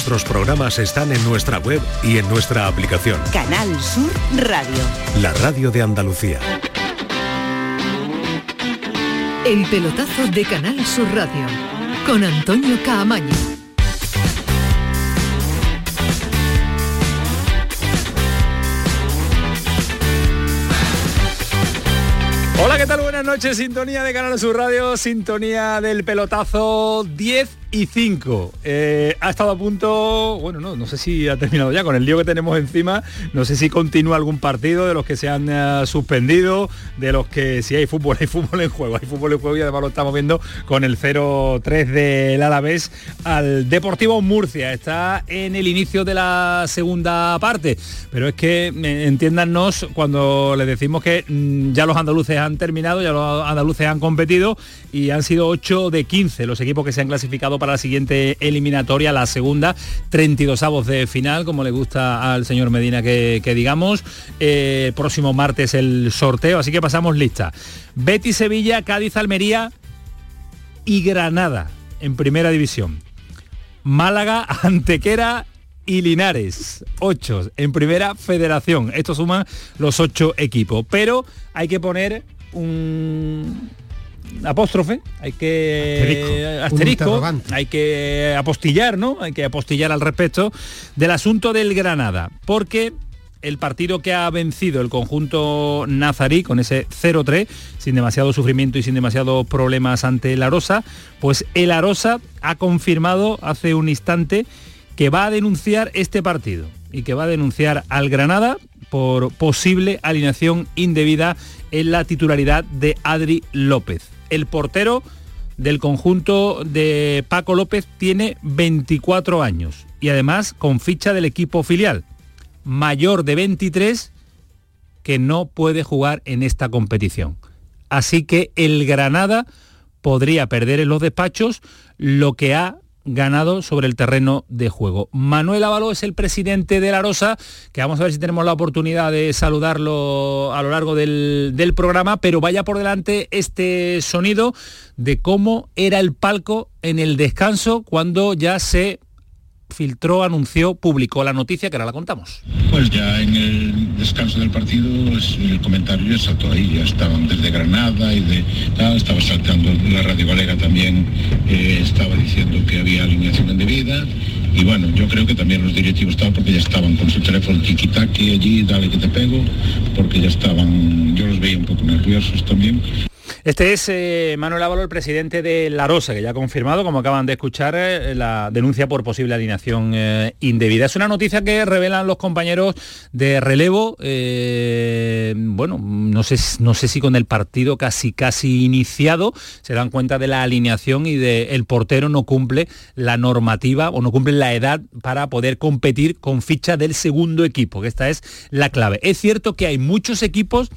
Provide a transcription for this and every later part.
nuestros programas están en nuestra web y en nuestra aplicación. Canal Sur Radio. La radio de Andalucía. El pelotazo de Canal Sur Radio con Antonio Caamaño. Hola, ¿qué tal? Buenas noches, sintonía de Canal Sur Radio, sintonía del pelotazo 10 y 5. Eh, ha estado a punto, bueno, no, no sé si ha terminado ya con el lío que tenemos encima, no sé si continúa algún partido de los que se han eh, suspendido, de los que si hay fútbol, hay fútbol en juego, hay fútbol en juego y además lo estamos viendo con el 0-3 del Alavés al Deportivo Murcia. Está en el inicio de la segunda parte, pero es que eh, entiéndanos cuando le decimos que mm, ya los andaluces han terminado, ya los andaluces han competido y han sido 8 de 15 los equipos que se han clasificado para la siguiente eliminatoria, la segunda, 32 avos de final, como le gusta al señor Medina que, digamos. Eh, próximo martes el sorteo, así que pasamos lista. Betty Sevilla, Cádiz Almería y Granada en primera división. Málaga, Antequera y Linares, 8 en primera federación. Esto suma los ocho equipos. Pero hay que poner un, apóstrofe, hay que asterisco, hay que apostillar, ¿no? Hay que apostillar al respecto del asunto del Granada, porque el partido que ha vencido el conjunto nazarí con ese 0-3, sin demasiado sufrimiento y sin demasiados problemas ante el Arosa, pues el Arosa ha confirmado hace un instante que va a denunciar este partido y que va a denunciar al Granada por posible alineación indebida en la titularidad de Adri López el portero del conjunto de Paco López tiene 24 años y además con ficha del equipo filial, mayor de 23 que no puede jugar en esta competición. Así que el Granada podría perder en los despachos lo que ha ganado sobre el terreno de juego. Manuel Ávalo es el presidente de La Rosa, que vamos a ver si tenemos la oportunidad de saludarlo a lo largo del, del programa, pero vaya por delante este sonido de cómo era el palco en el descanso cuando ya se filtró, anunció, publicó la noticia que ahora la contamos. Pues ya en el descanso del partido el comentario saltó ahí, ya estaban desde Granada y de estaba saltando la radio galega también, eh, estaba diciendo que había alineación indebida y bueno, yo creo que también los directivos estaban porque ya estaban con su teléfono tiki-taki allí, dale que te pego, porque ya estaban, yo los veía un poco nerviosos también. Este es eh, Manuel Ávalo, el presidente de La Rosa, que ya ha confirmado, como acaban de escuchar, eh, la denuncia por posible alineación eh, indebida. Es una noticia que revelan los compañeros de relevo. bueno, no sé, no sé si con el partido casi casi iniciado se dan cuenta de la alineación y de el portero no cumple la normativa o no cumple la edad para poder competir con ficha del segundo equipo, que esta es la clave. Es cierto que hay muchos equipos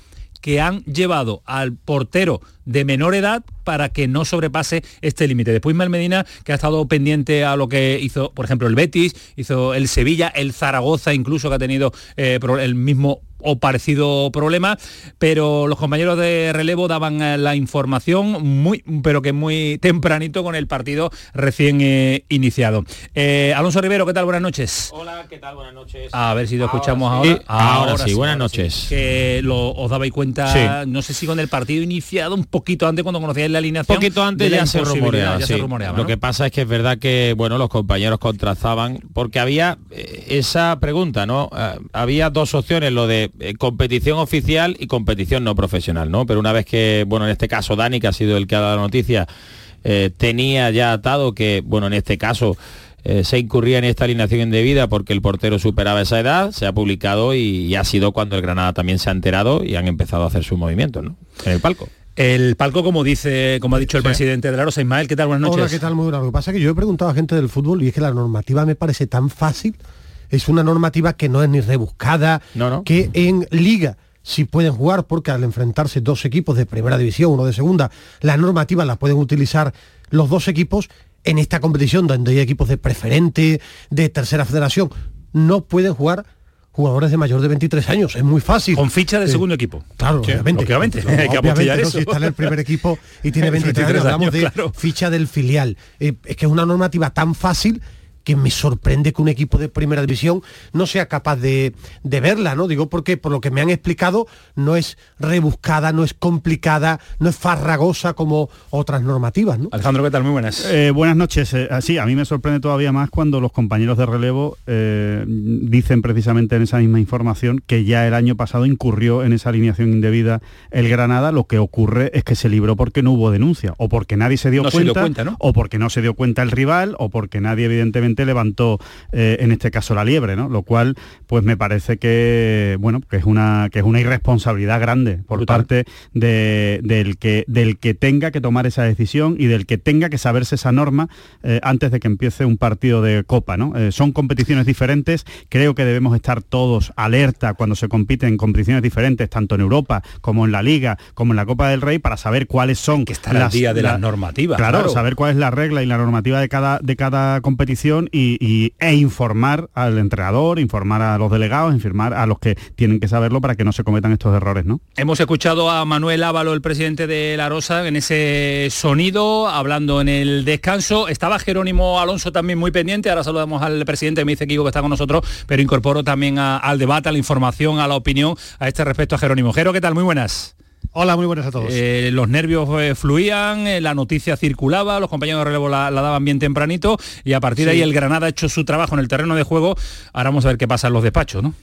que han llevado al portero de menor edad para que no sobrepase este límite. Después Mal Medina, que ha estado pendiente a lo que hizo, por ejemplo, el Betis, hizo el Sevilla, el Zaragoza incluso, que ha tenido eh, el mismo o parecido problema, pero los compañeros de relevo daban eh, la información muy, pero que muy tempranito con el partido recién eh, iniciado. Eh, Alonso Rivero, ¿qué tal? Buenas noches. Hola, ¿qué tal? Buenas noches. A ver si lo escuchamos ahora. Ahora, sí, buenas noches. Que lo, os dabais cuenta, no sé si con el partido iniciado un poquito antes cuando conocíais la alineación. Un poquito antes ya, se rumoreaba, Lo que pasa es que es verdad que, bueno, los compañeros contrazaban, porque había esa pregunta, ¿no? había dos opciones, lo de eh, competición oficial y competición no profesional, ¿no? Pero una vez que, bueno, en este caso Dani, que ha sido el que ha dado la noticia, eh, tenía ya atado que, bueno, en este caso eh, se incurría en esta alineación indebida porque el portero superaba esa edad, se ha publicado y, ha sido cuando el Granada también se ha enterado y han empezado a hacer sus movimientos, ¿no? En el palco. El palco, como dice, como ha dicho el presidente de la Rosa, Ismael, ¿qué tal? Buenas noches. Hola, ¿qué tal? Muy buenas. Lo que pasa es que yo he preguntado a gente del fútbol y es que la normativa me parece tan fácil es una normativa que no es ni rebuscada, que en liga si pueden jugar porque al enfrentarse dos equipos de primera división, uno de segunda, las normativas las pueden utilizar los dos equipos en esta competición donde hay equipos de preferente, de tercera federación, no pueden jugar jugadores de mayor de 23 años, es muy fácil. Con ficha de segundo equipo. Claro, obviamente. Obviamente, hay que obviamente eso. Si está en el primer equipo y tiene 23, años, hablamos de ficha del filial. Eh, es que es una normativa tan fácil que me sorprende que un equipo de primera división no sea capaz de, verla, ¿no? Digo porque por lo que me han explicado no es rebuscada, no es complicada, no es farragosa como otras normativas, ¿no? Alejandro, ¿qué tal? Muy buenas. Eh, buenas noches. Eh, sí, a mí me sorprende todavía más cuando los compañeros de relevo eh, dicen precisamente en esa misma información que ya el año pasado incurrió en esa alineación indebida el Granada, lo que ocurre es que se libró porque no hubo denuncia, o porque nadie se dio cuenta, o porque no se dio cuenta el rival, o porque nadie evidentemente levantó eh, en este caso la liebre, ¿no? Lo cual, pues me parece que, bueno, que es una, que es una irresponsabilidad grande por parte del, que, del que tenga que tomar esa decisión y del que tenga que saberse esa norma eh, antes de que empiece un partido de Copa, ¿no? Eh, son competiciones diferentes, creo que debemos estar todos alerta cuando se compiten en competiciones diferentes, tanto en Europa como en la Liga, como en la Copa del Rey, para saber cuáles son que las, día de las normativas. Claro, saber cuál es la regla y la normativa de cada, de cada competición y, e informar al entrenador, informar a los delegados, informar a los que tienen que saberlo para que no se cometan estos errores. ¿no? Hemos escuchado a Manuel Ávalo, el presidente de La Rosa, en ese sonido, hablando en el descanso. Estaba Jerónimo Alonso también muy pendiente. Ahora saludamos al presidente, me dice Kiko que está con nosotros, pero incorporo también al debate, a la información, a la opinión a este respecto a Jerónimo. Jero, ¿qué tal? Muy buenas. Hola, muy buenas a todos. Eh, los nervios eh, fluían, eh, la noticia circulaba, los compañeros de relevo la, daban bien tempranito y a partir de ahí el Granada ha hecho su trabajo en el terreno de juego. Ahora vamos a ver qué pasa en los despachos, ¿no?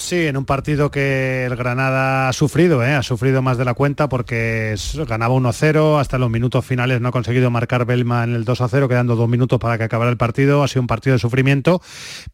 Sí, en un partido que el Granada ha sufrido, ¿eh? ha sufrido más de la cuenta porque ganaba 1-0, hasta los minutos finales no ha conseguido marcar Belma en el 2-0, quedando dos minutos para que acabara el partido, ha sido un partido de sufrimiento,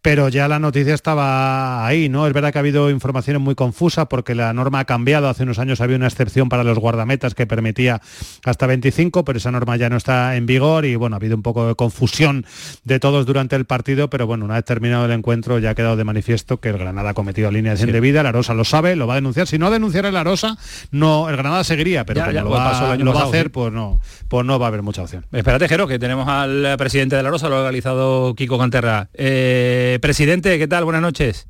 pero ya la noticia estaba ahí, ¿no? Es verdad que ha habido informaciones muy confusas porque la norma ha cambiado, hace unos años había una excepción para los guardametas que permitía hasta 25, pero esa norma ya no está en vigor y bueno, ha habido un poco de confusión de todos durante el partido, pero bueno, una vez terminado el encuentro ya ha quedado de manifiesto que el Granada ha cometido líneas de vida, la Rosa lo sabe, lo va a denunciar. Si no denunciara la Rosa, no, el Granada seguiría, pero como lo, va, a hacer, pues no, pues no va a haber mucha opción. Espérate, Jero, que tenemos al presidente de la Rosa, lo ha realizado Kiko Canterra. Eh, presidente, ¿qué tal? Buenas noches.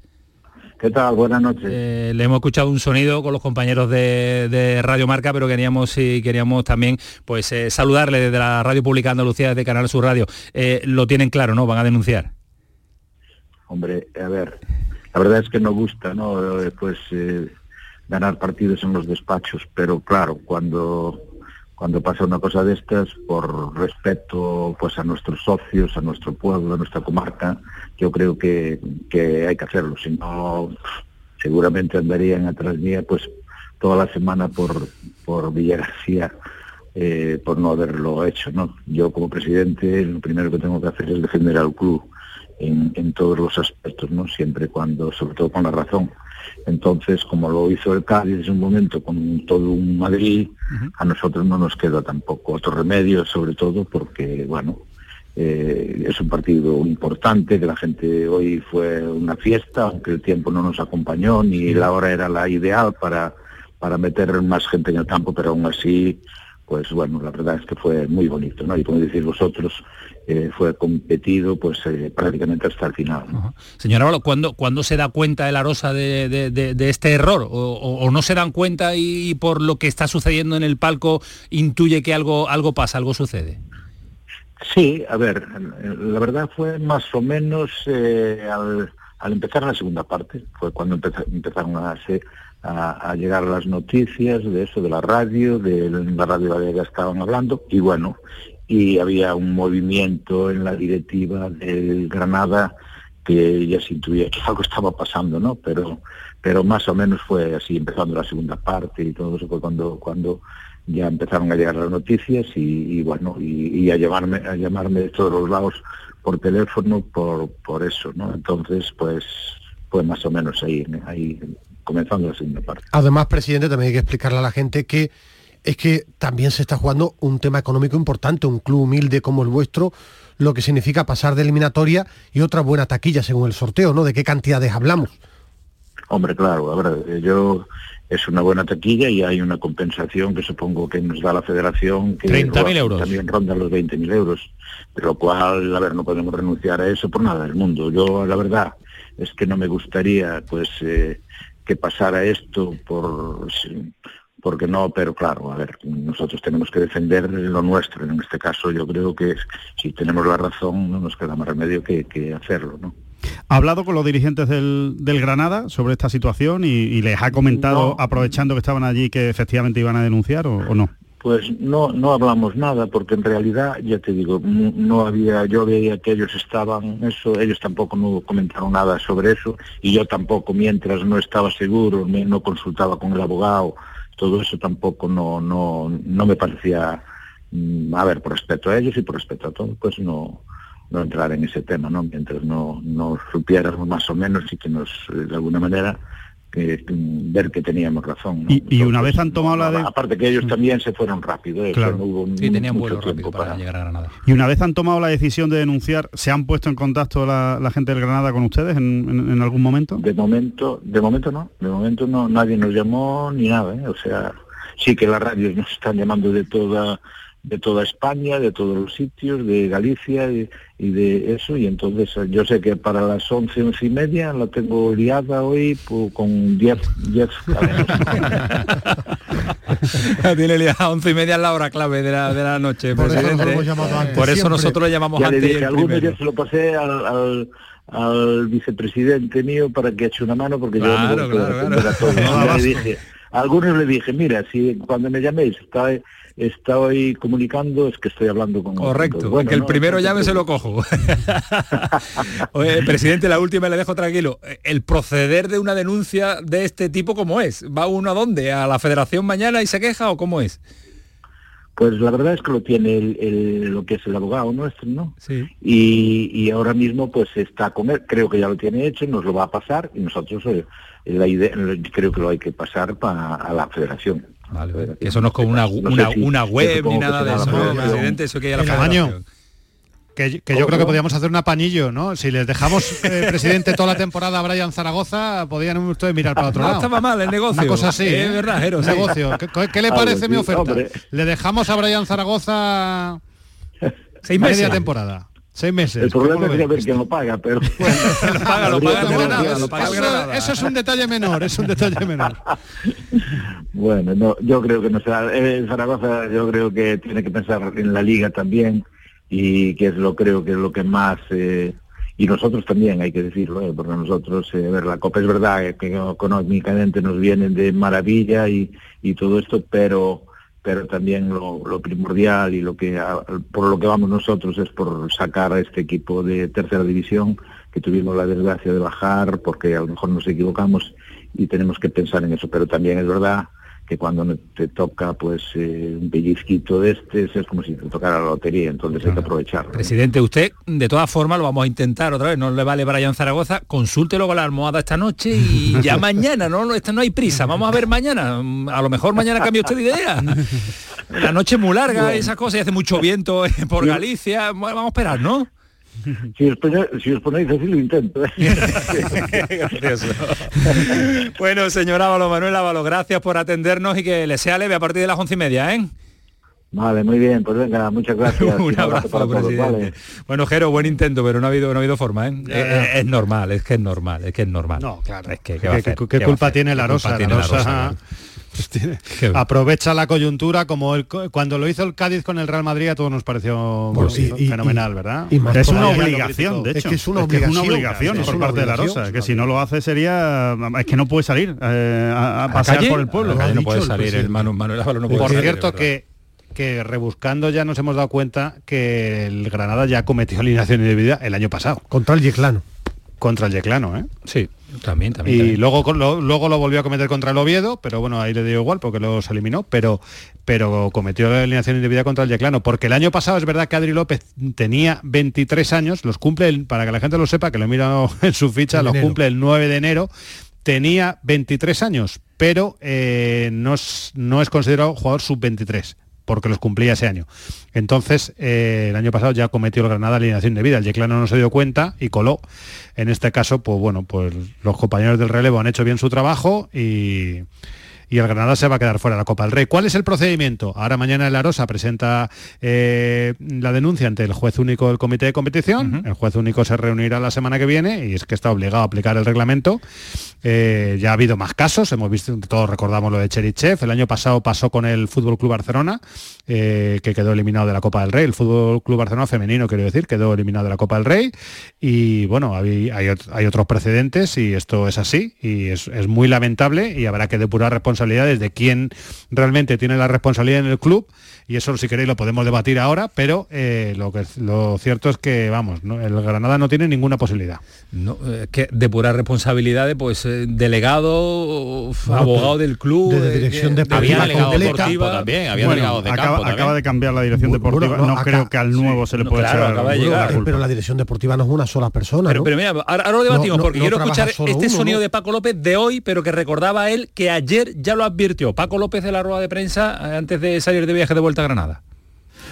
¿Qué tal? Buenas noches. Eh, le hemos escuchado un sonido con los compañeros de, Radio Marca, pero queríamos y queríamos también pues eh, saludarle desde la Radio Pública Andalucía, desde Canal Sur Radio. lo tienen claro, ¿no? Van a denunciar. Hombre, a ver, la verdad es que no gusta, ¿no? Pues ganar partidos en los despachos, pero claro, cuando cuando pasa una cosa de estas, por respeto pues a nuestros socios, a nuestro pueblo, a nuestra comarca, yo creo que, hay que hacerlo, si no seguramente andarían atrás mía pues toda la semana por, por Villa García eh, por no haberlo hecho, ¿no? Yo como presidente lo primero que tengo que hacer es defender al club en, todos los aspectos, ¿no? Siempre cuando, sobre todo con la razón. Entonces, como lo hizo el Cádiz en un momento con todo un Madrid, a nosotros no nos queda tampoco otro remedio, sobre todo porque, bueno, eh, es un partido importante, que la gente hoy fue una fiesta, aunque el tiempo no nos acompañó, ni la hora era la ideal para, para meter más gente en el campo, pero aún así pues bueno, la verdad es que fue muy bonito, ¿no? Y como decís vosotros, eh, fue competido pues eh, prácticamente hasta el final. Señora Álvaro, ¿cuándo, se da cuenta de la Rosa de, este error? O, no se dan cuenta y, por lo que está sucediendo en el palco intuye que algo, algo pasa, algo sucede? Sí, a ver, la verdad fue más o menos eh, al, al, empezar la segunda parte, fue cuando empezaron a, hacer a, llegar las noticias de eso, de la radio, de la radio que estaban hablando, y bueno, y había un movimiento en la directiva del Granada que ya se intuía que algo estaba pasando, ¿no? Pero, pero más o menos fue así, empezando la segunda parte y todo eso fue cuando, cuando ya empezaron a llegar las noticias y, bueno, y, a llamarme, a llamarme de todos los lados por teléfono por, por eso, ¿no? Entonces, pues fue más o menos ahí, ahí comenzando la segunda parte. Además, presidente, también hay que explicarle a la gente que es que también se está jugando un tema económico importante, un club humilde como el vuestro, lo que significa pasar de eliminatoria y otra buena taquilla según el sorteo, ¿no? ¿De qué cantidades hablamos? Hombre, claro, a ver, yo es una buena taquilla y hay una compensación que supongo que nos da la federación que euros. también ronda los 20.000 euros, de lo cual, a ver, no podemos renunciar a eso por nada del mundo. Yo, la verdad, es que no me gustaría, pues, eh, que pasara esto por porque no, pero claro, a ver, nosotros tenemos que defender lo nuestro. En este caso yo creo que si tenemos la razón no nos queda más remedio que, hacerlo, ¿no? ¿Ha hablado con los dirigentes del, Granada sobre esta situación y, les ha comentado, aprovechando que estaban allí, que efectivamente iban a denunciar o, no? Pues no, no hablamos nada, porque en realidad, ya te digo, no había, yo veía que ellos estaban, eso, ellos tampoco no comentaron nada sobre eso, y yo tampoco, mientras no estaba seguro, no consultaba con el abogado, todo eso tampoco no, no, no me parecía, mm, a ver, por respeto a ellos y por respeto a todo, pues no, no entrar en ese tema, ¿no? Mientras no, no supiéramos más o menos y que nos, de alguna manera, que, ver que teníamos razón. Y, una vez han tomado la de... Aparte que ellos también se fueron rápido, ¿eh? claro. hubo sí, tenían vuelo rápido para, llegar a Granada. Y una vez han tomado la decisión de denunciar, ¿se han puesto en contacto la, gente del Granada con ustedes en, algún momento? De momento, de momento no, de momento no, nadie nos llamó ni nada, ¿eh? o sea, sí que las radios nos están llamando de toda de toda España, de todos los sitios, de Galicia y, de eso, y entonces eh, yo sé que para las once, once y media la tengo liada hoy con 10 diez, Tiene liada a once y media la hora clave de la, de la noche, Por presidente. Eso, Por eso nosotros le llamamos ya antes. Le algunos días se lo pasé al, al vicepresidente mío para que eche una mano porque yo no claro, le dije, a algunos le dije, mira, si cuando me llaméis está estoy comunicando es que estoy hablando con correcto bueno, que el primero llame se lo cojo. Oye, presidente la última le dejo tranquilo. El proceder de una denuncia de este tipo cómo es va uno a dónde a la Federación mañana y se queja o cómo es pues la verdad es que lo tiene el, lo que es el abogado nuestro, ¿no? Sí. Y, ahora mismo pues está con él, creo que ya lo tiene hecho, nos lo va a pasar y nosotros eh, la idea, creo que lo hay que pasar para a la federación. Vale, eso no es como una, una, web ni nada de eso, presidente, eso que ya la federación. Que, yo creo que podríamos hacer un apañillo, ¿no? Si les dejamos eh, presidente toda la temporada a Brian Zaragoza, podrían ustedes mirar para otro lado. No estaba mal el negocio. Una cosa así. Es ¿eh? verdad, negocio. ¿Qué, le parece mi oferta? Le dejamos a Brian Zaragoza seis meses. Media temporada. Seis meses. El problema es ver quién lo paga, pero lo paga, lo paga, eso, es un detalle menor, es un detalle menor. bueno, no, yo creo que no sea. Eh, Zaragoza, yo creo que tiene que pensar en la liga también y que es lo creo que es lo que más eh, y nosotros también hay que decirlo, eh, porque nosotros, eh, ver, la Copa es verdad que económicamente nos vienen de maravilla y, y todo esto, pero pero también lo, primordial y lo que por lo que vamos nosotros es por sacar a este equipo de tercera división que tuvimos la desgracia de bajar porque a lo mejor nos equivocamos y tenemos que pensar en eso pero también es verdad que cuando te toca pues eh, un pellizquito de este es como si te tocara la lotería, entonces hay que aprovecharlo. Presidente, usted de todas formas lo vamos a intentar otra vez, no le vale Brian Zaragoza, consulte luego la almohada esta noche y ya mañana, no, no, no hay prisa, vamos a ver mañana, a lo mejor mañana cambia usted de idea. La noche es muy larga, esas cosas, y hace mucho viento por Galicia, vamos a esperar, ¿no? Si os, ponéis, si os ponéis así lo intento. ¿eh? bueno, señor Ávalo, Manuel Ávalo, gracias por atendernos y que le sea leve a partir de las once y media, ¿eh? Vale, muy bien, pues venga, muchas gracias. Un abrazo, para presidente. Bueno, Jero, buen intento, pero no ha habido, no ha habido forma, ¿eh? Es, normal, es que es normal, es que es normal. No, claro. Es que, ¿Qué, culpa tiene la Rosa? La Rosa, aprovecha la coyuntura como el, cuando lo hizo el Cádiz con el Real Madrid a todos nos pareció fenomenal, ¿verdad? es una obligación, de hecho. Es que es una obligación, por parte de la Rosa. Que si no lo hace sería es que no puede salir eh, a, pasear por el pueblo. No, puede salir el Manuel no puede Por cierto que que rebuscando ya nos hemos dado cuenta que el Granada ya cometió alineación indebida el año pasado. Contra el Yeclano. Contra el Yeclano, ¿eh? Sí. También, también. Y Luego, lo, luego lo volvió a cometer contra el Oviedo, pero bueno, ahí le dio igual porque los eliminó, pero, pero cometió la alineación indebida contra el Yeclano, porque el año pasado es verdad que Adri López tenía 23 años, los cumple, para que la gente lo sepa, que lo mira en su ficha, los cumple el 9 de enero, tenía 23 años, pero eh, no, es, no es considerado jugador sub-23 porque los cumplía ese año. Entonces, eh, el año pasado ya cometió el Granada alineación de vida. El Yeclano no se dio cuenta y coló. En este caso, pues bueno, pues los compañeros del relevo han hecho bien su trabajo y, y el Granada se va a quedar fuera de la Copa del Rey. ¿Cuál es el procedimiento? Ahora mañana el Arosa presenta eh, la denuncia ante el juez único del comité de competición. El juez único se reunirá la semana que viene y es que está obligado a aplicar el reglamento. Eh, ya ha habido más casos, hemos visto, todos recordamos lo de Cherichev, el año pasado pasó con el Fútbol Club Barcelona, eh, que quedó eliminado de la Copa del Rey, el Fútbol Club Barcelona femenino, quiero decir, quedó eliminado de la Copa del Rey, y bueno, hay, otros precedentes y esto es así, y es, es muy lamentable y habrá que depurar responsabilidades de quién realmente tiene la responsabilidad en el club y eso si queréis lo podemos debatir ahora, pero eh, lo, que, lo cierto es que, vamos, el Granada no tiene ninguna posibilidad. No, eh, que depurar responsabilidades, pues eh, delegado, abogado del club, de, dirección deportiva, había delegado deportivo también, había delegado de acaba, campo acaba de cambiar la dirección deportiva, no creo que al nuevo se le pueda echar Pero la dirección deportiva no es una sola persona, Pero, pero mira, ahora, lo debatimos, porque quiero escuchar este sonido de Paco López de hoy, pero que recordaba él que ayer ya lo advirtió Paco López de la rueda de prensa antes de salir de viaje de vuelta Granada?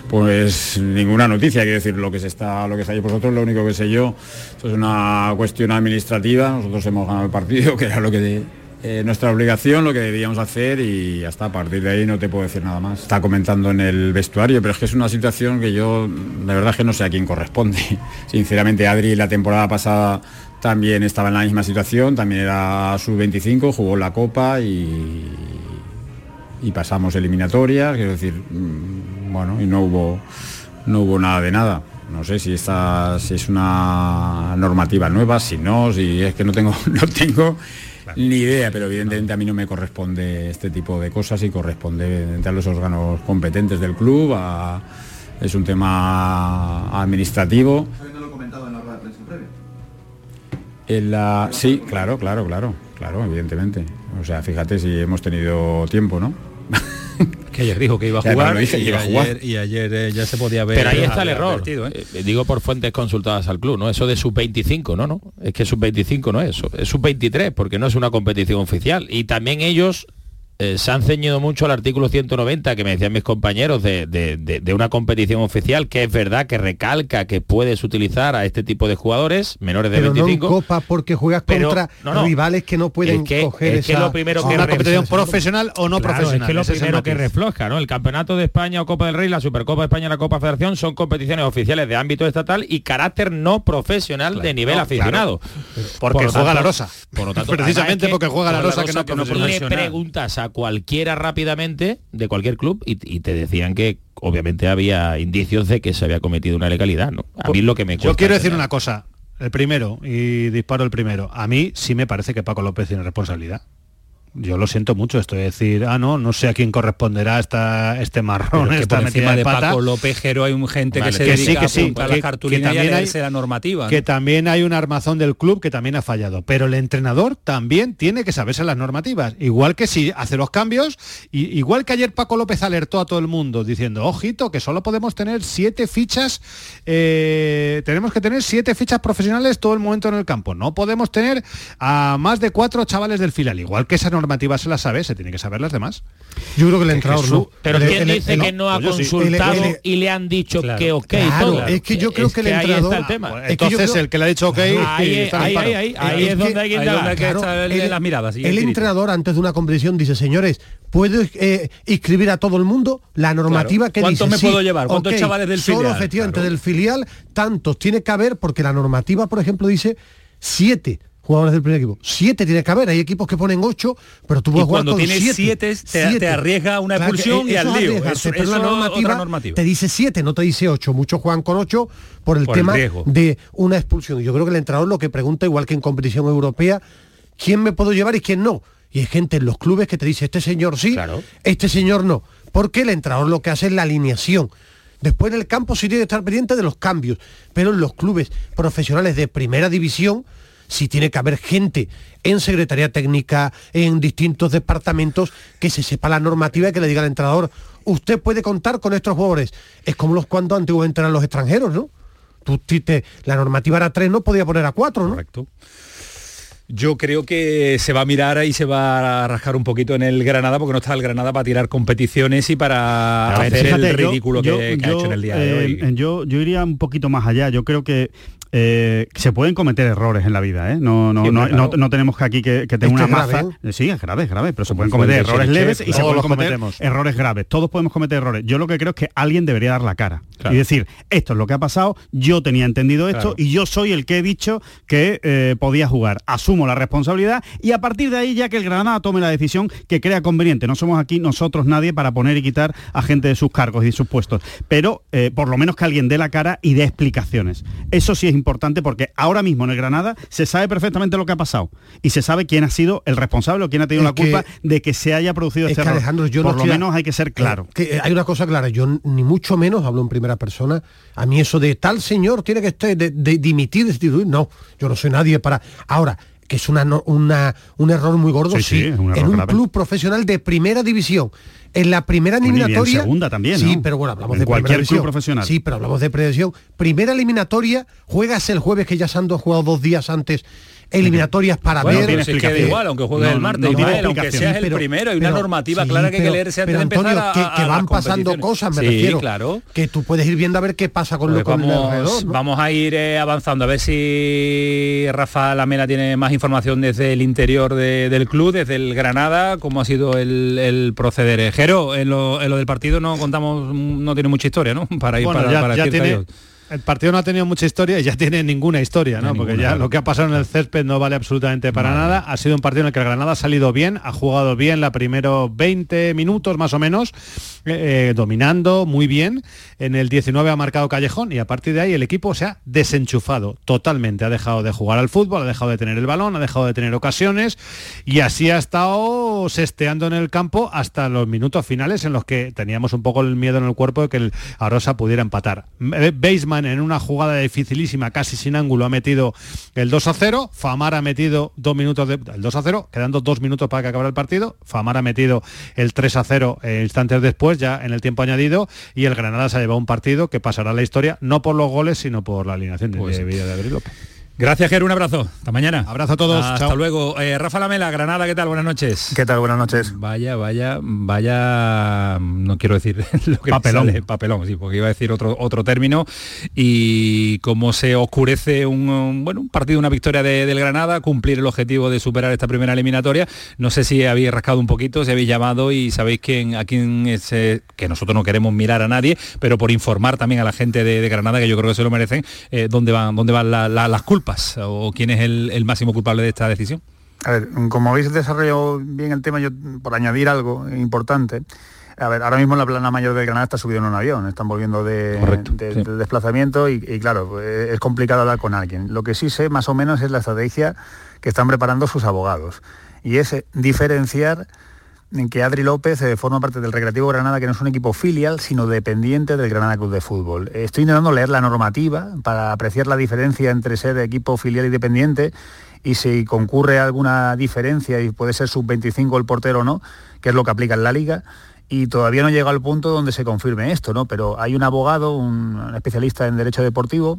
Pues ninguna noticia, quiero decir, lo que se está, lo que por vosotros, lo único que sé yo, es una cuestión administrativa, nosotros hemos ganado el partido, que era lo que eh, nuestra obligación, lo que debíamos hacer y hasta a partir de ahí no te puedo decir nada más. Está comentando en el vestuario, pero es que es una situación que yo de verdad que no sé a quién corresponde. Sinceramente, Adri la temporada pasada también estaba en la misma situación, también era sub-25, jugó la Copa y, y pasamos eliminatorias, quiero decir, mm, bueno, y no hubo, no hubo nada de nada. No sé si esta si es una normativa nueva, si no, si es que no tengo, no tengo ni idea, pero evidentemente a mí no me corresponde este tipo de cosas y corresponde a los órganos competentes del club, es un tema administrativo. Previa? sí, claro, claro, claro, claro, evidentemente. O sea, fíjate si hemos tenido tiempo, ¿no? que ayer dijo que iba a jugar, y, ayer, eh, ya se podía ver. Pero ahí está el error. ¿eh? Eh, digo por fuentes consultadas al club, ¿no? Eso de sub 25, no, no. Es que sub 25 no es eso, es sub 23 porque no es una competición oficial y también ellos eh, se han ceñido mucho al artículo 190 que me decían mis compañeros de, una competición oficial que es verdad que recalca que puedes utilizar a este tipo de jugadores menores de pero 25 no copa porque juegas contra rivales que no pueden coger es que lo primero que una competición profesional o no profesional es que lo primero que refleja ¿no? el campeonato de España o Copa del Rey la Supercopa de España y la Copa Federación son competiciones oficiales de ámbito estatal y carácter no profesional de nivel aficionado. Porque juega la rosa. por lo tanto, precisamente porque juega la rosa, que no, que no le preguntas a cualquiera rápidamente de cualquier club y, te decían que obviamente había indicios de que se había cometido una legalidad. ¿no? A mí lo que me Yo quiero decir una cosa. El primero, y disparo el primero. A mí sí me parece que Paco López tiene responsabilidad yo lo siento mucho esto de decir ah no no sé a quién corresponderá esta este marrón que por encima de, Paco López Gero hay un gente que se dedica que sí, a que, también hay la normativa que también hay un armazón del club que también ha fallado pero el entrenador también tiene que saberse las normativas igual que si hace los cambios y, igual que ayer Paco López alertó a todo el mundo diciendo ojito que solo podemos tener siete fichas eh, tenemos que tener siete fichas profesionales todo el momento en el campo no podemos tener a más de cuatro chavales del filial igual que esa normativa se la sabe, se tiene que saber las demás. Yo creo que el entrador no. Pero ¿quién dice que no ha pues consultado y le han dicho que ok? Claro, es que yo creo que el entrenador... el tema. entonces el que le ha dicho ok... Ahí, ahí, es donde hay que indagar. las miradas. El entrenador antes de una competición dice, señores, ¿puedo eh, inscribir a todo el mundo? La normativa que dice... ¿Cuántos me puedo llevar? ¿Cuántos chavales del filial? Solo efectivamente del filial, tantos tiene que haber, porque la normativa, por ejemplo, dice siete jugadores del primer equipo. Siete tiene que haber, hay equipos que ponen ocho, pero tú puedes jugar cuando tienes siete, te, arriesga una expulsión y al lío. pero la normativa, te dice siete, no te dice ocho. Muchos juegan con ocho por el tema de una expulsión. Yo creo que el entrenador lo que pregunta, igual que en competición europea, ¿quién me puedo llevar y quién no? Y hay gente en los clubes que te dice, este señor sí, este señor no. Porque el entrenador lo que hace es la alineación. Después en el campo sí tiene que estar pendiente de los cambios, pero en los clubes profesionales de primera división, si tiene que haber gente en Secretaría Técnica, en distintos departamentos, que se sepa la normativa y que le diga al entrenador, usted puede contar con estos jugadores. Es como los cuando antiguos entran los extranjeros, ¿no? Tú, la normativa era tres, no podía poner a cuatro, ¿no? Correcto. Yo creo que se va a mirar y se va a rascar un poquito en el Granada porque no está el Granada para tirar competiciones y para hacer el ridículo que, ha hecho en el día de hoy. yo, yo iría un poquito más allá. Yo creo que eh, se pueden cometer errores en la vida, ¿eh? No, no, no, no, tenemos que aquí que, tener una masa. Sí, es grave, es grave, pero se pueden cometer errores leves y se pueden cometer errores graves. Todos podemos cometer errores. Yo lo que creo es que alguien debería dar la cara y decir, esto es lo que ha pasado, yo tenía entendido esto y yo soy el que he dicho que eh, podía jugar. Asumo la responsabilidad y a partir de ahí ya que el Granada tome la decisión que crea conveniente. No somos aquí nosotros nadie para poner y quitar a gente de sus cargos y de sus puestos, pero eh, por lo menos que alguien dé la cara y dé explicaciones. Eso sí es importante porque ahora mismo en el Granada se sabe perfectamente lo que ha pasado y se sabe quién ha sido el responsable o quién ha tenido la culpa de que se haya producido este error. Alejandro, yo por lo menos hay que ser claro. Que hay una cosa clara, yo ni mucho menos hablo en primera persona. A mí eso de tal señor tiene que estar de, dimitir, destituir, no, yo no soy nadie para. Ahora, que es una, una, un error muy gordo, sí, en un club profesional de primera división. En la primera eliminatoria. en segunda también. Sí, pero bueno, hablamos de cualquier club profesional. Sí, pero hablamos de predicción. Primera eliminatoria, juegas el jueves que ya se han jugado dos días antes eliminatorias para ver. Si queda igual, aunque juegue el martes, aunque seas el primero, hay una normativa clara que hay que leerse antes de empezar a, que, van pasando cosas, me refiero. claro. Que tú puedes ir viendo a ver qué pasa con lo con vamos, Vamos a ir eh, avanzando, a ver si Rafa Lamela tiene más información desde el interior del club, desde el Granada, cómo ha sido el, proceder. Jero, en lo, en lo, del partido no contamos, no tiene mucha historia, ¿no? Para ir para, ya, ya tiene, el partido no ha tenido mucha historia y ya tiene ninguna historia, ¿no? Porque ya lo que ha pasado en el césped no vale absolutamente para nada. Ha sido un partido en el que el Granada ha salido bien, ha jugado bien la primeros 20 minutos más o menos, eh, eh, dominando muy bien. En el 19 ha marcado Callejón y a partir de ahí el equipo se ha desenchufado totalmente. Ha dejado de jugar al fútbol, ha dejado de tener el balón, ha dejado de tener ocasiones y así ha estado sesteando en el campo hasta los minutos finales en los que teníamos un poco el miedo en el cuerpo de que el Arosa pudiera empatar. En una jugada dificilísima, casi sin ángulo, ha metido el 2 a 0. Famar ha metido dos minutos de, el 2 a 0, quedando dos minutos para que acabara el partido. Famar ha metido el 3 a 0 eh, instantes después, ya en el tiempo añadido. Y el Granada se ha llevado un partido que pasará a la historia, no por los goles, sino por la alineación de, pues de, Abril López. Gracias, Ger, un abrazo. Hasta mañana. Abrazo a todos. Hasta luego. Eh, Rafa Lamela, Granada, ¿qué tal? Buenas noches. ¿Qué tal? Buenas noches. Vaya, vaya, vaya, no quiero decir lo que papelón. papelón, sí, porque iba a decir otro, otro término. Y cómo se oscurece un, bueno, un partido, una victoria del Granada, cumplir el objetivo de superar esta primera eliminatoria. No sé si habéis rascado un poquito, si habéis llamado y sabéis quién, a quién es, que nosotros no queremos mirar a nadie, pero por informar también a la gente de, Granada, que yo creo que se lo merecen, eh, dónde van, dónde van las culpas o quién es el, máximo culpable de esta decisión? A ver, como habéis desarrollado bien el tema, yo por añadir algo importante, a ver, ahora mismo la plana mayor de Granada está subido en un avión, están volviendo de, desplazamiento y, claro, pues, es complicado hablar con alguien. Lo que sí sé más o menos es la estrategia que están preparando sus abogados y es eh, diferenciar en que Adri López eh, forma parte del Recreativo Granada, que no es un equipo filial, sino dependiente del Granada Club de Fútbol. Estoy intentando leer la normativa para apreciar la diferencia entre ser equipo filial y dependiente y si concurre alguna diferencia y puede ser sub-25 el portero o no, que es lo que aplica en la liga. Y todavía no llega al punto donde se confirme esto, ¿no? Pero hay un abogado, un especialista en derecho deportivo,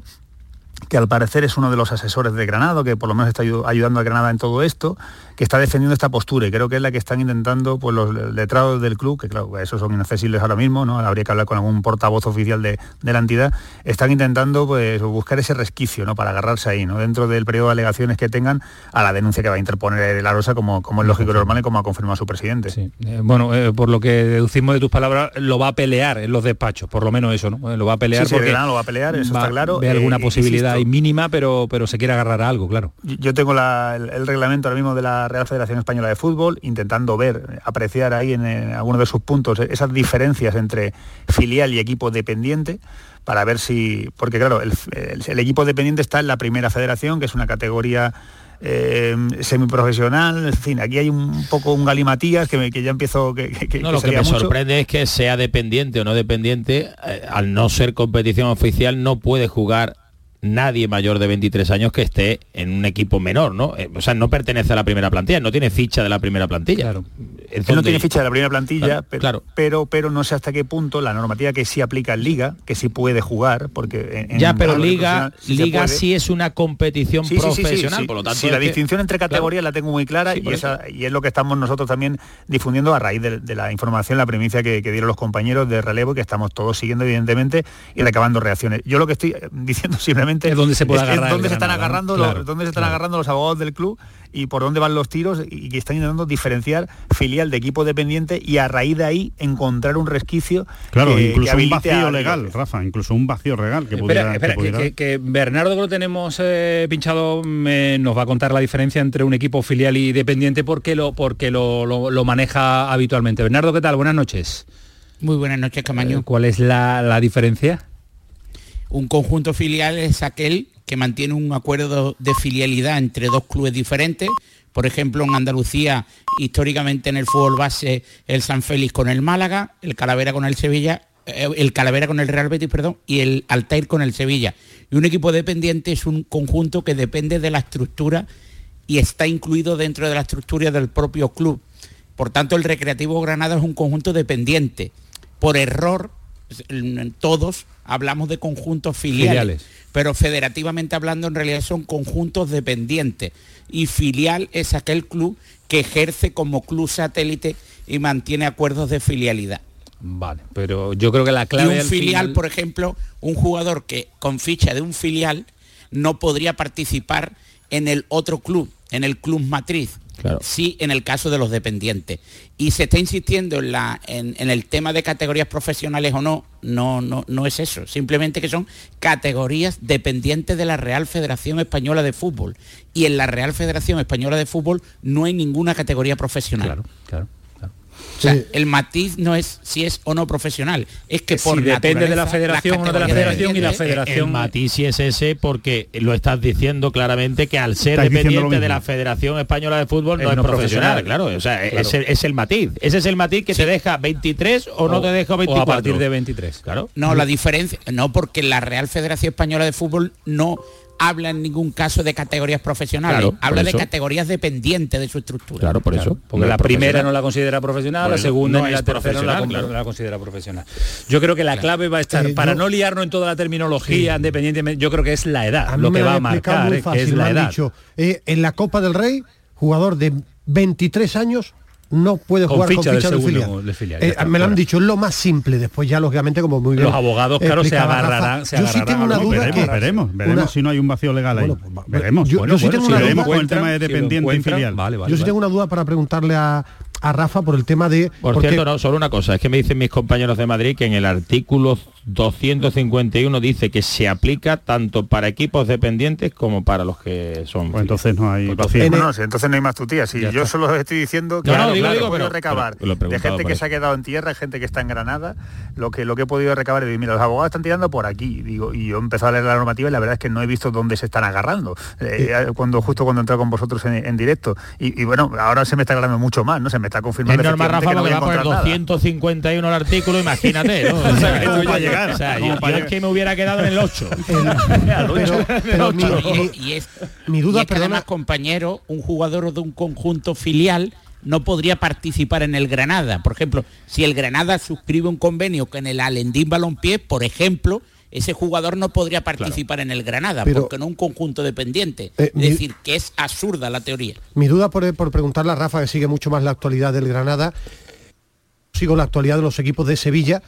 que al parecer es uno de los asesores de Granada, que por lo menos está ayudando a Granada en todo esto, que está defendiendo esta postura y creo que es la que están intentando pues, los letrados del club, que claro, esos son inaccesibles ahora mismo, ¿no? habría que hablar con algún portavoz oficial de, la entidad, están intentando pues, buscar ese resquicio ¿no? para agarrarse ahí, ¿no? dentro del periodo de alegaciones que tengan a la denuncia que va a interponer la Rosa, como, como es lógico y normal y como ha confirmado su presidente. Eh, bueno, eh, por lo que deducimos de tus palabras, lo va a pelear en los despachos, por lo menos eso, ¿no? Lo va a pelear porque lo va a pelear, eso está claro. Ve alguna eh, posibilidad mínima, pero, pero se quiere agarrar a algo, claro. Yo tengo el reglamento ahora mismo de la Real Federación Española de fútbol, intentando ver, apreciar ahí en, algunos de sus puntos esas diferencias entre filial y equipo dependiente para ver si, porque claro, el, equipo dependiente está en la primera federación, que es una categoría eh, semiprofesional, en fin, aquí hay un poco un galimatías que, que ya empiezo que, no, lo que me sorprende es que sea dependiente o no dependiente, eh, al no ser competición oficial no puede jugar nadie mayor de 23 años que esté en un equipo menor, ¿no? Eh, o sea, no pertenece a la primera plantilla, no tiene ficha de la primera plantilla. él no tiene ficha de la primera plantilla, pero, pero, pero no sé hasta qué punto la normativa que sí aplica en Liga, que sí puede jugar, porque ya, pero Liga, Liga sí es una competición profesional, por lo tanto. Sí, la distinción entre categorías la tengo muy clara y, es lo que estamos nosotros también difundiendo a raíz de, la información, la primicia que, dieron los compañeros de relevo, que estamos todos siguiendo evidentemente y recabando reacciones. Yo lo que estoy diciendo simplemente es dónde se puede agarrar dónde se están agarrando, los, dónde se están agarrando los abogados del club y por dónde van los tiros y que están intentando diferenciar filial de equipo dependiente y a raíz de ahí encontrar un resquicio claro incluso un vacío legal Rafa incluso un vacío legal que pudiera, que, Bernardo que lo tenemos eh, pinchado nos va a contar la diferencia entre un equipo filial y dependiente porque lo porque lo, maneja habitualmente. Bernardo qué tal buenas noches. Muy buenas noches Camaño. Eh, ¿cuál es la, la diferencia un conjunto filial es aquel que mantiene un acuerdo de filialidad entre dos clubes diferentes. Por ejemplo, en Andalucía, históricamente en el fútbol base, el San Félix con el Málaga, el Calavera con el Sevilla, eh, el Calavera con el Real Betis, perdón, y el Altair con el Sevilla. Y un equipo dependiente es un conjunto que depende de la estructura y está incluido dentro de la estructura del propio club. Por tanto, el Recreativo Granada es un conjunto dependiente. Por error, todos hablamos de conjuntos filiales, pero federativamente hablando en realidad son conjuntos dependientes y filial es aquel club que ejerce como club satélite y mantiene acuerdos de filialidad. Vale, pero yo creo que la clave... Y un filial, por ejemplo, un jugador que con ficha de un filial no podría participar en el otro club, en el club matriz. Sí, en el caso de los dependientes. Y se está insistiendo en, la, en, el tema de categorías profesionales o no, no, no, no es eso. Simplemente que son categorías dependientes de la Real Federación Española de Fútbol. Y en la Real Federación Española de Fútbol no hay ninguna categoría profesional. Claro, claro el matiz no es si es o no profesional, es que por depende de la federación o no de la federación y la federación. El matiz sí es ese porque lo estás diciendo claramente que al ser dependiente de la Federación Española de Fútbol no es, profesional, claro, o sea, Es, el, matiz. Ese es el matiz que te deja 23 o, no te deja 24. a partir de 23, claro. No, la diferencia, no porque la Real Federación Española de Fútbol no habla en ningún caso de categorías profesionales, habla de categorías dependientes de su estructura. Claro, por eso. Porque la primera no la considera profesional, la segunda y la tercera no la, considera profesional. Yo creo que la clave va a estar, eh, para no liarnos en toda la terminología, independientemente, yo creo que es la edad, lo que va a marcar, es la edad. Eh, en la Copa del Rey, jugador de 23 años no puede jugar con ficha, de filial. Eh, me lo han dicho, es lo más simple. Después ya, lógicamente, como muy bien Los abogados, claro, se agarrarán. yo sí tengo una duda veremos, veremos, veremos si no hay un vacío legal ahí. Pues, veremos. Yo, sí tengo una duda con el tema de dependiente y filial. yo sí tengo una duda para preguntarle a, a Rafa por el tema de... Por cierto, no, solo una cosa, es que me dicen mis compañeros de Madrid que en el artículo 251 dice que se aplica tanto para equipos dependientes como para los que son... Pues entonces no hay... Pues entonces no hay más tutías. Si yo solo estoy diciendo que no, no, digo, digo, pero, recabar de gente que se ha quedado en tierra, gente que está en Granada, lo que, lo que he podido recabar es decir, mira, los abogados están tirando por aquí. Digo, y yo he empezado a leer la normativa y la verdad es que no he visto dónde se están agarrando. Eh, cuando Justo cuando entré con vosotros en, directo. Y, bueno, ahora se me está agarrando mucho más, ¿no? Se me está confirmando. Es normal, Rafa, que, no va a poner 251 el artículo, imagínate, ¿no? o sea, a llegar. O sea, yo, es que me hubiera quedado en el 8. y, es, mi duda, es que además, compañero, un jugador de un conjunto filial no podría participar en el Granada. Por ejemplo, si el Granada suscribe un convenio con el Alendín Balompié, por ejemplo, ese jugador no podría participar en el Granada, porque no un conjunto dependiente. Eh, es decir, que es absurda la teoría. Mi duda por, por preguntarle a Rafa, que sigue mucho más la actualidad del Granada, sigo la actualidad de los equipos de Sevilla,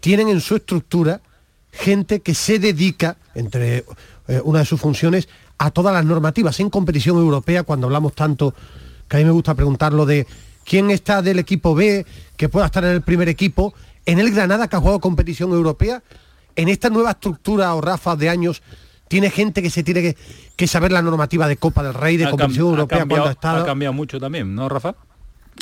tienen en su estructura gente que se dedica, entre eh, una de sus funciones, a todas las normativas en competición europea, cuando hablamos tanto, que a mí me gusta preguntarlo de quién está del equipo B, que pueda estar en el primer equipo, en el Granada que ha jugado competición europea, en esta nueva estructura o Rafa de años tiene gente que se tiene que, saber la normativa de Copa del Rey, de competición europea cuando ha estado. Ha cambiado mucho también, ¿no, Rafa?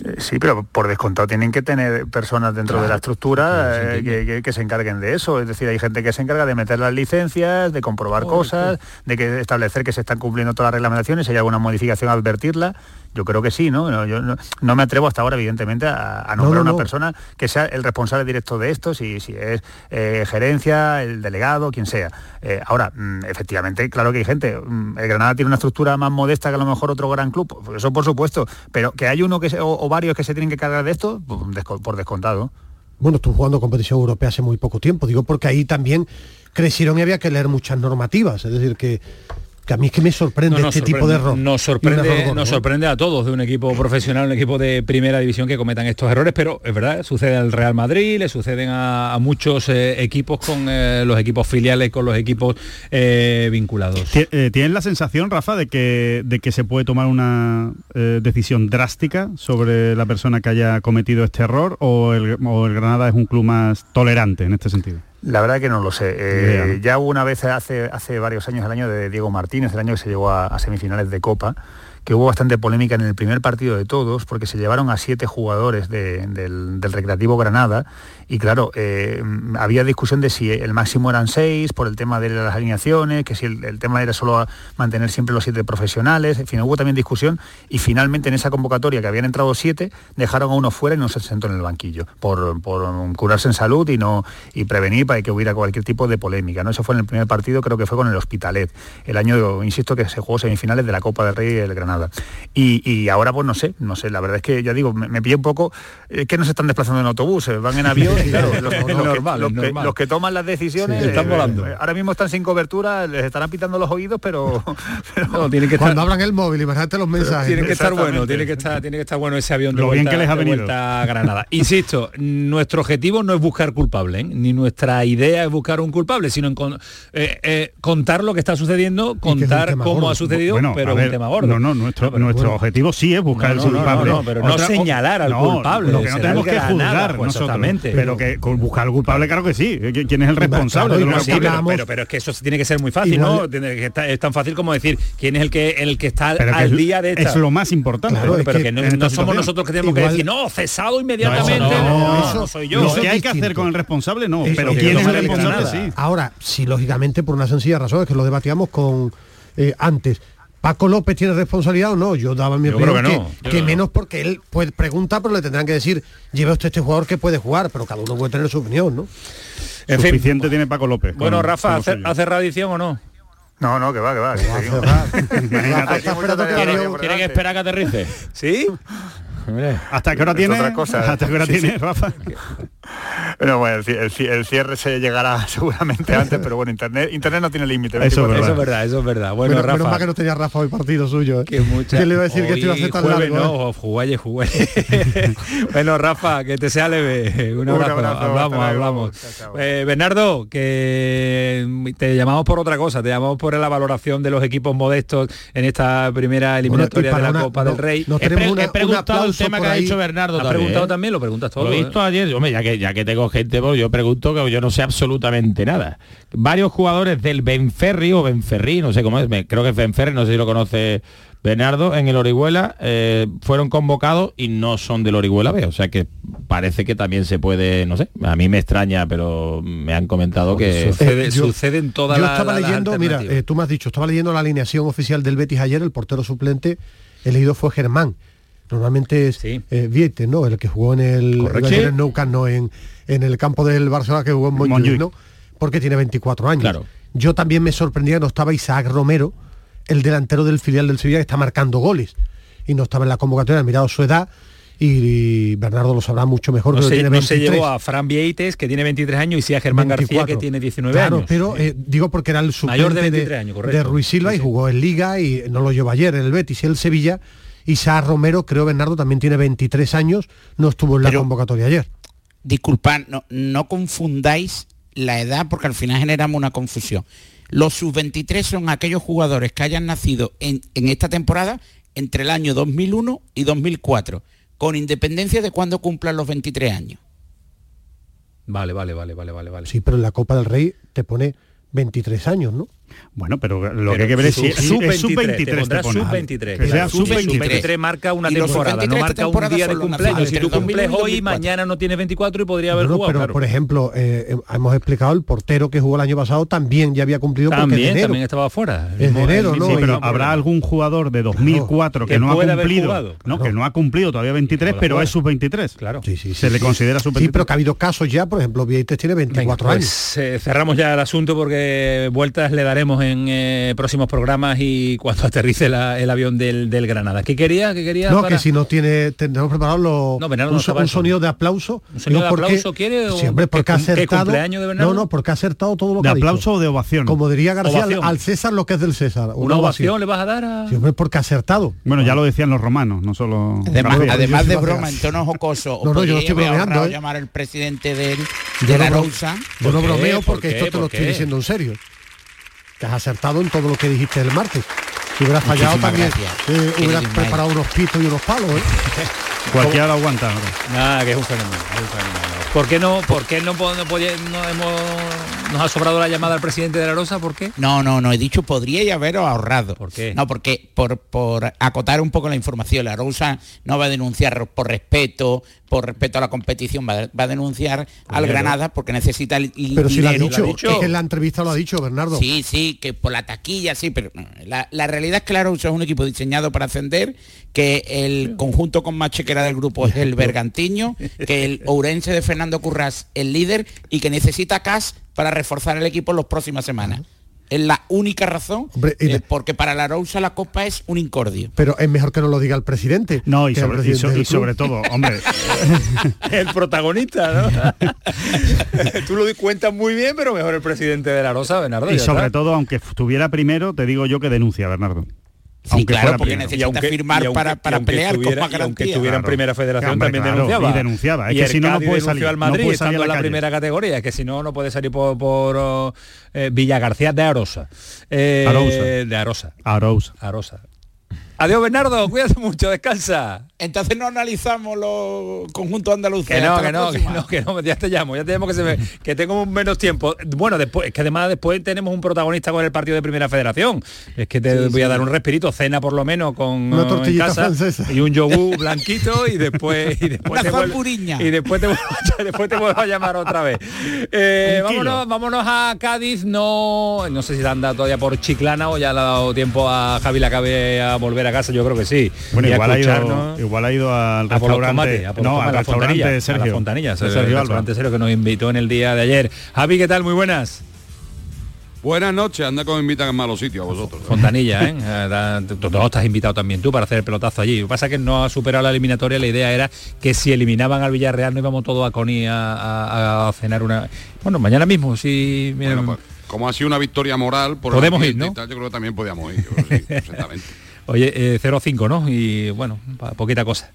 Eh, sí, pero por descontado tienen que tener personas dentro de la estructura eh, que, se encarguen de eso. Es decir, hay gente que se encarga de meter las licencias, de comprobar cosas, de que establecer que se están cumpliendo todas las reglamentaciones, si hay alguna modificación, advertirla. Yo creo que sí, ¿no? Yo no, me atrevo hasta ahora, evidentemente, a, nombrar a una persona que sea el responsable directo de esto, si, si es eh, gerencia, el delegado, quien sea. Eh, ahora, mm, efectivamente, claro que hay gente. Mm, el Granada tiene una estructura más modesta que a lo mejor otro gran club, pues eso por supuesto. Pero que hay uno que o, varios que se tienen que cargar de esto, pues, por descontado. Bueno, estuve jugando competición europea hace muy poco tiempo, digo porque ahí también crecieron y había que leer muchas normativas, es decir, que que a mí es que me sorprende este tipo de error. Nos sorprende, nos sorprende a todos de un equipo profesional, un equipo de primera división que cometan estos errores, pero es verdad, sucede al Real Madrid, le suceden a, muchos eh, equipos con eh, los equipos filiales, con los equipos eh, vinculados. ¿Tienes la sensación, Rafa, de que, de que se puede tomar una decisión drástica sobre la persona que haya cometido este error o el Granada es un club más tolerante en este sentido? La verdad que no lo sé. Eh, ya hubo una vez hace, hace varios años, el año de Diego Martínez, el año que se llegó a semifinales de Copa, que hubo bastante polémica en el primer partido de todos, porque se llevaron a siete jugadores del, Recreativo Granada, y claro, eh, había discusión de si el máximo eran seis, por el tema de las alineaciones, que si el, tema era solo mantener siempre los siete profesionales, en fin, hubo también discusión, y finalmente en esa convocatoria que habían entrado siete, dejaron a uno fuera y no se sentó en el banquillo, por, curarse en salud y no y prevenir para que hubiera cualquier tipo de polémica. ¿no? Eso fue en el primer partido, creo que fue con el Hospitalet, el año, insisto, que se jugó semifinales de la Copa del Rey y el Granada. Y, ahora pues no sé, no sé, la verdad es que ya digo, me, me un poco eh, que no se están desplazando en autobuses, van en avión y claro, los, que, toman las decisiones están volando. Eh, ahora mismo están sin cobertura, les estarán pitando los oídos, pero, que cuando abran el móvil, imagínate los mensajes. Tiene que estar bueno, tiene que estar, tiene que estar bueno ese avión de Lo bien que les ha venido. a Granada. Insisto, nuestro objetivo no es buscar culpable, ¿eh? ni nuestra idea es buscar un culpable, sino contar lo que está sucediendo, contar cómo ha sucedido, pero es un tema gordo. No, no, nuestro, objetivo sí es buscar el culpable. No, pero no señalar al culpable. Lo que no tenemos que juzgar pues Pero que buscar al culpable, claro que sí. ¿Quién es el responsable? pero, pero, es que eso tiene que ser muy fácil, ¿no? Es tan fácil como decir quién es el que el que está al día de esta. Es lo más importante. pero que no somos nosotros que tenemos que decir, no, cesado inmediatamente. No, soy yo. Lo que hay que hacer con el responsable, no. Pero quién es el responsable, sí. Ahora, si lógicamente por una sencilla razón es que lo debatíamos con eh, antes Paco López tiene responsabilidad o no. Yo daba mi opinión que, menos porque él pues pregunta, pero le tendrán que decir, lleve usted este jugador que puede jugar, pero cada uno puede tener su opinión, ¿no? En Suficiente tiene Paco López. Bueno, Rafa, ¿hace, ¿hace radición o no? No, no, que va, que va. ¿Tienen que esperar que aterrice? ¿Sí? ¿Hasta qué hora tiene? ¿Hasta qué hora tiene, Rafa? Bueno, bueno, el, cierre se llegará seguramente antes, pero bueno, internet, internet no tiene límite. Eso, es verdad, eso es verdad. Bueno, Rafa. Menos mal que no tenía Rafa hoy partido suyo. ¿eh? Que mucha... le iba a decir que esto iba a ser tan largo? No, jugué, jugué. bueno, Rafa, que te sea leve. Un abrazo. hablamos, hablamos. Eh, Bernardo, que te llamamos por otra cosa, te llamamos por la valoración de los equipos modestos en esta primera eliminatoria de la Copa del Rey. he, preguntado el tema que ha dicho Bernardo. ¿Has preguntado también? Lo preguntas todo. Lo he visto ¿eh? ayer, hombre, ya que, ya que tengo gente, pues yo pregunto que yo no sé absolutamente nada. Varios jugadores del Benferri o Benferri, no sé cómo es, creo que es Benferri, no sé si lo conoce Bernardo, en el Orihuela, eh, fueron convocados y no son del Orihuela B. O sea que parece que también se puede, no sé, a mí me extraña, pero me han comentado que... Sucede, en toda yo estaba leyendo, mira, eh, tú me has dicho, estaba leyendo la alineación oficial del Betis ayer, el portero suplente, el leído fue Germán Normalmente es sí. Eh, ¿no? El que jugó en el, Nou no en, en el campo del Barcelona que jugó en Montjuic, ¿no? Porque tiene 24 años. Yo también me sorprendía, no estaba Isaac Romero, el delantero del filial del Sevilla que está marcando goles. Y no estaba en la convocatoria, mirado su edad, y Bernardo lo sabrá mucho mejor. No, se, tiene no se llevó a Fran Vieites, que tiene 23 años, y sí a Germán García, que tiene 19 claro, años. pero eh, digo porque era el Mayor de, años, de, Ruiz Silva y jugó en Liga y no lo llevó ayer en el Betis y el Sevilla Isaac Romero, creo Bernardo, también tiene 23 años, no estuvo en la convocatoria ayer. Disculpad, no, no confundáis la edad porque al final generamos una confusión. Los sub-23 son aquellos jugadores que hayan nacido en, esta temporada entre el año 2001 y 2004, con independencia de cuándo cumplan los 23 años. Vale, vale, vale, vale, vale, vale. Sí, pero en la Copa del Rey te pone 23 años, ¿no? Bueno, pero lo que hay que ver es si es sub-23. Sub-23. Que sea sub-23 marca una temporada, no marca un día de cumpleaños. Si tú cumples hoy, mañana no tienes 24 y podría haber jugado. Pero, por ejemplo, eh, hemos explicado el portero que jugó el año pasado también ya había cumplido también, porque También estaba fuera. Es de enero, ¿no? Sí, pero habrá algún jugador de 2004 que, no ha cumplido, no, que no ha cumplido todavía 23, pero es sub-23. Claro. Sí, sí, Se le considera sub-23. Sí, pero que ha habido casos ya, por ejemplo, Vieites tiene 24 pues, años. Eh, cerramos ya el asunto porque vueltas le daremos en eh, próximos programas y cuando aterrice el avión del, Granada. ¿Qué quería? ¿Qué quería? No, que si no tiene, tendremos preparado lo, un, sonido de aplauso. ¿Un sonido de aplauso quiere? siempre porque ha acertado. no, no, porque ha acertado todo lo que ¿De aplauso o de ovación? Como diría García, al César lo que es del César. ¿Una, ovación, le vas a dar a...? Siempre porque ha acertado. Bueno, ya lo decían los romanos, no solo... Además, de broma, en tono jocoso, no, no, yo no estoy bromeando. ¿eh? llamar el presidente de, de la Rosa. Yo no bromeo porque esto te lo estoy diciendo en serio que has acertado en todo lo que dijiste el martes. Si hubieras fallado también, eh, hubieras preparado unos pitos y unos palos. ¿eh? Cualquiera lo aguanta. Nada, que es un fenómeno. ¿Por qué no, por qué no, no, no hemos, nos ha sobrado la llamada al presidente de la Rosa? ¿Por qué? No, no, no, he dicho podría haberos ahorrado. ¿Por qué? No, porque por, por acotar un poco la información, la Rosa no va a denunciar por respeto, por respeto a la competición, va, a denunciar al Granada porque necesita el, Pero si lo ha dicho, es que en la entrevista lo ha dicho, Bernardo. Sí, sí, que por la taquilla, sí, pero la, realidad es que la Rosa es un equipo diseñado para ascender, que el conjunto con más chequera del grupo es el Bergantiño, que el Ourense de Fernando Curras el líder y que necesita CAS para reforzar el equipo en las próximas semanas. Es la única razón, eh, porque para la Rousa la Copa es un incordio. Pero es mejor que no lo diga el presidente. No, y, sobre, todo, hombre, el protagonista, ¿no? Tú lo cuentas muy bien, pero mejor el presidente de la Rosa, Bernardo. Y sobre todo, aunque estuviera primero, te digo yo que denuncia, Bernardo. Sí, aunque claro, porque necesita firmar para, para pelear con más aunque estuviera en primera federación también denunciaba. Y denunciaba. Es que si no, no puede salir al Madrid no estando en la, primera categoría. Es que si no, no puede salir por, por oh, eh, Villa García de Arosa. Eh, Arousa. De Arosa. Arosa. Arosa. Adiós Bernardo, cuídate mucho, descansa. Entonces no analizamos los conjuntos andaluces. Que no, que no, que no, que no, ya te llamo, ya te llamo que, se me, que tengo menos tiempo. Bueno, después, es que además después tenemos un protagonista con el partido de Primera Federación. Es que te voy a dar un respirito, cena por lo menos con una tortillita francesa y un yogur blanquito y después y después te vuelvo, y después te después te vuelvo a llamar otra vez. Eh, vámonos, vámonos a Cádiz, no no sé si te han dado todavía por Chiclana o ya le ha dado tiempo a Javi Lacabe a volver a casa, yo creo que sí. Bueno, igual ha, ido, igual ha ido al restaurante, no, al restaurante Sergio. A la fontanilla, Sergio, Sergio el restaurante Sergio que nos invitó en el día de ayer. Javi, ¿qué tal? Muy buenas. Buenas noches, anda como invitan en malos sitios a vosotros. ¿eh? Fontanilla, ¿eh? eh tú estás invitado también tú para hacer el pelotazo allí. Lo que pasa es que no ha superado la eliminatoria, la idea era que si eliminaban al Villarreal no íbamos todos a Coni a, cenar una... Bueno, mañana mismo, si... Pues, como ha sido una victoria moral, por podemos ir, ¿no? yo creo que también podíamos ir. sí, Oye, 0-5, eh, ¿no? Y bueno, poquita cosa.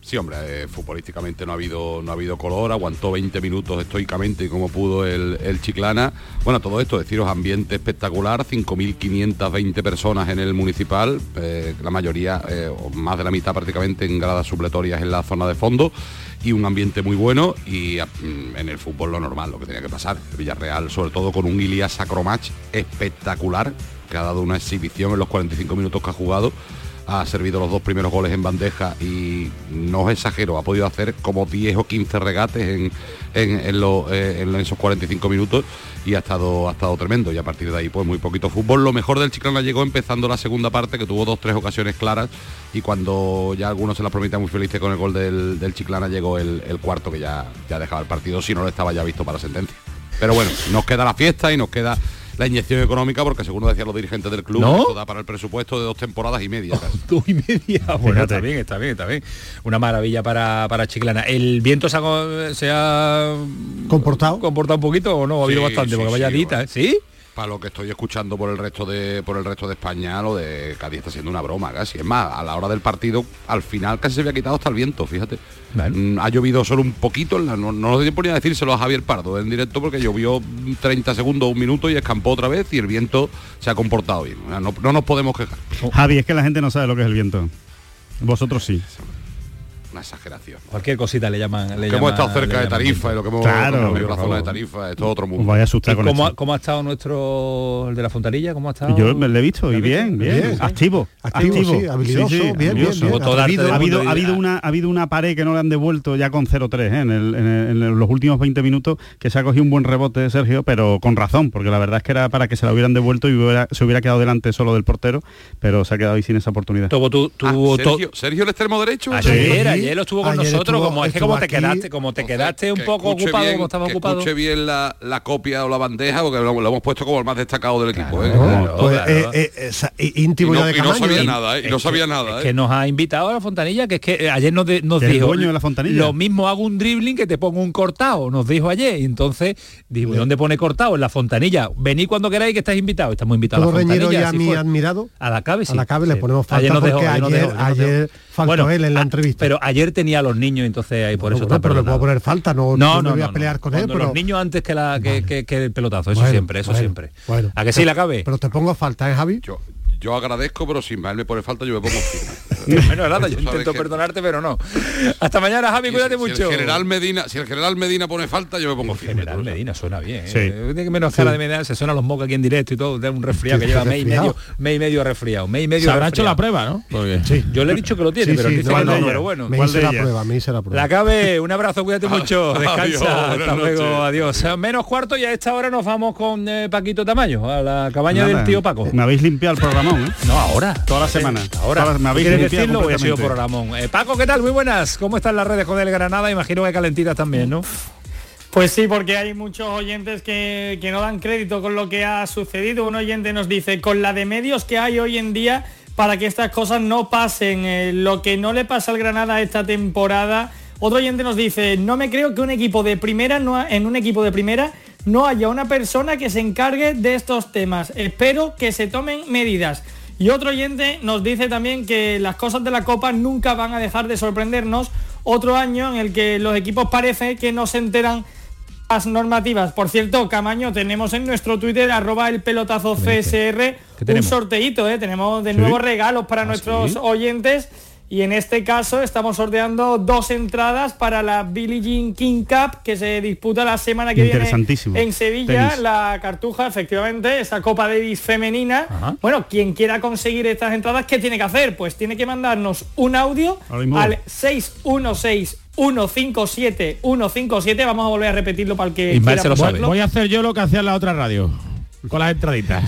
Sí, hombre, eh, futbolísticamente no ha habido no ha habido color, aguantó 20 minutos estoicamente como pudo el, Chiclana. Bueno, todo esto, deciros, ambiente espectacular, 5.520 personas en el municipal, eh, la mayoría, más de la mitad prácticamente en gradas supletorias en la zona de fondo y un ambiente muy bueno y mm, en el fútbol lo normal, lo que tenía que pasar. Villarreal, sobre todo con un Ilias Sacromach espectacular, que ha dado una exhibición en los 45 minutos que ha jugado. Ha servido los dos primeros goles en bandeja y no os exagero, ha podido hacer como 10 o 15 regates en, en, eh, esos 45 minutos y ha estado, ha estado tremendo. Y a partir de ahí, pues muy poquito fútbol. Lo mejor del Chiclana llegó empezando la segunda parte, que tuvo dos, tres ocasiones claras. Y cuando ya algunos se la prometían muy felices con el gol del, Chiclana, llegó el, cuarto que ya, ya dejaba el partido, si no lo estaba ya visto para sentencia. Pero bueno, nos queda la fiesta y nos queda la inyección económica, porque según decían los dirigentes del club, ¿No? da para el presupuesto de dos temporadas y media. dos y media, bueno, está bien, está bien, está bien. Una maravilla para, para Chiclana. ¿El viento se ha, comportado? ¿Comportado un poquito o no? Ha habido bastante, porque vaya dita, ¿sí? Para lo que estoy escuchando por el resto de por el resto de España lo de Cádiz está siendo una broma casi. Es más a la hora del partido al final casi se había quitado hasta el viento fíjate. Mm, ha llovido solo un poquito no, no, no tiempo ni a decírselo a Javier Pardo en directo porque llovió 30 segundos un minuto y escampó otra vez y el viento se ha comportado bien. No, nos podemos quejar. Javi es que la gente no sabe lo que es el viento. Vosotros sí una exageración. Cualquier cosita le llaman. Le que hemos estado cerca de Tarifa y lo que hemos claro, la zona de Tarifa, es todo otro mundo. Vaya asustar con cómo, ha, ¿Cómo ha estado nuestro el de la fontanilla? ¿Cómo ha estado? Yo me lo he visto y bien, bien, bien, activo, activo, activo. Sí, habilidoso, sí, sí, bien, habilidoso. bien, bien. Ha, habido, ha, habido, ha habido una ha habido una pared que no le han devuelto ya con 0-3 ¿eh? en, los últimos 20 minutos que se ha cogido un buen rebote de Sergio, pero con razón, porque la verdad es que era para que se la hubieran devuelto y hubiera, se hubiera quedado delante solo del portero, pero se ha quedado ahí sin esa oportunidad. Tuvo, tú, tú, ah, Sergio, Sergio, el extremo derecho. Ayer, sí. Ayer lo estuvo con ayer nosotros, estuvo, como es que como te quedaste, como te quedaste un poco ocupado, bien, como estaba que ocupado. Escuche bien la, la, copia o la bandeja, porque lo, lo, hemos puesto como el más destacado del equipo. ¿eh? Claro, pues. Eh, eh, eh, íntimo y no, de y no sabía nada, ¿eh? y no sabía nada. Que nos ha invitado a la fontanilla, que es que ayer nos, nos dijo dueño de la fontanilla. lo mismo hago un dribbling que te pongo un cortado, nos dijo ayer. Y entonces, digo, ¿dónde pone cortado? En la fontanilla. Vení cuando queráis que estáis invitados. Estamos invitados a la fontanilla. y a mi admirado. A la cabe, sí. A la cabe sí. le ponemos falta porque ayer, faltó él en la a, entrevista. Pero ayer tenía a los niños, entonces ahí por no, eso bueno, está pero le puedo poner falta, no, no, no, no, voy a no, pelear no. con Cuando él. Pero... Los niños antes que, la, que, vale. que, que el pelotazo, eso bueno, siempre, eso bueno, siempre. Bueno, ¿A que sí la cabe? Pero te pongo falta, ¿eh, Javi? Yo, yo agradezco, pero sin él me pone falta, yo me pongo firme. bueno, nada, yo intento que... perdonarte, pero no. Hasta mañana, Javi, cuídate si, mucho. Si el general Medina, si el general Medina pone falta, yo me pongo firme. General Medina suena bien. Sí. ¿eh? Tiene menos cara de Medina, se suenan los mocos aquí en directo y todo, de un resfriado que lleva mes y medio, mes y medio resfriado, mes y medio. Se habrá hecho la prueba, ¿no? Sí. Yo le he dicho que lo tiene, sí, pero sí, dice no, que no, no, pero bueno. Me hice la prueba, me hice la prueba. La cabe, un abrazo, cuídate mucho, descansa, adiós, hasta luego, adiós. Menos cuarto y a esta hora nos vamos con eh, Paquito Tamayo, a la cabaña Nada, del tío Paco. Me habéis limpiado el programón, ¿eh? No, ahora. Toda la semana. Ahora. Toda, me habéis ¿Quieres decirlo? Voy a sido por Ramón. Eh, Paco, ¿qué tal? Muy buenas. ¿Cómo están las redes con el Granada? Imagino que calentitas también, ¿no? Pues sí, porque hay muchos oyentes que, que, no dan crédito con lo que ha sucedido. Un oyente nos dice, con la de medios que hay hoy en día para que estas cosas no pasen, eh, lo que no le pasa al Granada esta temporada. Otro oyente nos dice, no me creo que un equipo de primera, no, en un equipo de primera no haya una persona que se encargue de estos temas. Espero que se tomen medidas. Y otro oyente nos dice también que las cosas de la Copa nunca van a dejar de sorprendernos. Otro año en el que los equipos parece que no se enteran las normativas. Por cierto, Camaño, tenemos en nuestro Twitter, arroba el pelotazo CSR, un sorteito, ¿eh? tenemos de ¿Sí? nuevo regalos para ¿Ah, nuestros sí? oyentes. Y en este caso estamos sorteando dos entradas para la Billie Jean King Cup que se disputa la semana que viene en Sevilla, Tenis. la Cartuja, efectivamente, esa Copa Davis femenina. Ajá. Bueno, quien quiera conseguir estas entradas, ¿qué tiene que hacer? Pues tiene que mandarnos un audio al 616 157 157. Vamos a volver a repetirlo para el que quiera lo sabe. Voy a hacer yo lo que hacía en la otra radio con las entraditas.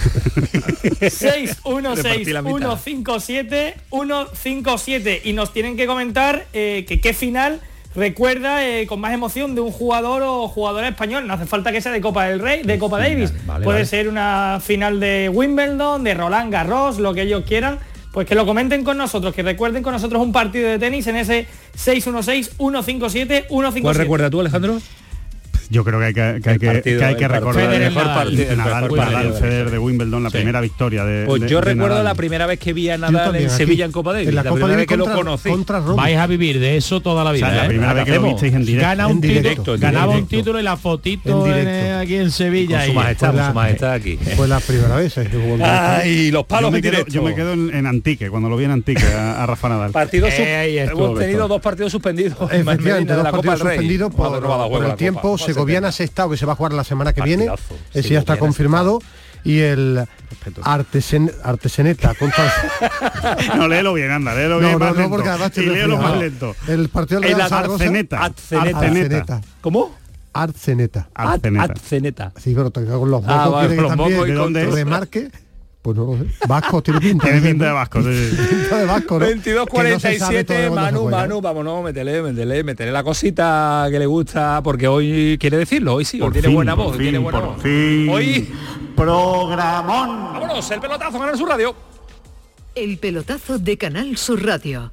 616-157-157 y nos tienen que comentar eh, que qué final recuerda eh, con más emoción de un jugador o jugadora español. No hace falta que sea de Copa del Rey, de Copa Davis. Vale, Puede vale. ser una final de Wimbledon, de Roland Garros, lo que ellos quieran. Pues que lo comenten con nosotros, que recuerden con nosotros un partido de tenis en ese 616-157-157. ¿Cuál recuerda tú, Alejandro? Yo creo que hay que, que, hay que, que, hay que recordar el mejor partido, el Nadal, mejor Nadal, Federer de Wimbledon, la sí. primera victoria de Pues de, yo de recuerdo Nadal. la primera vez que vi a Nadal en Sevilla en Copa Davis, la, la Copa primera vez que contra, lo conocí. Vais a vivir de eso toda la vida. O sea, la ¿eh? primera vez que lo visteis en directo. Gana un en título, directo, ganaba directo. un título y la fotito en en, aquí en Sevilla. Con su y- majestad, la- su majestad aquí. Fue la primera vez que jugó en directo. Ay, los Yo palos me, en quedo, directo. yo me quedo en, Antique, cuando lo vi en Antique a, Rafa Nadal. Eh, hemos tenido dos partidos suspendidos. Efectivamente, de dos partidos suspendidos por, el tiempo. Copa. Segoviana Sestao, que se va a jugar la semana que viene. Ese ya está confirmado. Y el Artesen, Arteseneta contra no, léelo bien, anda, léelo No, bien no, más no, lento. porque además te y léelo más lento. el partido Real Zaragoza. Arceneta. Arceneta. Arceneta. ¿Cómo? Arceneta. Arceneta. Arceneta. Sí, pero con los Ah, mocos vale, que con los también mocos y ¿De remarque. Pues no lo sé. Vasco, tiene pinta. Tiene pinta de vasco. sí. Pinta de Vasco, ¿no? 22 Que no se sabe 47 todavía cuándo se Manu, Manu, vámonos, métele, métele, métele la cosita que le gusta, porque hoy quiere decirlo, hoy sí, hoy tiene fin, buena voz, fin, tiene buena por voz. fin. Hoy, Programón. vámonos, el pelotazo, ganar su radio. El pelotazo de Canal Sur Radio.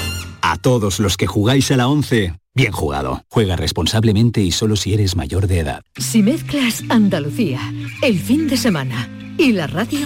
A todos los que jugáis a la 11, bien jugado. Juega responsablemente y solo si eres mayor de edad. Si mezclas Andalucía, el fin de semana y la radio,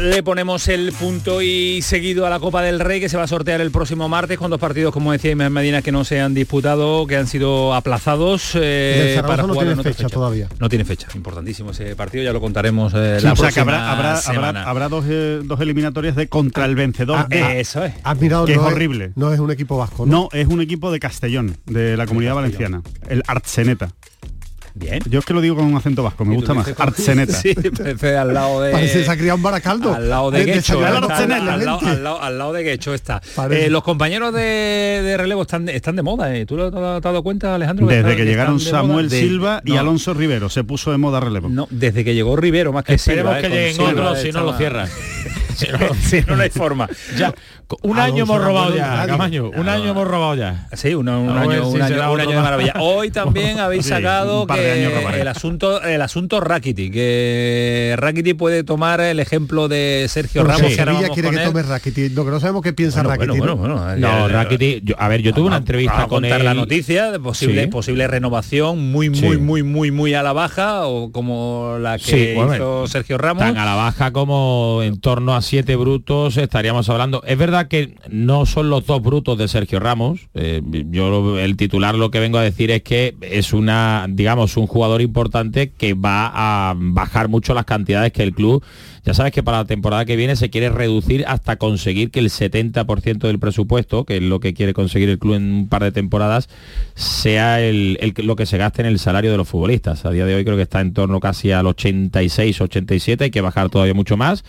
Le ponemos el punto y seguido a la Copa del Rey que se va a sortear el próximo martes con dos partidos, como decía Imer Medina, que no se han disputado, que han sido aplazados eh, para no tiene fecha, todavía. No tiene fecha, importantísimo ese partido, ya lo contaremos eh, la próxima habrá, semana. habrá, dos, eh, dos, eliminatorias de contra el vencedor ah, de... ah, eso es. Has mirado, que no es horrible. no es un equipo vasco, ¿no? No, es un equipo de Castellón, de la Comunidad Valenciana, el Artseneta. Bien. Yo es que lo digo con un acento vasco, me gusta más. Artseneta. Sí, parece al lado de. Parece que se ha criado en Baracaldo. Al lado de, Guecho. Al, al, lado, al, lado, de Guecho está. Eh, los compañeros de, de, relevo están, están de moda. ¿eh? ¿Tú lo, has dado cuenta, Alejandro? Desde están, que llegaron Samuel Silva y Alonso Rivero, se puso de moda relevo. No, desde que llegó Rivero, más que Esperemos Silva, que eh, lleguen otros, si no lo cierran. si, no, si no, no hay forma. Ya, un año hemos robado ya, Camaño. Un año hemos robado ya. Sí, un, un año, un año, un año de maravilla. Hoy también habéis sacado que el asunto, el asunto Rakiti, que Rakiti puede tomar el ejemplo de Sergio Pero Ramos. Sí, Sevilla quiere que tome Rakiti. Lo que no sabemos qué piensa bueno, Rakiti. Bueno, bueno, bueno, no, Rakiti, yo, a ver, yo tuve una entrevista a con él. la noticia de posible, sí. posible renovación muy, muy, sí. muy, muy, muy a la baja, o como la que hizo Sergio Ramos. Tan a la baja como en torno a siete brutos estaríamos hablando. Es verdad que no son los dos brutos de Sergio Ramos. Eh, yo el titular lo que vengo a decir es que es una, digamos, un jugador importante que va a bajar mucho las cantidades que el club ya sabes que para la temporada que viene se quiere reducir hasta conseguir que el 70% del presupuesto, que es lo que quiere conseguir el club en un par de temporadas, sea el, el, lo que se gaste en el salario de los futbolistas. A día de hoy creo que está en torno casi al 86-87, hay que bajar todavía mucho más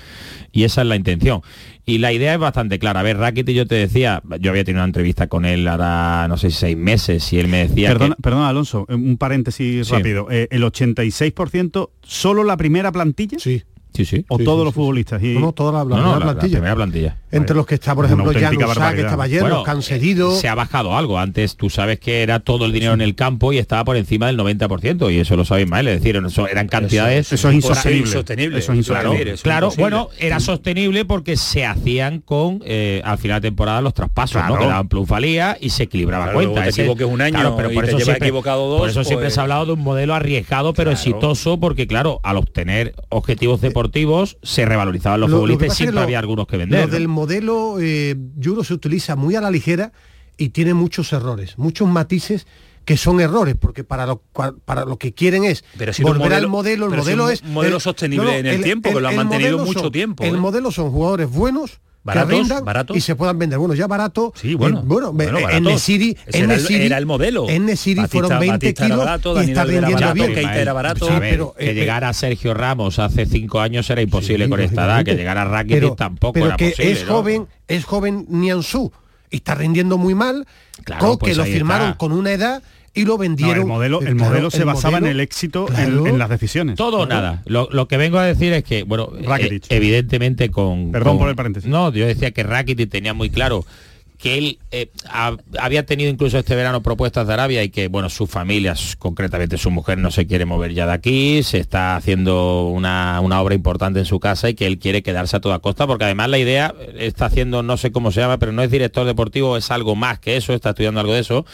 y esa es la intención. Y la idea es bastante clara. A ver, Rackety, yo te decía, yo había tenido una entrevista con él ahora, no sé, seis meses, y él me decía Perdona, que... perdona Alonso, un paréntesis sí. rápido. Eh, el 86%, ¿solo la primera plantilla? Sí. Sí, sí. O sí, todos sí, los sí. futbolistas. Y... No, toda la, la, no, no, la, la, plantilla. la primera plantilla. Entre los que está, por ejemplo, Jan Usá, que estaba ayer, bueno, los Cancerido. Se ha bajado algo. Antes tú sabes que era todo el dinero en el campo y estaba por encima del 90%, y eso lo sabéis mal. Es decir, eso eran cantidades... Eso, eso es insostenible. insostenible. Eso es insostenible. Claro, claro bueno, era sostenible porque se hacían con, eh, al final de temporada, los traspasos, claro. ¿no? que daban plusvalía y se equilibraba claro, cuenta. Te Ese, equivoques un año claro, pero por eso siempre, equivocado dos, por eso pues... siempre se ha hablado de un modelo arriesgado pero exitoso porque, claro, al obtener objetivos deportivos se revalorizaban los lo, futbolistas lo siempre lo, había algunos que vender. Lo ¿no? del modelo eh, Euro se utiliza muy a la ligera y tiene muchos errores, muchos matices que son errores, porque para lo, para lo que quieren es pero si volver modelo, al modelo, el modelo si es... Un modelo el, sostenible no, en el, el, tiempo, que lo han mantenido mucho son, tiempo. El ¿eh? modelo son jugadores buenos, y se puedan vender. Bueno, ya barato. Sí, bueno. Eh, bueno, bueno en Nesiri, en era, el modelo. En Nesiri fueron 20 kilos barato, y está vendiendo bien. Keita era barato. pero, que eh, llegara Sergio Ramos hace cinco años era imposible con esta edad, que llegara Rakitic tampoco pero era que posible. Es joven, es joven Nianzú y está rindiendo muy mal. Claro, que pues lo firmaron con una edad y lo vendieron. el modelo, el modelo se basaba en el éxito, en, las decisiones. Todo o nada. Lo, que vengo a decir es que, bueno, eh, evidentemente con... Perdón por el paréntesis. No, yo decía que Rakitic tenía muy claro que él eh, había tenido incluso este verano propuestas de Arabia y que, bueno, su familia, concretamente su mujer, no se quiere mover ya de aquí, se está haciendo una, una, obra importante en su casa y que él quiere quedarse a toda costa, porque además la idea está haciendo, no sé cómo se llama, pero no es director deportivo, es algo más que eso, está estudiando algo de eso,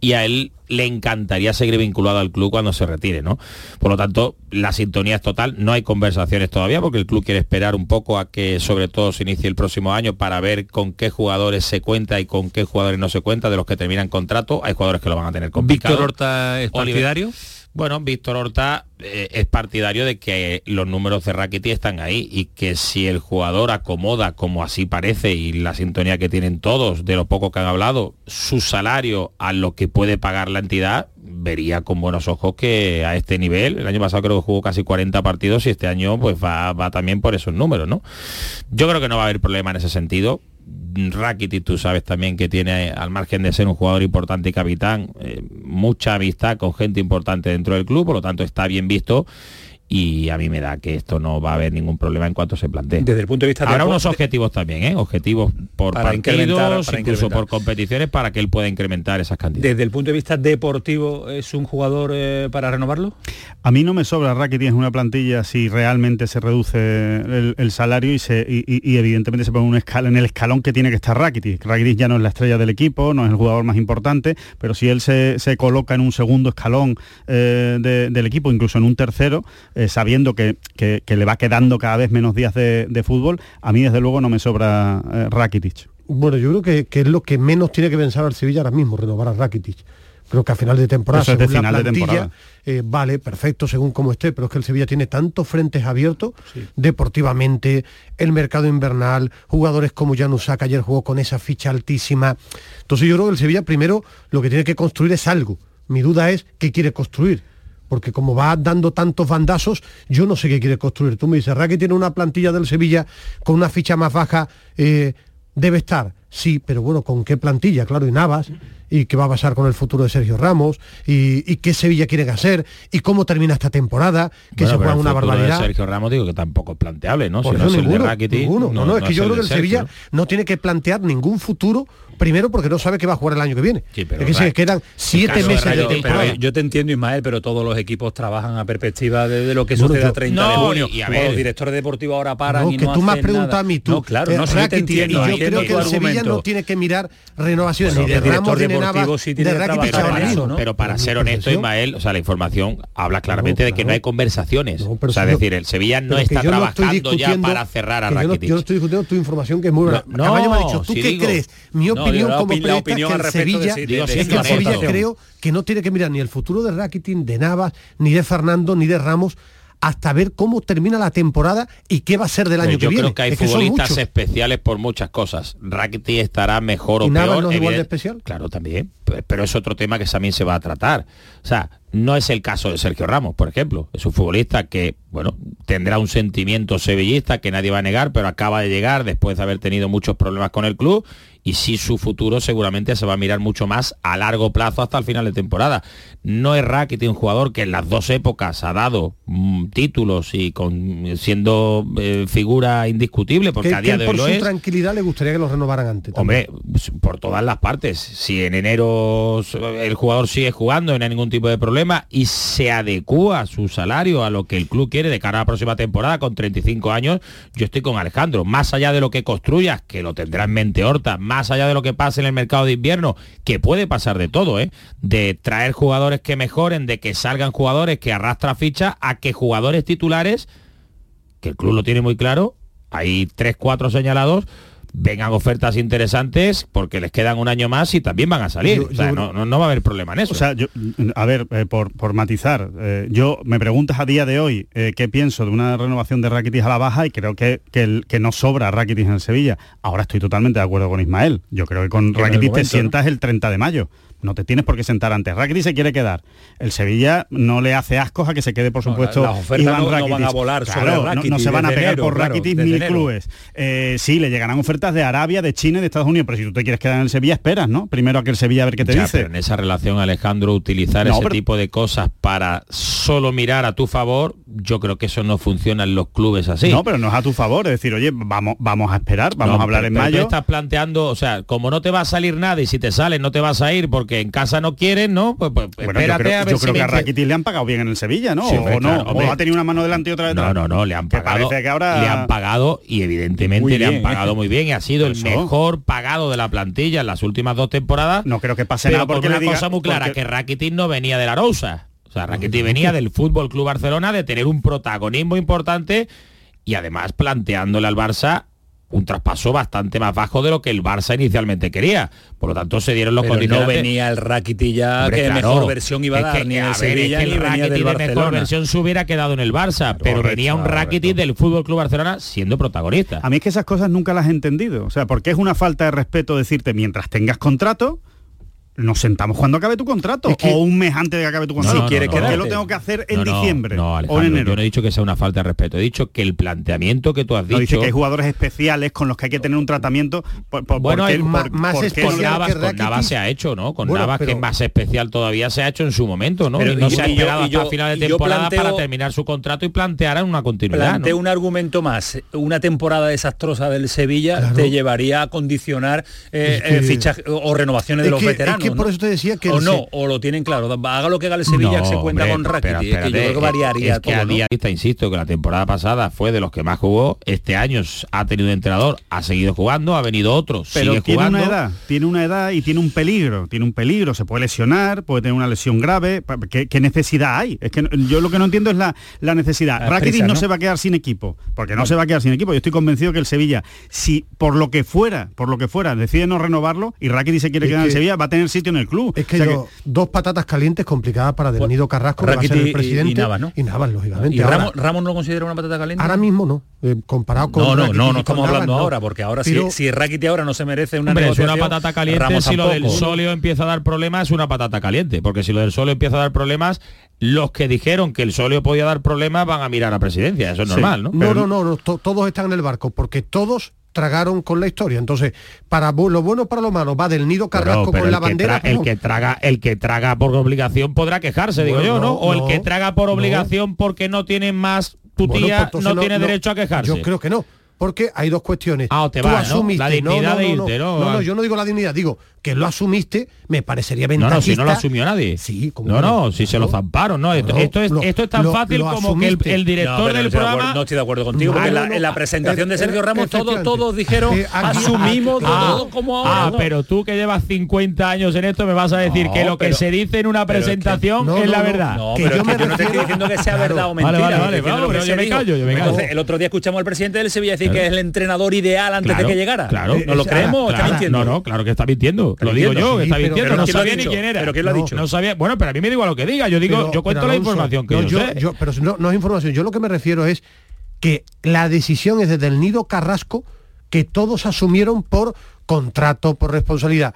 y a él le encantaría seguir vinculado al club cuando se retire, ¿no? Por lo tanto, la sintonía es total, no hay conversaciones todavía porque el club quiere esperar un poco a que sobre todo se inicie el próximo año para ver con qué jugadores se cuenta y con qué jugadores no se cuenta de los que terminan contrato, hay jugadores que lo van a tener complicado. ¿Víctor Horta es partidario? Bueno, Víctor Horta eh, es partidario de que los números de Rackety están ahí y que si el jugador acomoda, como así parece, y la sintonía que tienen todos, de lo poco que han hablado, su salario a lo que puede pagar la entidad, vería con buenos ojos que a este nivel, el año pasado creo que jugó casi 40 partidos y este año pues va, va también por esos números, ¿no? Yo creo que no va a haber problema en ese sentido Rakitic tú sabes también que tiene, al margen de ser un jugador importante y capitán, eh, mucha amistad con gente importante dentro del club, por lo tanto está bien visto y a mí me da que esto no va a haber ningún problema en cuanto se plantee. Desde el punto de vista Habrá unos objetivos también, ¿eh? objetivos por partidos, incluso por competiciones para que él pueda incrementar esas cantidades. Desde el punto de vista deportivo, ¿es un jugador eh, para renovarlo? A mí no me sobra Rakitic en una plantilla si realmente se reduce el, salario y, se, y, evidentemente se pone un escala, en el escalón que tiene que estar Rakitic. Rakitic ya no es la estrella del equipo, no es el jugador más importante, pero si él se, coloca en un segundo escalón eh, del equipo, incluso en un tercero, eh, sabiendo que, le va quedando cada vez menos días de, fútbol, a mí desde luego no me sobra eh, Rakitic. Bueno, yo creo que, es lo que menos tiene que pensar al Sevilla ahora mismo, renovar a Rakitic. Creo que a final de temporada, Eso es final de temporada. Eh, vale, perfecto, según como esté, pero es que el Sevilla tiene tantos frentes abiertos, deportivamente, el mercado invernal, jugadores como Januzak ayer jugó con esa ficha altísima. Entonces yo creo que el Sevilla primero lo que tiene que construir es algo. Mi duda es qué quiere construir porque como va dando tantos bandazos, yo no sé qué quiere construir. Tú me dices, que tiene una plantilla del Sevilla con una ficha más baja, eh, debe estar. Sí, pero bueno, ¿con qué plantilla? Claro, y Navas y qué va a pasar con el futuro de Sergio Ramos y, qué Sevilla quieren hacer y cómo termina esta temporada, que se juega una barbaridad. De Sergio Ramos digo que tampoco es planteable, ¿no? si no, ninguno, no, no, es que yo creo que el Sevilla no tiene que plantear ningún futuro primero porque no sabe que va a jugar el año que viene. es que se quedan siete meses de, temporada. yo te entiendo, Ismael, pero todos los equipos trabajan a perspectiva de, lo que sucede a 30 de junio. Y, a ver, los directores deportivos ahora paran y que tú me has preguntado a mí, tú. No, claro, no sé, te entiendo. Y yo creo que el Sevilla no tiene que mirar renovaciones de Pero para ser honesto, Ismael, o sea, la información habla claramente de que no hay conversaciones. O sea, es decir, el Sevilla no está trabajando ya para cerrar a Rakitic. Yo no estoy discutiendo tu información que es muy buena. Caballo me ha dicho, ¿tú qué crees? Mi opinión como periodista es que el Sevilla, es que el Sevilla creo que no tiene que mirar ni el futuro de Rakitic, de Navas, ni de Fernando, ni de Ramos, hasta ver cómo termina la temporada y qué va a ser del año que viene. Yo creo que hay futbolistas especiales por muchas cosas. Rakitic estará mejor o peor. No es igual de especial? Claro, también. Pero es otro tema que también se va a tratar. O sea, no es el caso de Sergio Ramos, por ejemplo. Es un futbolista que, bueno, tendrá un sentimiento sevillista que nadie va a negar, pero acaba de llegar después de haber tenido muchos problemas con el club y sí su futuro seguramente se va a mirar mucho más a largo plazo hasta el final de temporada. No es Rakitic un jugador que en las dos épocas ha dado mm, títulos y con, siendo eh, figura indiscutible, porque a día de hoy por su tranquilidad le gustaría que lo renovaran antes. Hombre, por todas las partes. Si en enero el jugador sigue jugando, no hay ningún tipo de problema y se adecúa su salario a lo que el club quiere de cara a la próxima temporada con 35 años, yo estoy con Alejandro. Más allá de lo que construyas, que lo tendrá en mente Horta, más allá de lo que pase en el mercado de invierno, que puede pasar de todo, ¿eh? de traer jugadores que mejoren, de que salgan jugadores que arrastra ficha, a que jugadores titulares, que el club lo tiene muy claro, hay tres, cuatro señalados, vengan ofertas interesantes porque les quedan un año más y también van a salir. o sea, no, no, va a haber problema en eso. O sea, yo, a ver, eh, por, por, matizar, eh, yo me preguntas a día de hoy eh, qué pienso de una renovación de Rakitic a la baja y creo que, que, que no sobra Rakitic en el Sevilla. Ahora estoy totalmente de acuerdo con Ismael. Yo creo que con Rakitic te sientas el 30 de mayo no te tienes por qué sentar antes. Rakitic se quiere quedar. El Sevilla no le hace ascos a que se quede, por supuesto, las ofertas no, van a volar no, se van a pegar por Rakitic mil clubes. Eh, sí, le llegarán ofertas de Arabia, de China y de Estados Unidos, pero si tú te quieres quedar en el Sevilla, esperas, ¿no? Primero a que el Sevilla a ver qué te dice. en esa relación, Alejandro, utilizar ese tipo de cosas para solo mirar a tu favor, yo creo que eso no funciona en los clubes así. No, pero no es a tu favor, es decir, oye, vamos, vamos a esperar, vamos a hablar en mayo. estás planteando, o sea, como no te va a salir nada y si te sales no te vas a ir porque en casa no quieren, ¿no? Pues, pues espérate yo creo, a ver yo creo que a Rakitic le han pagado bien en el Sevilla, ¿no? o no, o ha tenido una mano delante y otra detrás. No, no, no, le han pagado. Que ahora... Le han pagado y evidentemente le han pagado muy bien y ha sido el mejor pagado de la plantilla en las últimas dos temporadas. No creo que pase nada porque una cosa muy clara, que Rakitic no venía de la Rosa. O sea, Rakitic venía del Fútbol Club Barcelona de tener un protagonismo importante y además planteándole al Barça un traspaso bastante más bajo de lo que el Barça inicialmente quería. Por lo tanto, se dieron los Pero no venía el Rakitic ya que mejor versión iba a dar, ni el Sevilla, el Rakitic de mejor versión se hubiera quedado en el Barça, pero venía un Rakitic del Fútbol Club Barcelona siendo protagonista. A mí es que esas cosas nunca las he entendido. O sea, porque es una falta de respeto decirte mientras tengas contrato, nos sentamos cuando acabe tu contrato o un mes antes de que acabe tu contrato. si quiere que lo tengo que hacer en diciembre o en enero. Yo no he dicho que sea una falta de respeto, he dicho que el planteamiento que tú has dicho... que hay jugadores especiales con los que hay que tener un tratamiento bueno, hay más, especial con Navas, se ha hecho, ¿no? Con Navas que es más especial todavía se ha hecho en su momento, ¿no? no se ha esperado hasta final de temporada para terminar su contrato y plantear una continuidad. Planteo un argumento más. Una temporada desastrosa del Sevilla te llevaría a condicionar eh, eh, fichas o renovaciones de los veteranos por eso te decía que... O no, o lo tienen claro. Haga lo que haga el Sevilla, se cuenta con Rakitic. que yo creo que variaría es que a día vista, insisto, que la temporada pasada fue de los que más jugó. Este año ha tenido entrenador, ha seguido jugando, ha venido otro, pero tiene una edad, tiene una edad y tiene un peligro. Tiene un peligro, se puede lesionar, puede tener una lesión grave. ¿Qué, necesidad hay? Es que yo lo que no entiendo es la, la necesidad. Rakitic no, se va a quedar sin equipo, porque no se va a quedar sin equipo. Yo estoy convencido que el Sevilla, si por lo que fuera, por lo que fuera, decide no renovarlo y Rakitic se quiere quedar en Sevilla, va a tener sitio en el club. Es que, dos patatas calientes complicadas para Del Nido Carrasco, que va a ser el presidente. Y, Navas, ¿no? Y Navas, lógicamente. ¿Y Ramos, Ramos, no considera una patata caliente? Ahora mismo no. Eh, comparado con No, no, no, no estamos hablando ahora, porque ahora si, si Rakitic ahora no se merece una Hombre, es una patata caliente si lo del solio empieza a dar problemas es una patata caliente, porque si lo del solio empieza a dar problemas los que dijeron que el solio podía dar problemas van a mirar a presidencia, eso es normal, ¿no? No, no, no, no todos están en el barco, porque todos tragaron con la historia. Entonces, para lo bueno para lo malo, va del nido Carrasco con la bandera. el que traga, el que traga por obligación podrá quejarse, digo yo, ¿no? O el que traga por obligación porque no tiene más tu tía pues no, tiene derecho a quejarse. Yo creo que no porque hay dos cuestiones. Ah, te Tú asumiste, La dignidad de irte, ¿no? No, no, yo no digo la dignidad, digo que lo asumiste, me parecería ventajista. No, no, si no lo asumió nadie. Sí, como No, no, si se lo zamparon, ¿no? Esto, es, esto es tan fácil como que el, director del programa... no estoy de acuerdo contigo, porque en la, presentación de Sergio Ramos todos, todos dijeron, asumimos todo como ahora. Ah, pero tú que llevas 50 años en esto me vas a decir que lo que se dice en una presentación es la verdad. No, pero yo no te estoy diciendo que sea verdad o mentira. Vale, vale, vale, yo me callo, yo me callo. el otro día escuchamos al presidente del Sevilla decir que es el entrenador ideal antes de que llegara. Claro. ¿No lo creemos? Está mintiendo. No, no, claro que está mintiendo. Lo digo yo, está mintiendo. No sabía ni quién era. ¿Pero quién lo ha dicho? No sabía. Bueno, pero a mí me digo a lo que diga. Yo digo, yo cuento la información que yo sé. Pero no es información. Yo lo que me refiero es que la decisión es desde el nido Carrasco que todos asumieron por contrato, por responsabilidad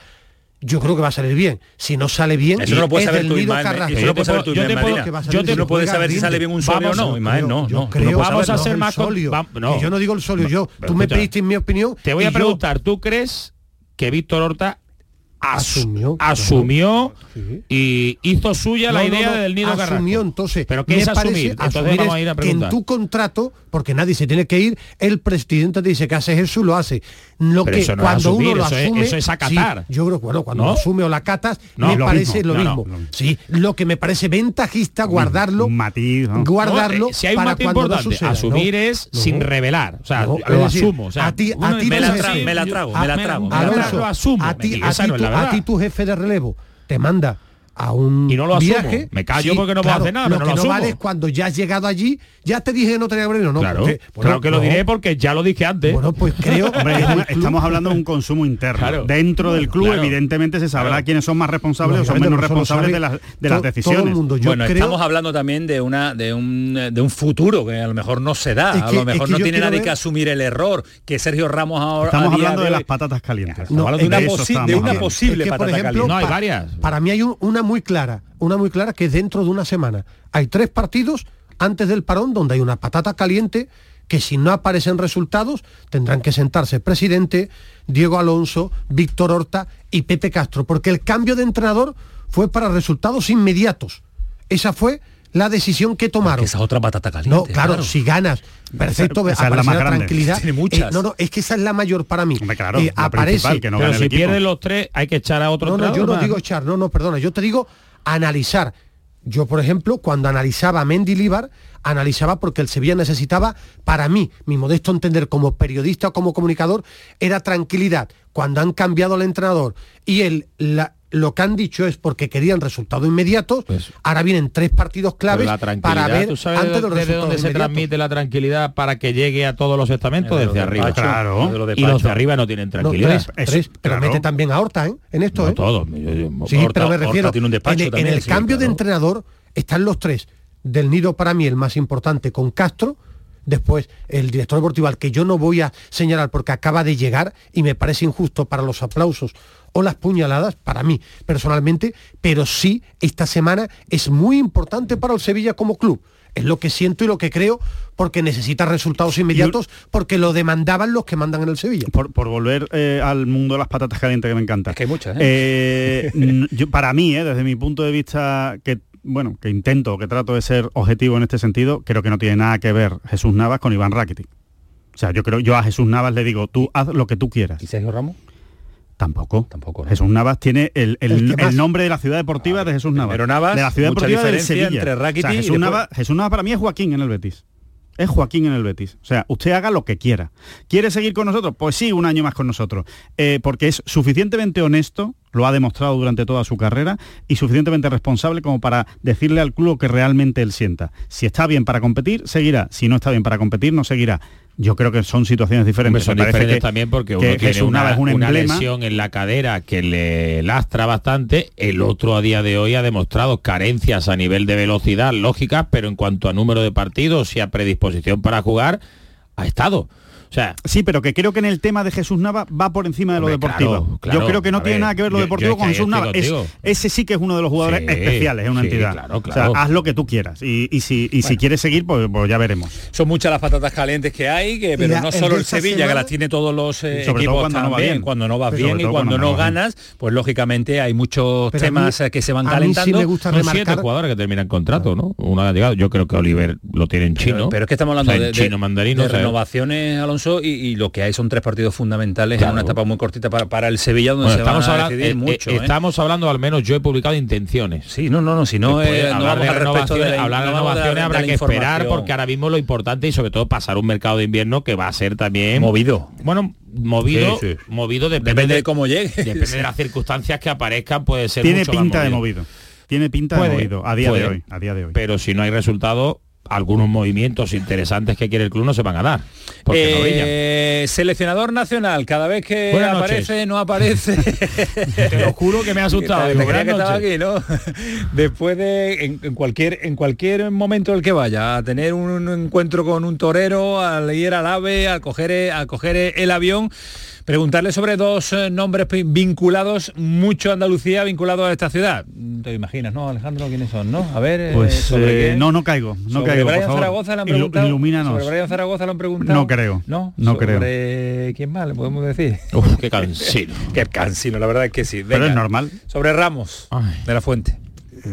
yo creo que va a salir bien. Si no sale bien, eso no lo puedes saber tú. Eso no puedes saber tú, Yo no puedes saber si sale bien un solio o no, Ismael. No, no. Vamos a ser más... Yo no digo el solio, yo. Tú me pediste mi opinión. Te voy a preguntar, ¿tú crees que Víctor Horta asumió, asumió y hizo suya la idea del nido asumió entonces pero qué es asumir entonces vamos a ir a que en tu contrato porque nadie se tiene que ir el presidente te dice que haces eso lo hace lo que cuando uno lo asume eso es acatar. yo creo que bueno, cuando lo asume o la catas me parece lo mismo. sí lo que me parece ventajista guardarlo matiz guardarlo si hay un matiz importante asumir es sin revelar o sea lo asumo a ti a ti me la trago me la trago me la trago a ti a ti tu jefe de relevo te manda a un y no lo viaje. Me callo porque no puedo hacer nada. Lo no que lo no vale es cuando ya has llegado allí, ya te dije que no tenía premio, no. Claro, claro que lo diré porque ya lo dije antes. Bueno, pues creo. Hombre, estamos hablando de un consumo interno. Dentro del club, evidentemente, se sabrá quiénes son más responsables o son menos responsables de, las, de las decisiones. bueno, estamos hablando también de una de un, de un futuro que a lo mejor no se da. a lo mejor no tiene nadie que asumir el error que Sergio Ramos ahora. Estamos hablando de, las patatas calientes. No, de, una, de una posible patata caliente. No, hay varias. Para mí hay una muy clara una muy clara que dentro de una semana hay tres partidos antes del parón donde hay una patata caliente que si no aparecen resultados tendrán que sentarse presidente, Diego Alonso, Víctor Horta y Pepe Castro, porque el cambio de entrenador fue para resultados inmediatos. Esa fue la decisión que tomaron. esa otra patata caliente. No, claro, si ganas, perfecto, esa, es la más tranquilidad. Tiene muchas. Eh, no, no, es que esa es la mayor para mí. claro, eh, aparece. Que no pero si pierden los tres, hay que echar a otro. No, no, yo no digo echar, no, no, perdona, yo te digo analizar. Yo, por ejemplo, cuando analizaba a Mendy Líbar, analizaba porque el Sevilla necesitaba, para mí, mi modesto entender como periodista o como comunicador, era tranquilidad. Cuando han cambiado el entrenador y el, la, lo que han dicho es porque querían resultados inmediatos. Pues, ahora vienen tres partidos claves para ver ¿tú sabes antes de, los desde dónde se transmite la tranquilidad para que llegue a todos los estamentos desde arriba. claro. y los de arriba no tienen tranquilidad. pero mete también a Horta ¿eh? en esto. ¿eh? Todos. Sí, pero me refiero. en, el cambio de entrenador están los tres. Del Nido para mí el más importante con Castro después el director deportivo al que yo no voy a señalar porque acaba de llegar y me parece injusto para los aplausos o las puñaladas, para mí personalmente, pero sí esta semana es muy importante para el Sevilla como club. Es lo que siento y lo que creo, porque necesita resultados inmediatos, porque lo demandaban los que mandan en el Sevilla. Por, volver eh, al mundo de las patatas calientes que me encanta. Es que hay muchas. ¿eh? Eh, yo, para mí, desde mi punto de vista, que bueno, que intento, que trato de ser objetivo en este sentido, creo que no tiene nada que ver Jesús Navas con Iván Rakitic. O sea, yo creo, yo a Jesús Navas le digo, tú haz lo que tú quieras. ¿Y Sergio Ramos? Tampoco. Tampoco. Jesús Navas tiene el, nombre de la ciudad deportiva de Jesús Navas. Pero Navas, de la ciudad deportiva de Sevilla. Entre Rakitic Jesús, Navas, Jesús Navas para mí es Joaquín en el Betis es Joaquín en el Betis. O sea, usted haga lo que quiera. ¿Quiere seguir con nosotros? Pues sí, un año más con nosotros. Eh, porque es suficientemente honesto, lo ha demostrado durante toda su carrera, y suficientemente responsable como para decirle al club que realmente él sienta. Si está bien para competir, seguirá. Si no está bien para competir, no seguirá yo creo que son situaciones diferentes. son diferentes también porque uno tiene una, una, lesión en la cadera que le lastra bastante, el otro a día de hoy ha demostrado carencias a nivel de velocidad lógicas, pero en cuanto a número de partidos y a predisposición para jugar, ha estado sí, pero que creo que en el tema de Jesús Nava va por encima de lo deportivo. yo creo que no tiene nada que ver lo deportivo con Jesús Nava. ese sí que es uno de los jugadores especiales, es una entidad. o sea, haz lo que tú quieras. Y, si, si quieres seguir, pues, pues, ya veremos. Son muchas las patatas calientes que hay, que, pero no solo el Sevilla, que las tiene todos los eh, sobre equipos cuando no va bien. Cuando no vas bien y cuando, no, ganas, pues lógicamente hay muchos temas eh, que se van calentando. me gusta Son siete jugadores que terminan contrato, ¿no? Uno ha llegado. Yo creo que Oliver lo tiene en chino. Pero, es que estamos hablando de, chino mandarino, de renovaciones, Alonso, y lo que hay son tres partidos fundamentales en una etapa muy cortita para, el Sevilla donde se estamos a decidir eh, mucho. Eh, ¿eh? Estamos hablando, al menos yo he publicado intenciones. Sí, no, no, no, si no, hablar, de renovaciones, hablar de renovaciones habrá que esperar porque ahora mismo lo importante y sobre todo pasar un mercado de invierno que va a ser también movido. Bueno, movido, movido depende, de, cómo llegue. Depende de las circunstancias que aparezcan, puede ser Tiene pinta de movido. Tiene pinta de movido a día de hoy, a día de hoy. Pero si no hay resultado, algunos movimientos interesantes que quiere el club no se van a dar. Eh, seleccionador nacional, cada vez que aparece, no aparece. Te lo juro que me ha asustado. aquí, ¿no? Después de en, cualquier en cualquier momento el que vaya a tener un, encuentro con un torero, al ir al ave, al coger, al coger el avión preguntarle sobre dos eh, nombres vinculados mucho a Andalucía, vinculados a esta ciudad. Te imaginas, ¿no, Alejandro? ¿Quiénes son, no? A ver, eh, pues eh, no, no caigo, no caigo. Brian Zaragoza le han preguntado. Ilumínanos. Sobre Brian Zaragoza lo han preguntado. No creo. No, no sobre... ¿Quién más le podemos decir? Uf, qué cansino. qué cansino, la verdad es que sí. Pero es normal. Sobre Ramos de la Fuente.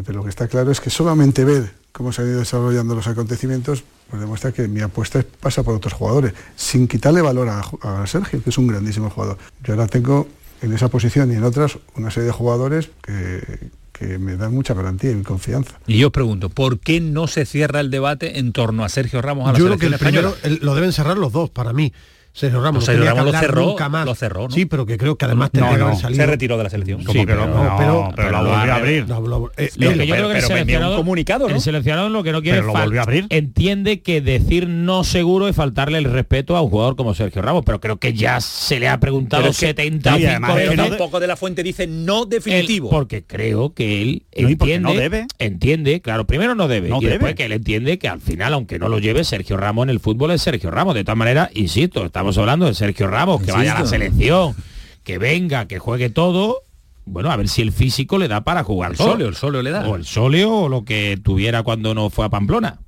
pero lo que está claro es que solamente ver cómo se han ido desarrollando los acontecimientos pues demuestra que mi apuesta pasa por otros jugadores, sin quitarle valor a, Sergio, que es un grandísimo jugador. Yo ahora tengo en esa posición y en otras una serie de jugadores que, me dan mucha garantía y confianza. Y yo os pregunto, ¿por qué no se cierra el debate en torno a Sergio Ramos a la Yo creo que el primero lo deben cerrar los dos, para mí. Sergio Ramos, pues lo cerró, nunca más. lo cerró. ¿no? Sí, pero que creo que además. Se retiró de la selección. Sí, pero, no, pero. Lo, que yo el seleccionado, comunicado, el seleccionado lo que no quiere pero a abrir. entiende que decir no seguro es faltarle el respeto a un jugador como Sergio Ramos, pero creo que ya se le ha preguntado 70 que, pero un de la fuente dice no definitivo. Porque creo que él entiende, no debe. entiende, claro, primero no debe, no y después que él entiende que al final, aunque no lo lleve, Sergio Ramos en el fútbol es Sergio Ramos. De todas maneras, insisto, estamos estamos hablando de Sergio Ramos, que vaya a la selección, que venga, que juegue todo. Bueno, a ver si el físico le da para jugar. El el sóleo le da. O el sóleo o lo que tuviera cuando no fue a Pamplona.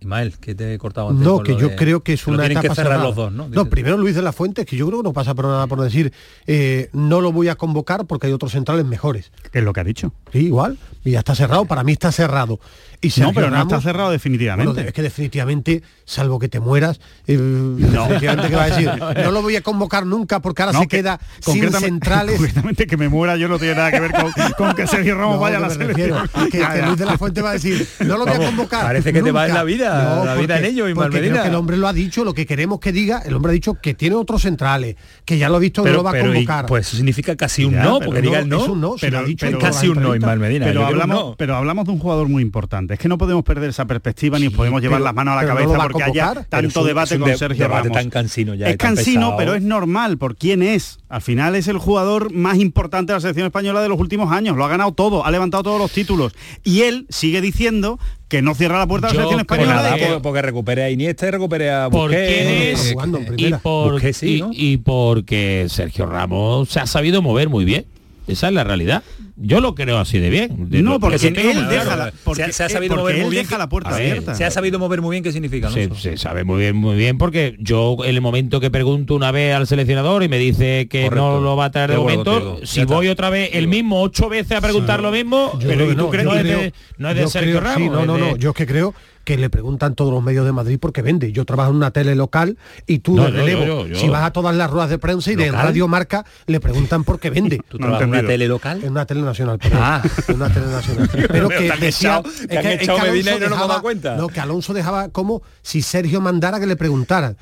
Ismael, que te he cortado antes. No, que yo creo que es una tienen etapa cerrada. dos, ¿no? Primero Luis de la Fuente, que yo creo que no pasa por nada por decir eh, no lo voy a convocar porque hay otros centrales mejores. Es lo que ha dicho. Sí, igual. Y ya está cerrado, para mí está cerrado. Y no, pero no está cerrado definitivamente. Es que definitivamente, salvo que te mueras, eh, no. definitivamente que va a decir, no lo voy a convocar nunca porque ahora se que, queda sin centrales. Concretamente que me muera yo no tiene nada que ver con, que Sergio Ramos vaya a la selección. Que, Luis de la Fuente va a decir, no lo voy a convocar. Parece que te va en la vida no, porque, en y que el hombre lo ha dicho, lo que queremos que diga, el hombre ha dicho que tiene otros centrales, que ya lo ha visto que no lo va a convocar. Pues eso significa casi un no, porque diga el no, pero, ha dicho casi un no Ismael Medina. Pero hablamos, pero hablamos de un jugador muy importante, es que no podemos perder esa perspectiva ni podemos llevar las manos a la cabeza porque haya tanto debate con Sergio Ramos. Es cansino, pero es normal por quién es. Al final es el jugador más importante de la selección española de los últimos años, lo ha ganado todo, ha levantado todos los títulos y él sigue diciendo que no cierra la puerta a la selección española. Nada, porque, recupere a Iniesta y recupere a Busquets. Y, por, Busquets sí, y porque Sergio Ramos se ha sabido mover muy bien. Esa es la realidad. Yo lo creo así de bien. No, porque, la, se ha, sabido mover muy bien la puerta abierta. Se ha sabido mover muy bien qué significa. ¿no? Se, se, sabe muy bien, muy bien, porque yo en el momento que pregunto una vez al seleccionador y me dice que no lo va a traer de momento, si voy otra vez el mismo ocho veces a preguntar lo mismo, pero tú no, crees que no, es de, Sergio Ramos? No, no, no. Yo es que creo que le preguntan todos los medios de Madrid porque vende. Yo trabajo en una tele local y tú de relevo. Si vas a todas las ruedas de prensa y de Radio Marca, le preguntan por qué vende. ¿Tú trabajas en una tele local? En una tele nacional. Ah. Una tele nacional. Pero que decía... No nos hemos dado cuenta. No, que Alonso dejaba como si Sergio mandara que le preguntaran.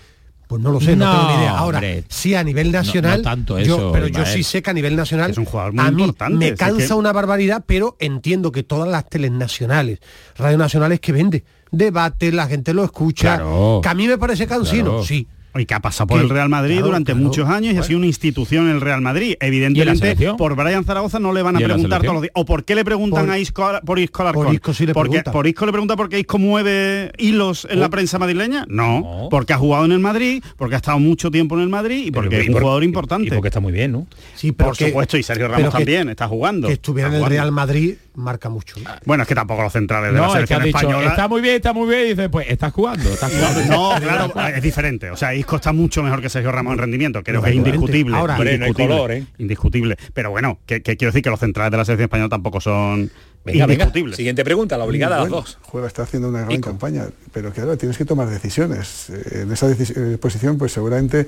Pues no lo sé, no, tengo ni idea. Ahora, sí a nivel nacional, tanto eso, yo, pero yo sí sé que a nivel nacional es un jugador a mí me cansa una barbaridad, pero entiendo que todas las teles nacionales, radio nacionales que vende, debate, la gente lo escucha. Que a mí me parece cansino, sí y que ha pasado por el Real Madrid durante muchos años y ha sido una institución el Real Madrid. Evidentemente, por Brian Zaragoza no le van a preguntar todos los días. ¿O por qué le preguntan a Isco por Isco Alarcón? Por Isco le porque, pregunta. ¿Por Isco le pregunta por qué Isco mueve hilos en la oh. prensa madrileña? No, porque ha jugado en el Madrid, porque ha estado mucho tiempo en el Madrid y porque es un jugador importante. Y porque está muy bien, ¿no? Sí, por supuesto, y Sergio Ramos también, está jugando. Que estuviera en el. Real Madrid marca mucho. Ah. Bueno, es que tampoco los centrales de la selección es española... Está muy bien, está muy bien, y dice, pues estás jugando, estás jugando. no, claro, es diferente. O sea, Isco está mucho mejor que Sergio Ramos en rendimiento, creo no, que es indiscutible. Ahora, indiscutible, no color, ¿eh? indiscutible. Pero bueno, que, quiero decir que los centrales de la selección española tampoco son venga, indiscutibles. Venga. Siguiente pregunta, la obligada bueno, a las dos. Juega está haciendo una gran campaña, pero claro, tienes que tomar decisiones. Eh, en esa eh, posición, pues seguramente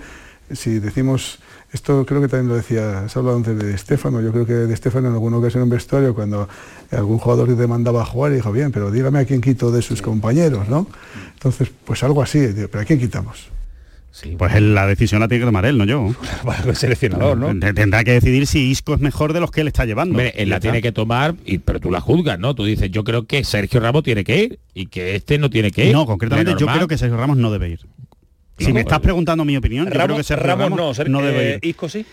si decimos esto creo que también lo decía, se ha hablado antes de Estefano, yo creo que de Estefano en alguna ocasión en vestuario, cuando algún jugador le demandaba jugar, dijo, bien, pero dígame a quién quito de sus compañeros, ¿no? Entonces, pues algo así, pero ¿a quién quitamos? Sí, pues la decisión la tiene que tomar él, no yo. El seleccionador, ¿no? Tendrá que decidir si Isco es mejor de los que él está llevando. Hombre, él la tiene que tomar, y, pero tú la juzgas, ¿no? Tú dices, yo creo que Sergio Ramos tiene que ir y que este no tiene que ir. No, concretamente yo creo que Sergio Ramos no debe ir. Si me estás preguntando mi opinión, Ramos, yo creo que Sergio Ramos, Ramos no, debe eh, ir. Isco sí.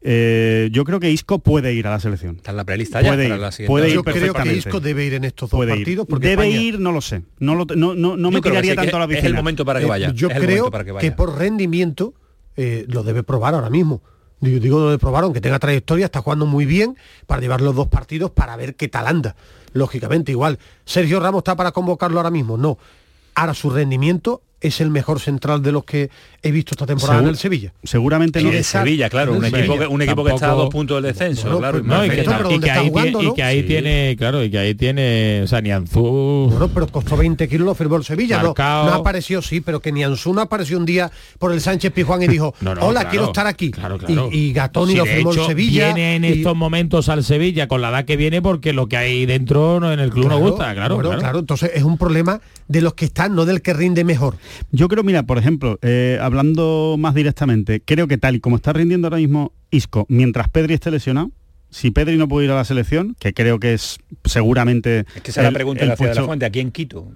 Eh, yo creo que Isco puede ir a la selección. Está en la prelista. Puede ir, yo creo que Isco debe ir en estos dos partidos. Debe ir, no lo sé. No, me tiraría tanto a la piscina. Es el momento para que eh, vaya. Yo creo que, por rendimiento lo debe probar ahora mismo. Yo digo lo de probar, aunque tenga trayectoria, está jugando muy bien para llevar los dos partidos para ver qué tal anda. Lógicamente, igual. ¿Sergio Ramos está para convocarlo ahora mismo? No. Ahora su rendimiento es el mejor central de los que he visto esta temporada en el Sevilla. Seguramente no. Y el Sevilla, claro, un, Equipo, que, está a dos puntos del descenso, y, que, ahí tiene, que tiene, claro, y que ahí tiene, o sea, Nianzú... Bueno, pero costó 20 kilos, lo firmó el Sevilla, no, no apareció, sí, pero que Nianzú no apareció un día por el Sánchez Pijuán y dijo, hola, quiero estar aquí. Claro, claro. Y, y Gatoni lo Sevilla. Viene en estos momentos al Sevilla con la edad que viene porque lo que hay dentro en el club no gusta, claro. Claro, entonces es un problema de los que están, no del que rinde mejor. Yo creo, mira, por ejemplo, eh, hablando más directamente, creo que tal y como está rindiendo ahora mismo Isco, mientras Pedri esté lesionado, si Pedri no puede ir a la selección, que creo que es seguramente... Es que esa es la pregunta de la de la Fuente, ¿aquí en Quito?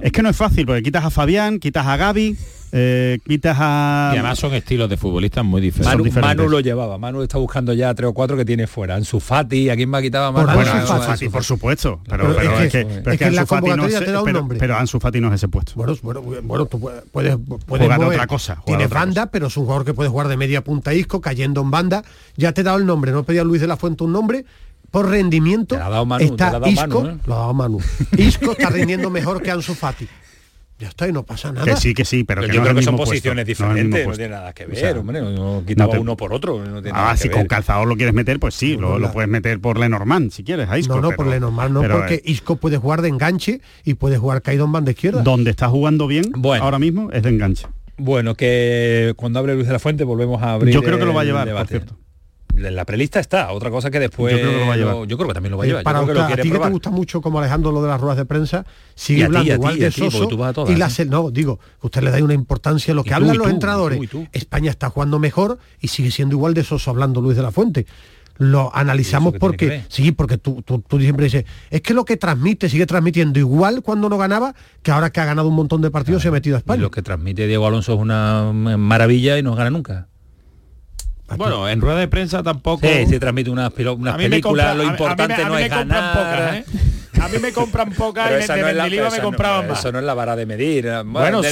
Es que no es fácil, porque quitas a Fabián, quitas a Gaby, eh, quitas a... Y además son estilos de futbolistas muy diferentes. Manu, lo llevaba, Manu está buscando ya tres o cuatro que tiene fuera. Ansu Fati, ¿a quién me quitaba Manu? Bueno, Ansu Fati, por supuesto. Pero, es que, es que, Ansu Fati no es, pero, pero, Ansu Fati no es ese puesto. Bueno, bueno, bueno tú puedes, puedes, jugar otra cosa. Tiene banda, pero es un jugador que puede jugar de media punta isco, cayendo en banda. Ya te he dado el nombre, no pedía Luis de la Fuente un nombre, por rendimiento está Isco, lo ha dado Manu. Isco está rindiendo mejor que Ansu Fati. Ya está y no pasa nada. Que sí, que sí, pero, que yo creo que son posiciones diferentes, no, tiene nada que ver, hombre, no, quitaba uno por otro. ah, si con calzador lo quieres meter, pues sí, lo, puedes meter por Lenormand, si quieres, a Isco. No, no, por Lenormand no, porque eh, Isco puede jugar de enganche y puede jugar caído en banda izquierda. Donde está jugando bien ahora mismo es de enganche. Bueno, que cuando abre Luis de la Fuente volvemos a abrir Yo creo que lo va a llevar, por cierto la prelista está, otra cosa que después... Yo creo que lo va a llevar. yo creo que también lo va a llevar. para que a ti que te gusta mucho como Alejandro lo de las ruedas de prensa, sigue hablando igual de Soso y la ¿eh? no, digo, usted le da una importancia a lo que hablan los entrenadores. España está jugando mejor y sigue siendo igual de Soso hablando Luis de la Fuente lo analizamos porque sí porque tú, tú, siempre dices es que lo que transmite sigue transmitiendo igual cuando no ganaba que ahora que ha ganado un montón de partidos se ha metido a España lo que transmite Diego Alonso es una maravilla y no gana nunca bueno, en rueda de prensa tampoco. Sí, se transmite unas, unas películas, lo importante no es ganar. ¿eh? A mí me compran pocas y de Mendilibar me compraban más. Eso no es la vara de medir. Bueno, sí,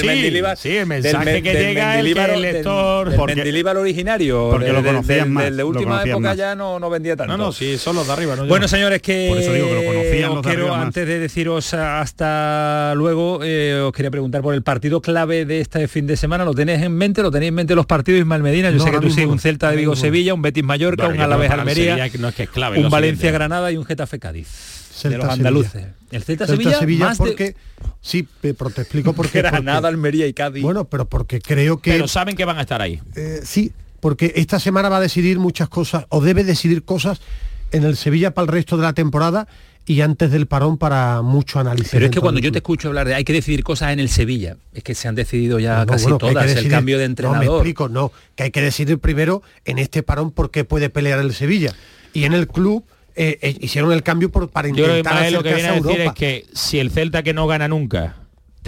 sí, el mensaje que llega es que el lector... Del, Mendilibar originario, porque lo conocían más. de última época ya no, no vendía tanto. No, no, sí, son los de arriba. bueno, señores, que, Por eso digo que lo conocían os quiero, antes de deciros hasta luego, eh, os quería preguntar por el partido clave de este fin de semana. ¿Lo tenéis en mente? ¿Lo tenéis en mente los partidos Ismael Medina? Yo sé que tú sigues un Celta de Vigo-Sevilla, un Betis-Mallorca, un Alavés-Almería, un Valencia-Granada y un Getafe-Cádiz de los andaluces. El Celta, Sevilla, porque sí, pero te explico por qué. Granada, Almería y Cádiz. Bueno, pero porque creo que Pero saben que van a estar ahí. Eh, sí, porque esta semana va a decidir muchas cosas o debe decidir cosas en el Sevilla para el resto de la temporada y antes del parón para mucho análisis. Pero es que cuando yo te escucho hablar de hay que decidir cosas en el Sevilla, es que se han decidido ya casi todas, el cambio de entrenador. No, me explico, no, que hay que decidir primero en este parón por qué puede pelear el Sevilla. Y en el club eh, eh, hicieron el cambio por, para intentar Yo lo que viene a, decir es que si el Celta que no gana nunca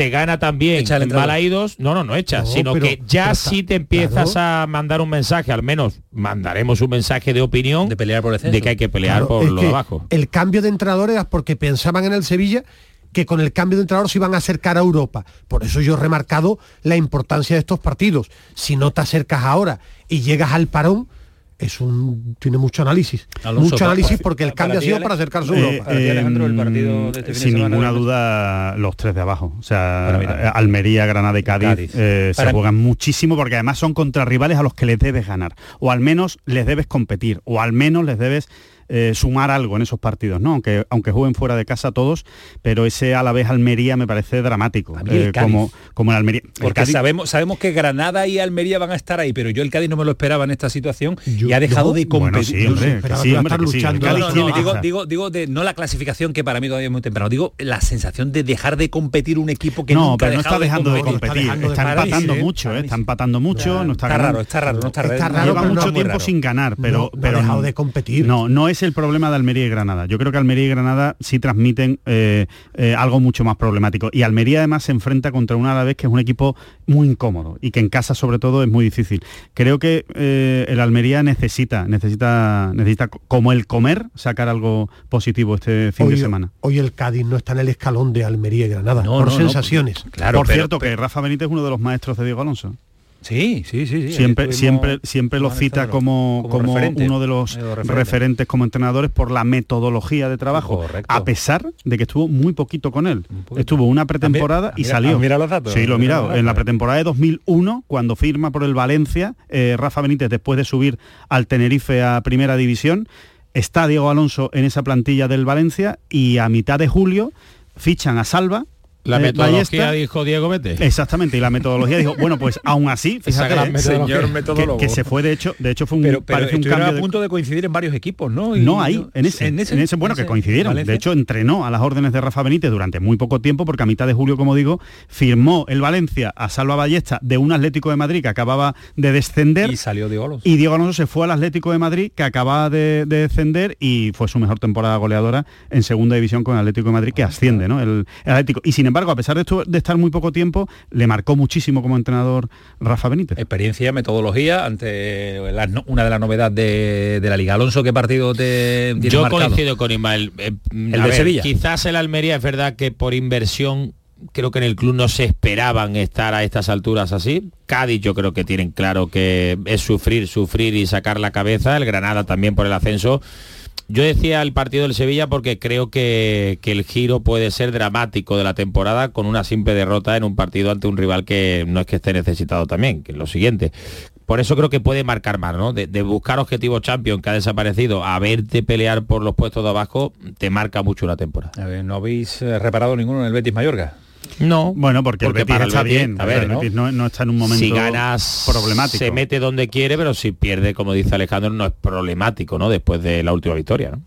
te gana también en Balaídos, no, no, no echa, sino que ya si te empiezas a mandar un mensaje, al menos mandaremos un mensaje de opinión de pelear por el de que hay que pelear por lo de abajo. El cambio de entrenador era porque pensaban en el Sevilla que con el cambio de entrenador se iban a acercar a Europa. Por eso yo he remarcado la importancia de estos partidos. Si no te acercas ahora y llegas al parón, es un tiene mucho análisis. Mucho análisis porque el cambio ha sido para acercarse a Europa. sin ninguna duda los tres de abajo. O sea Almería Granada y Cádiz, eh, se juegan muchísimo porque además son contra rivales a los que les debes ganar. O al menos les debes competir. O al menos les debes eh, sumar algo en esos partidos, ¿no? Aunque, aunque jueguen fuera de casa todos, pero ese a la vez Almería me parece dramático. Eh, como, como el Almería. Porque sabemos, sabemos que Granada y Almería van a estar ahí, pero yo el Cádiz no me lo esperaba en esta situación y ha dejado de competir. digo, digo, de, no la clasificación que para mí todavía es muy temprano, digo la sensación de dejar de competir un equipo que no, pero no está dejando de competir, está, empatando mucho, ¿eh? está empatando mucho, no está, raro, está raro, no está, raro. Lleva mucho tiempo sin ganar, pero, pero ha dejado de competir. No, no es el problema de Almería y Granada. Yo creo que Almería y Granada sí transmiten eh, eh, algo mucho más problemático. Y Almería además se enfrenta contra un Alavés que es un equipo muy incómodo y que en casa sobre todo es muy difícil. Creo que eh, el Almería necesita, necesita, necesita como el comer sacar algo positivo este fin de semana. Hoy el Cádiz no está en el escalón de Almería y Granada, por sensaciones. claro, por cierto que Rafa Benítez es uno de los maestros de Diego Alonso. Sí, sí, sí. Siempre, siempre, siempre lo cita como, como, uno de los referentes como entrenadores por la metodología de trabajo, a pesar de que estuvo muy poquito con él. Estuvo una pretemporada y salió. Mira los datos. Sí, lo he mirado. En la pretemporada de 2001, cuando firma por el Valencia, eh, Rafa Benítez, después de subir al Tenerife a Primera División, está Diego Alonso en esa plantilla del Valencia y a mitad de julio fichan a Salva La eh, metodología dijo Diego Mete. Exactamente, y la metodología dijo, bueno, pues aún así, fíjate, gran señor que, metodólogo. que se fue de hecho, de hecho fue un pero, pero parece un cambio a punto de... coincidir en varios equipos, ¿no? Y no ahí, yo- en ese, en ese, bueno, que coincidieron. De hecho, entrenó a las órdenes de Rafa Benítez durante muy poco tiempo, porque a mitad de julio, como digo, firmó el Valencia a Salva Ballesta de un Atlético de Madrid que acababa de descender. Y salió Diego Alonso. Y Diego Alonso se fue al Atlético de Madrid, que acababa de, de descender y fue su mejor temporada goleadora en segunda división con el Atlético de Madrid, que asciende, ¿no? El, el Atlético. Y sin embargo, a pesar de, esto, de estar muy poco tiempo, le marcó muchísimo como entrenador Rafa Benítez. Experiencia, metodología, ante la una de las novedades de, de la Liga. Alonso, ¿qué partido te Yo marcado? coincido con Ismael. Eh, El de ver, Sevilla. Quizás el Almería es verdad que por inversión creo que en el club no se esperaban estar a estas alturas así. Cádiz yo creo que tienen claro que es sufrir, sufrir y sacar la cabeza. El Granada también por el ascenso. Yo decía el partido del Sevilla porque creo que, que el giro puede ser dramático de la temporada con una simple derrota en un partido ante un rival que no es que esté necesitado también, que es lo siguiente. Por eso creo que puede marcar más, ¿no? De, buscar objetivos champion que ha desaparecido a verte pelear por los puestos de abajo, te marca mucho la temporada. A ver, ¿no habéis eh, reparado ninguno en el Betis Mallorca? No. Bueno, porque, Porque el Betis para el está Betis, bien. a ver, el ¿no? Betis no, no está en un momento si ganas problemático. se mete donde quiere, pero si pierde, como dice Alejandro, no es problemático, ¿no? Después de la última victoria, ¿no?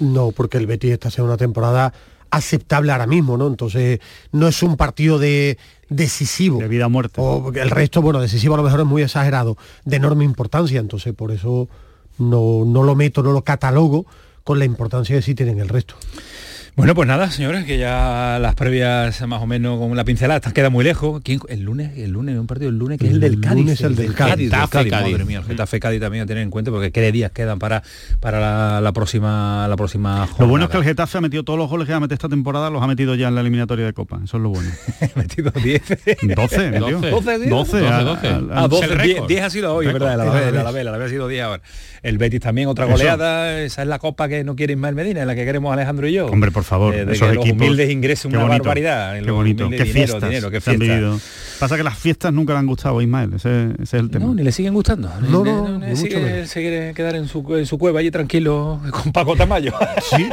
No, porque el Betis está haciendo una temporada aceptable ahora mismo, ¿no? Entonces no es un partido de decisivo. De vida o muerte. O porque el resto, bueno, decisivo a lo mejor es muy exagerado, de enorme importancia, entonces por eso no, no lo meto, no lo catalogo con la importancia que sí tienen el resto. Bueno, pues nada, señores, que ya las previas más o menos con la pincelada están- queda muy lejos. ¿Quién- el lunes, el lunes, un partido el lunes que es el del El Cádiz. lunes el del Cádiz. Getafe, Cádiz. Madre mía, el Getafe Cádiz también a tener en cuenta porque qué días quedan para, para la, la próxima la próxima Lo bueno es que el jornada. Getafe ha metido todos los goles que va a meter esta temporada, los ha metido ya en la eliminatoria de Copa. Eso es lo bueno. ha metido 10. 12, metió. 12, 12, 12, al- 12. al- Ah, al- 12, el 10, récord. 10 ha sido hoy. ¿verdad? El El el Alavés. Alavés, el Alavés ha sido 10 ahora. El Betis también, otra Eso. goleada. Esa es la copa que no quiere Ismael Medina, en la que queremos Alejandro y yo. Hombre, por favor, Eh, de esos que los equipos. humildes ingresen qué una bonito, barbaridad. en Qué los bonito. Qué dinero, fiestas dinero, qué se han fiestas. vivido. Pasa que las fiestas nunca le han gustado a Ismael, ese, ese es el tema. No, ni le siguen gustando. No, no, sigue- se quiere quedar en su, en su cueva allí tranquilo con Paco Tamayo. Sí,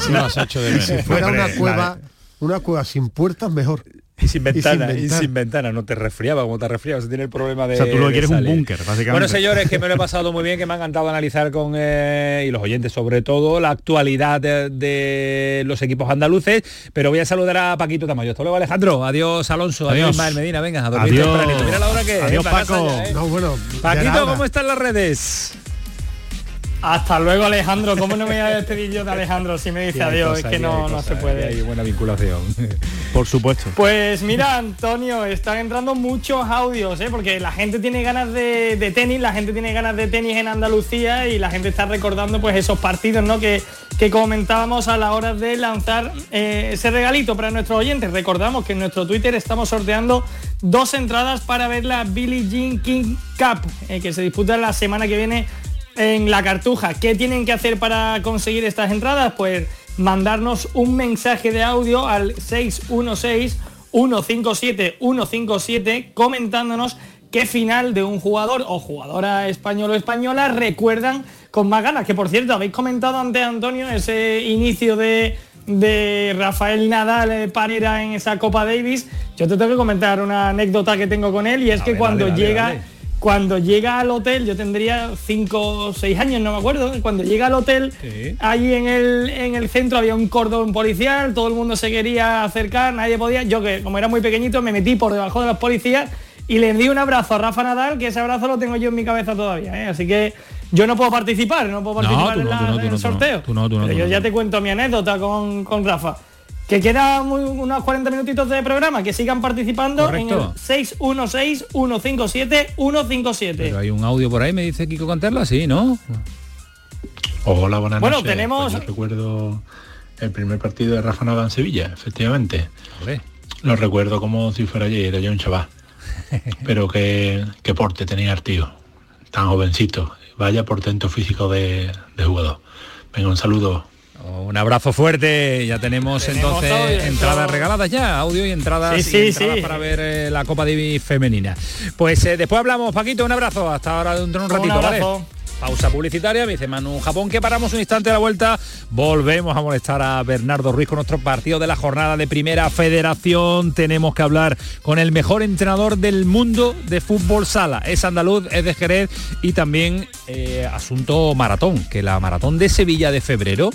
Sí, lo has hecho de menos. si fuera una cueva, una cueva sin puertas, mejor. Y sin ventana, y sin, ventana. ventana, no te resfriaba como te resfriaba, se tiene el problema de. O sea, tú lo que quieres es un búnker, básicamente. Bueno, señores, que me lo he pasado muy bien, que me ha encantado analizar con, eh, y los oyentes sobre todo, la actualidad de, de los equipos andaluces, pero voy a saludar a Paquito Tamayo. Hasta luego, Alejandro. Adiós, Alonso. Adiós. Ismael Medina. Venga, a dormir Adiós. Mira la hora que es, Adiós, casa Paco. eh. No, bueno, ya Paquito. ¿cómo están las redes? Hasta luego Alejandro, ¿cómo no me voy a despedir yo de Alejandro si me dice adiós? es que no, no se puede. Hay buena vinculación. Por supuesto. Pues mira, Antonio, están entrando muchos audios, ¿eh? porque la gente tiene ganas de, de tenis, la gente tiene ganas de tenis en Andalucía y la gente está recordando pues esos partidos ¿no? que, que comentábamos a la hora de lanzar eh, ese regalito para nuestros oyentes. Recordamos que en nuestro Twitter estamos sorteando dos entradas para ver la Billie Jean King Cup, eh, que se disputa la semana que viene en la cartuja. ¿Qué tienen que hacer para conseguir estas entradas? Pues mandarnos un mensaje de audio al 616-157-157 comentándonos qué final de un jugador o jugadora español o española recuerdan con más ganas. Que por cierto, habéis comentado ante Antonio ese inicio de, de Rafael Nadal eh, Parera en esa Copa Davis. Yo te tengo que comentar una anécdota que tengo con él y es que ver, cuando llega... Cuando llega al hotel, yo tendría 5 o 6 años, no me acuerdo, cuando llega al hotel, Sí. allí en el, en el centro había un cordón policial, todo el mundo se quería acercar, nadie podía, yo que como era muy pequeñito me metí por debajo de los policías y le di un abrazo a Rafa Nadal, que ese abrazo lo tengo yo en mi cabeza todavía, ¿eh? así que yo no puedo participar, no puedo participar en, el sorteo. Yo ya te cuento mi anécdota con, con Rafa. Que queda muy- unos 40 minutitos de programa, que sigan participando Correcto. en el 616-157-157. Pero hay un audio por ahí, me dice Kiko Canterla, sí, ¿no? Hola, buenas Bueno, noches. tenemos- Pues yo recuerdo el primer partido de Rafa Nadal en Sevilla, efectivamente. Lo recuerdo como si fuera ayer, era yo un chaval. Pero qué, qué porte tenía el tío, tan jovencito. Vaya portento físico de, de jugador. Venga, un saludo. Un abrazo fuerte, ya tenemos, Tenemos entonces entradas regaladas ya, audio y entradas, Sí, y entradas sí. para ver eh, la Copa Davis femenina. Pues eh, después hablamos, Paquito, un abrazo, hasta ahora dentro de un Un ratito, ¿vale? abrazo. Pausa publicitaria, me dice Manu Japón que paramos un instante a la vuelta. Volvemos a molestar a Bernardo Ruiz con nuestro partido de la jornada de Primera Federación. Tenemos que hablar con el mejor entrenador del mundo de fútbol sala. Es andaluz, es de Jerez y también eh, asunto maratón, que la maratón de Sevilla de febrero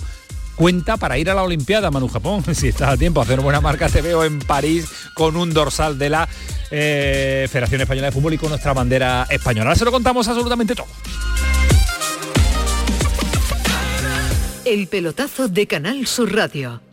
cuenta para ir a la Olimpiada, Manu Japón. Si estás a tiempo, hacer buena marca, te veo en París con un dorsal de la eh, Federación Española de Fútbol y con nuestra bandera española. Ahora se lo contamos absolutamente todo. El pelotazo de Canal Sur Radio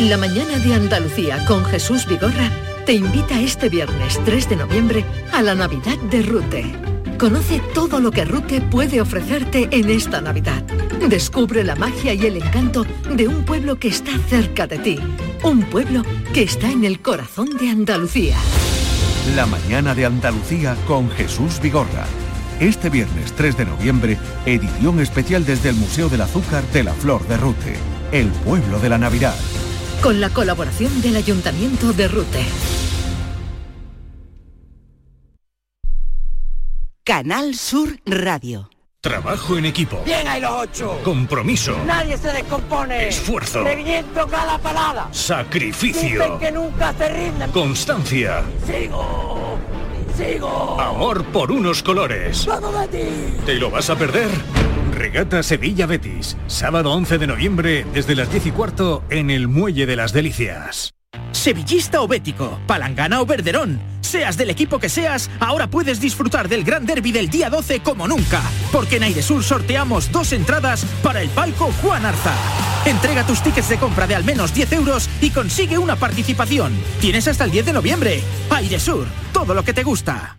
La mañana de Andalucía con Jesús Vigorra te invita este viernes 3 de noviembre a la Navidad de Rute. Conoce todo lo que Rute puede ofrecerte en esta Navidad. Descubre la magia y el encanto de un pueblo que está cerca de ti. Un pueblo que está en el corazón de Andalucía. La mañana de Andalucía con Jesús Vigorra. Este viernes 3 de noviembre, edición especial desde el Museo del Azúcar de la Flor de Rute, el pueblo de la Navidad con la colaboración del Ayuntamiento de Rute. Canal Sur Radio. Trabajo en equipo. Bien hay los ocho. Compromiso. Nadie se descompone. Esfuerzo. Reviento cada palada. Sacrificio. Dicen que nunca se rinden. Constancia. Sigo. Sigo. Amor por unos colores. ¡Vamos, Betis! ¿Te lo vas a perder? Regata Sevilla Betis, sábado 11 de noviembre desde las 10 y cuarto en el Muelle de las Delicias. Sevillista o bético, palangana o verderón, seas del equipo que seas, ahora puedes disfrutar del gran derby del día 12 como nunca, porque en Airesur sorteamos dos entradas para el palco Juan Arza. Entrega tus tickets de compra de al menos 10 euros y consigue una participación. Tienes hasta el 10 de noviembre. Airesur, todo lo que te gusta.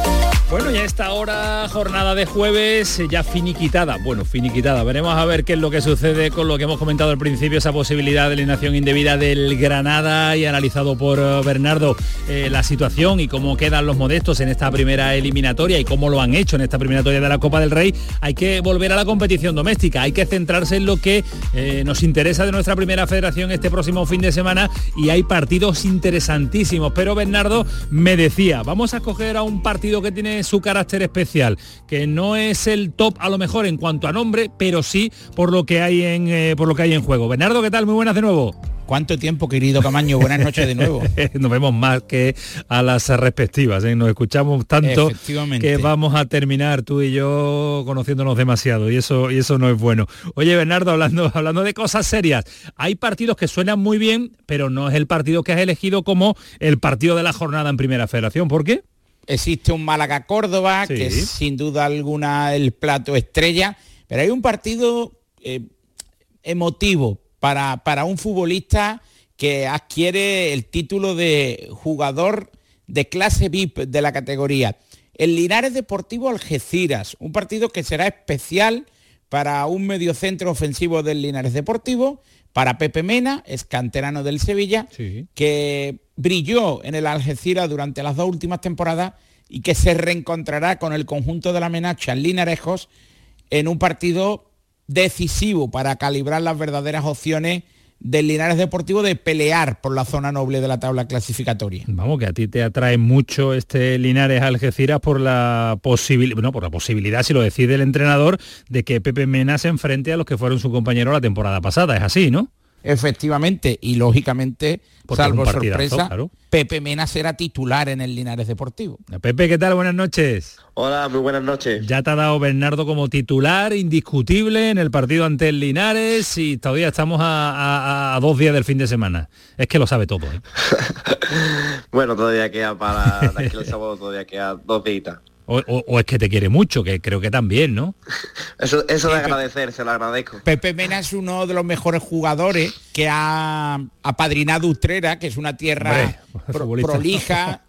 Bueno, ya esta hora, jornada de jueves, eh, ya finiquitada. Bueno, finiquitada. Veremos a ver qué es lo que sucede con lo que hemos comentado al principio, esa posibilidad de alineación indebida del Granada y analizado por eh, Bernardo eh, la situación y cómo quedan los modestos en esta primera eliminatoria y cómo lo han hecho en esta eliminatoria de la Copa del Rey. Hay que volver a la competición doméstica, hay que centrarse en lo que nos interesa de nuestra primera federación este próximo fin de semana y hay partidos interesantísimos. Pero Bernardo me decía, vamos a escoger a un partido que tiene su carácter especial, que no es el top a lo mejor en cuanto a nombre, pero sí por lo que hay en, eh, por lo que hay en juego. Bernardo, ¿qué tal? Muy buenas de nuevo. ¿Cuánto tiempo, querido Camaño? Buenas noches de nuevo. nos vemos más que a las respectivas, ¿eh? nos escuchamos tanto que vamos a terminar tú y yo conociéndonos demasiado y eso, y eso no es bueno. Oye, Bernardo, hablando, hablando de cosas serias, hay partidos que suenan muy bien, pero no es el partido que has elegido como el partido de la jornada en Primera Federación. ¿Por qué? Existe un Málaga Córdoba, que es sin duda alguna el plato estrella, pero hay un partido eh, emotivo para, para un futbolista que adquiere el título de jugador de clase VIP de la categoría. El Linares Deportivo Algeciras, un partido que será especial para un mediocentro ofensivo del Linares Deportivo, para Pepe Mena, es canterano del Sevilla, que brilló en el Algeciras durante las dos últimas temporadas y que se reencontrará con el conjunto de la Menacha en Linarejos en un partido decisivo para calibrar las verdaderas opciones del Linares Deportivo de pelear por la zona noble de la tabla clasificatoria. Vamos, que a ti te atrae mucho este Linares Algeciras por la posibilidad, por la posibilidad, si lo decide el entrenador, de que Pepe Mena se enfrente a los que fueron su compañero la temporada pasada. Es así, ¿no? Efectivamente, y lógicamente, salvo sorpresa, Pepe Mena será titular en el Linares Deportivo. Pepe, ¿qué tal? Buenas noches. Hola, muy buenas noches. Ya te ha dado Bernardo como titular indiscutible en el partido ante el Linares y todavía estamos a, dos días del fin de semana. Es que lo sabe todo. ¿eh? bueno, todavía queda para el sábado, todavía queda dos días. O, es que te quiere mucho, que creo que también, ¿no? Eso, eso de agradecer, se lo agradezco. Pepe Mena es uno de los mejores jugadores que ha apadrinado Utrera, que es una tierra prolija,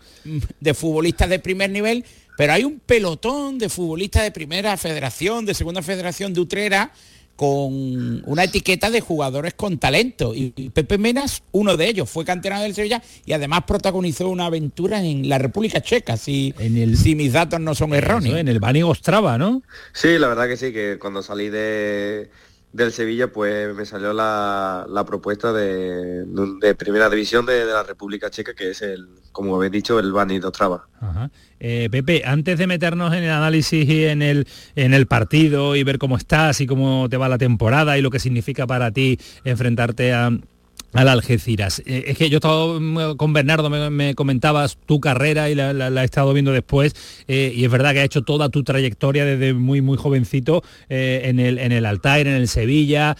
de futbolistas de primer nivel, pero hay un pelotón de futbolistas de primera federación, de segunda federación de Utrera, con una etiqueta de jugadores con talento. Y Pepe Menas, uno de ellos, fue canterano del Sevilla y además protagonizó una aventura en la República Checa, si, si mis datos no son erróneos. En el Bani Ostrava, ¿no? Sí, la verdad que sí, que cuando salí de, del Sevilla, pues me salió la, propuesta de, primera división de, la República Checa, que es el, como habéis dicho, el Bani de Ostrava. Eh, Pepe, antes de meternos en el análisis y en el, en el partido y ver cómo estás y cómo te va la temporada y lo que significa para ti enfrentarte a, al Algeciras. Eh, es que yo estaba mm, con Bernardo, me, comentabas tu carrera y la, he estado viendo después, eh, y es verdad que ha hecho toda tu trayectoria desde muy, muy jovencito en, el, en el Altair, en el Sevilla,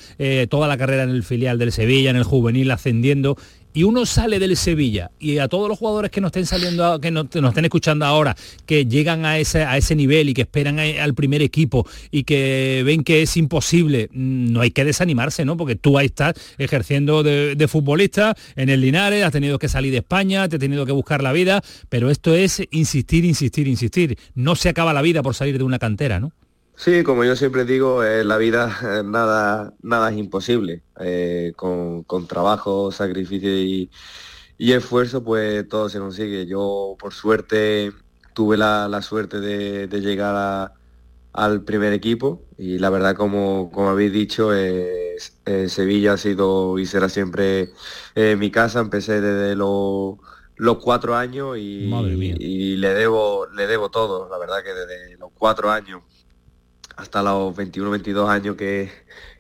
toda la carrera en el filial del Sevilla, en el juvenil ascendiendo, y uno sale del Sevilla y a todos los jugadores que nos estén saliendo, que nos, estén escuchando ahora, que llegan a ese, a ese nivel y que esperan al primer equipo y que ven que es imposible, mm, no hay que desanimarse, ¿no? Porque tú ahí estás ejerciendo de, de futbolista en el Linares, has tenido que salir de España, te has tenido que buscar la vida, pero esto es insistir, insistir, insistir. No se acaba la vida por salir de una cantera, ¿no? Sí, como yo siempre digo, en la vida eh, nada, nada es imposible. Eh, con, trabajo, sacrificio y, esfuerzo, pues todo se consigue. Yo, por suerte, tuve la, suerte de, llegar al primer equipo y la verdad, como, como habéis dicho, Sevilla ha sido y será siempre eh, mi casa. Empecé desde los cuatro años y, y, le debo le debo todo la verdad que desde los cuatro años hasta los 21, 22 años que,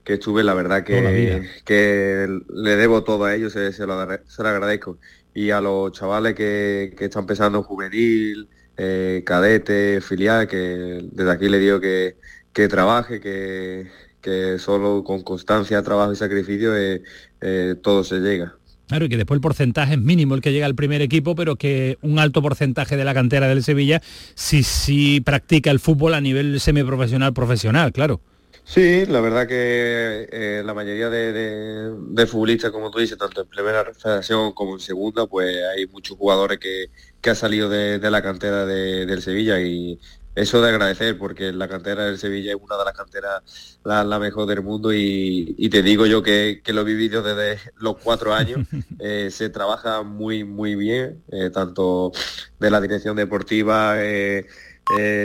estuve, la verdad que, que, le debo todo a ellos, se, lo, agradezco. Y a los chavales que, están empezando juvenil, eh, cadete, filial, que desde aquí le digo que, que trabaje, que, que solo con constancia, trabajo y sacrificio eh, eh, todo se llega. Claro, y que después el porcentaje es mínimo el que llega al primer equipo, pero que un alto porcentaje de la cantera del Sevilla sí, sí practica el fútbol a nivel semiprofesional, profesional, claro. Sí, la verdad que eh, la mayoría de, futbolistas, como tú dices, tanto en primera federación como en segunda, pues hay muchos jugadores que, que han salido de, la cantera del Sevilla y eso de agradecer porque la cantera del Sevilla es una de las canteras la, mejor del mundo y, te digo yo que, lo he vivido desde los cuatro años. Eh, se trabaja muy, muy bien, eh, tanto de la dirección deportiva, eh,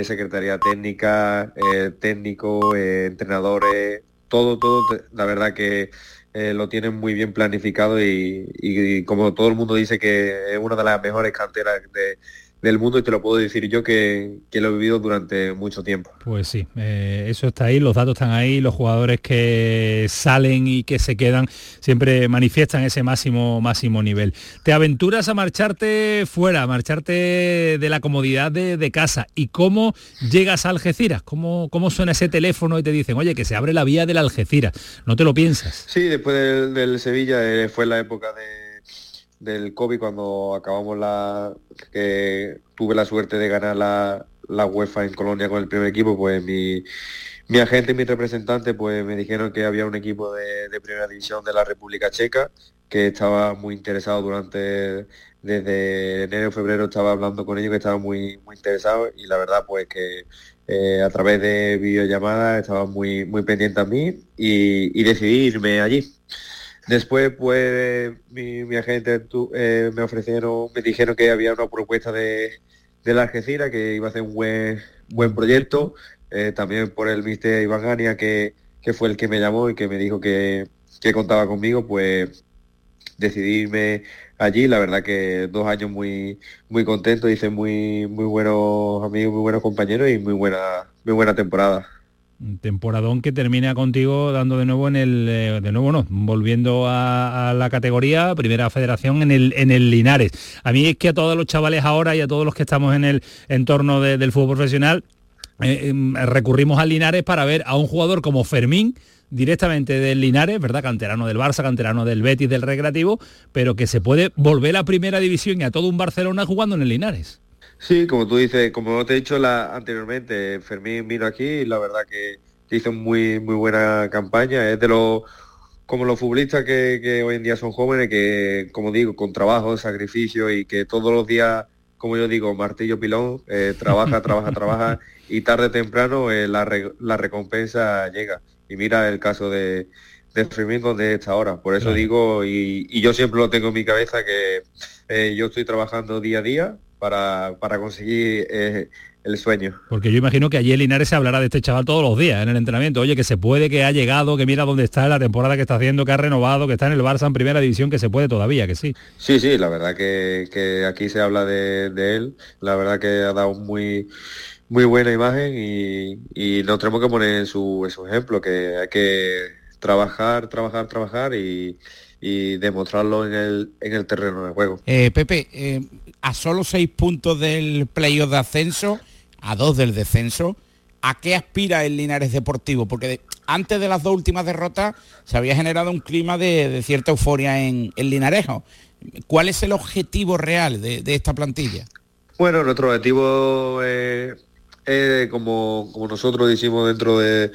secretaría técnica, técnico, entrenadores, todo, todo, la verdad que lo tienen muy bien planificado y, y, como todo el mundo dice que es una de las mejores canteras de del mundo y te lo puedo decir yo que, lo he vivido durante mucho tiempo. Pues sí, eh, eso está ahí, los datos están ahí, los jugadores que salen y que se quedan siempre manifiestan ese máximo, máximo nivel. Te aventuras a marcharte fuera, a marcharte de la comodidad de, casa. ¿Y cómo llegas a Algeciras? ¿Cómo, ¿Cómo suena ese teléfono y te dicen, oye, que se abre la vía del Algeciras? ¿No te lo piensas? Sí, después del, del Sevilla eh, fue la época de del COVID cuando acabamos la que tuve la suerte de ganar la, la UEFA en Colonia con el primer equipo, pues mi, mi agente y mi representante pues me dijeron que había un equipo de, primera división de la República Checa que estaba muy interesado durante desde enero febrero estaba hablando con ellos que estaba muy muy interesado y la verdad pues que eh, a través de videollamadas estaba muy muy pendiente a mí y, y decidí irme allí Después, pues, mi, agente eh, me ofrecieron, me dijeron que había una propuesta de, de la Algeciras, que iba a ser un buen, buen proyecto. Eh, también por el mister Iván Gania, que, fue el que me llamó y que me dijo que, contaba conmigo, pues decidirme allí. La verdad que dos años muy, muy contentos, hice muy, muy buenos amigos, muy buenos compañeros y muy buena, muy buena temporada temporadón que termina contigo dando de nuevo en el eh, de nuevo no volviendo a, la categoría primera federación en el en el Linares a mí es que a todos los chavales ahora y a todos los que estamos en el entorno del fútbol profesional eh, em, recurrimos al Linares para ver a un jugador como Fermín directamente del Linares, ¿verdad? Canterano del Barça, canterano del Betis, del Recreativo, pero que se puede volver a primera división y a todo un Barcelona jugando en el Linares. Sí, como tú dices, como te he dicho la, anteriormente, Fermín vino aquí y la verdad que hizo muy muy buena campaña. Es de los como los futbolistas que, hoy en día son jóvenes, que como digo, con trabajo, sacrificio y que todos los días como yo digo, martillo pilón, eh, trabaja, trabaja, trabaja y tarde o temprano eh, la, la, recompensa llega. Y mira el caso de, de Firmino de esta hora. Por eso digo, y, y, yo siempre lo tengo en mi cabeza, que eh, yo estoy trabajando día a día para, para conseguir el sueño. Porque yo imagino que allí en Linares se hablará de este chaval todos los días en el entrenamiento. Oye, que se puede, que ha llegado, que mira dónde está, la temporada que está haciendo, que ha renovado, que está en el Barça en primera división, que se puede todavía, que sí. Sí, sí, la verdad que, aquí se habla de, él. La verdad que ha dado muy muy buena imagen y, y nos tenemos que poner en su, en su ejemplo, que hay que trabajar, trabajar, trabajar y, y demostrarlo en el, en el terreno de juego. Eh, Pepe, eh, a solo seis puntos del playoff de ascenso, a dos del descenso, ¿a qué aspira el Linares Deportivo? Porque antes de las dos últimas derrotas se había generado un clima de, cierta euforia en el Linarejo. ¿Cuál es el objetivo real de, esta plantilla? Bueno, nuestro objetivo es, como, como nosotros decimos dentro de,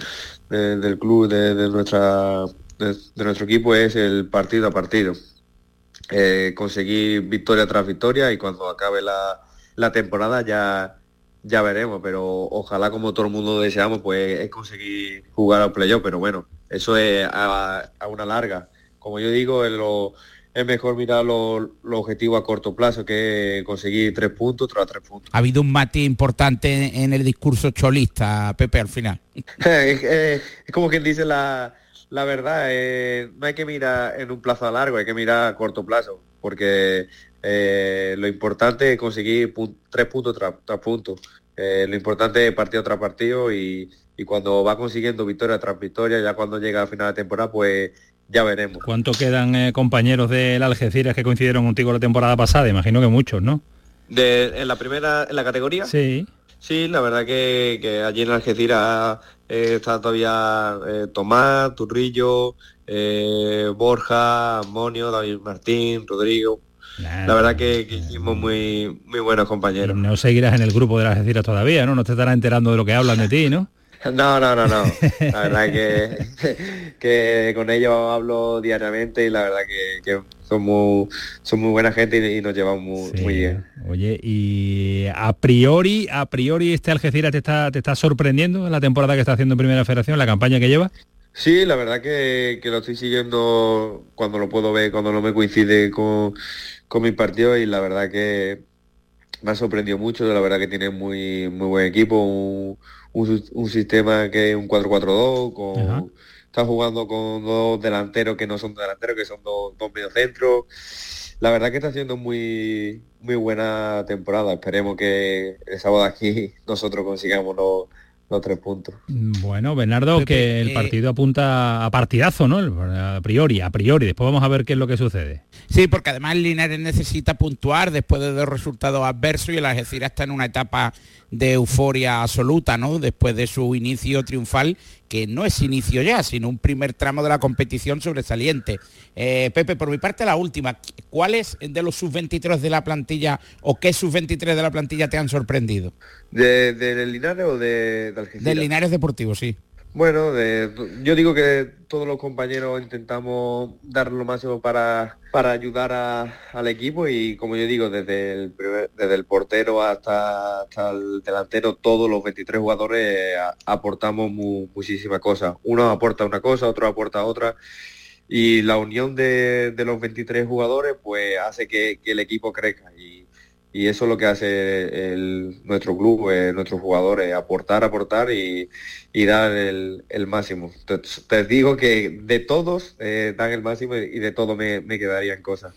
del club, de, nuestra, de, nuestro equipo, es el partido a partido. Eh, conseguir victoria tras victoria y cuando acabe la, la temporada ya ya veremos, pero ojalá como todo el mundo deseamos, pues es conseguir jugar al playoff, pero bueno, eso es a, una larga. Como yo digo, es, lo, es mejor mirar los lo objetivos a corto plazo que conseguir tres puntos tras tres puntos. Ha habido un matiz importante en el discurso cholista, Pepe, al final. es, como quien dice la, la verdad, eh, no hay que mirar en un plazo a largo, hay que mirar a corto plazo, porque eh, lo importante es conseguir tres puntos tras, puntos. Eh, lo importante es partido tras partido y, cuando va consiguiendo victoria tras victoria, ya cuando llega a final de temporada, pues ya veremos. ¿Cuánto quedan eh, compañeros del Algeciras que coincidieron contigo la temporada pasada? Imagino que muchos, ¿no? De, ¿En la primera, en la categoría? Sí. Sí, la verdad que, allí en Algeciras está todavía Tomás, Turrillo, Borja, Monio, David Martín, Rodrigo, la verdad que, hicimos muy, muy buenos compañeros. No seguirás en el grupo de las Algeciras todavía, ¿no? No te estarás enterando de lo que hablan de ti, ¿no? No, no, no, no. La verdad que, que con ellos hablo diariamente y la verdad que, son, muy, son muy buena gente y, nos llevamos muy, bien. Oye, y a priori, a priori este Algeciras te está, te está sorprendiendo en la temporada que está haciendo en Primera Federación, la campaña que lleva. Sí, la verdad que, que, lo estoy siguiendo cuando lo puedo ver, cuando no me coincide con, con mi partido y la verdad que me ha sorprendido mucho, la verdad que tiene muy, muy buen equipo, un, un, sistema que es un 4-4-2, con, está jugando con dos delanteros que no son delanteros, que son dos, dos mediocentros. La verdad que está haciendo muy, muy buena temporada. Esperemos que el sábado aquí nosotros consigamos los tres puntos. Bueno, Bernardo, que el eh, partido apunta a partidazo, ¿no? A priori, a priori. Después vamos a ver qué es lo que sucede. Sí, porque además Linares necesita puntuar después de dos resultados adversos y el Algeciras está en una etapa de euforia absoluta, ¿no? Después de su inicio triunfal, que no es inicio ya, sino un primer tramo de la competición sobresaliente. Eh, Pepe, por mi parte la última, ¿cuáles de los sub-23 de la plantilla o qué sub-23 de la plantilla te han sorprendido? ¿De, Linares o de, de Algeciras? Del Linares Deportivo, sí. Bueno, yo digo que todos los compañeros intentamos dar lo máximo para, para ayudar al equipo y como yo digo, desde el, desde el portero hasta, el delantero, todos los 23 jugadores aportamos muchísimas cosas. Uno aporta una cosa, otro aporta otra y la unión de, los 23 jugadores pues hace que el equipo crezca y y eso es lo que hace nuestro club, eh, nuestros jugadores, aportar, aportar y, dar el, máximo. Te, digo que de todos eh, dan el máximo y de todo me, me quedarían cosas.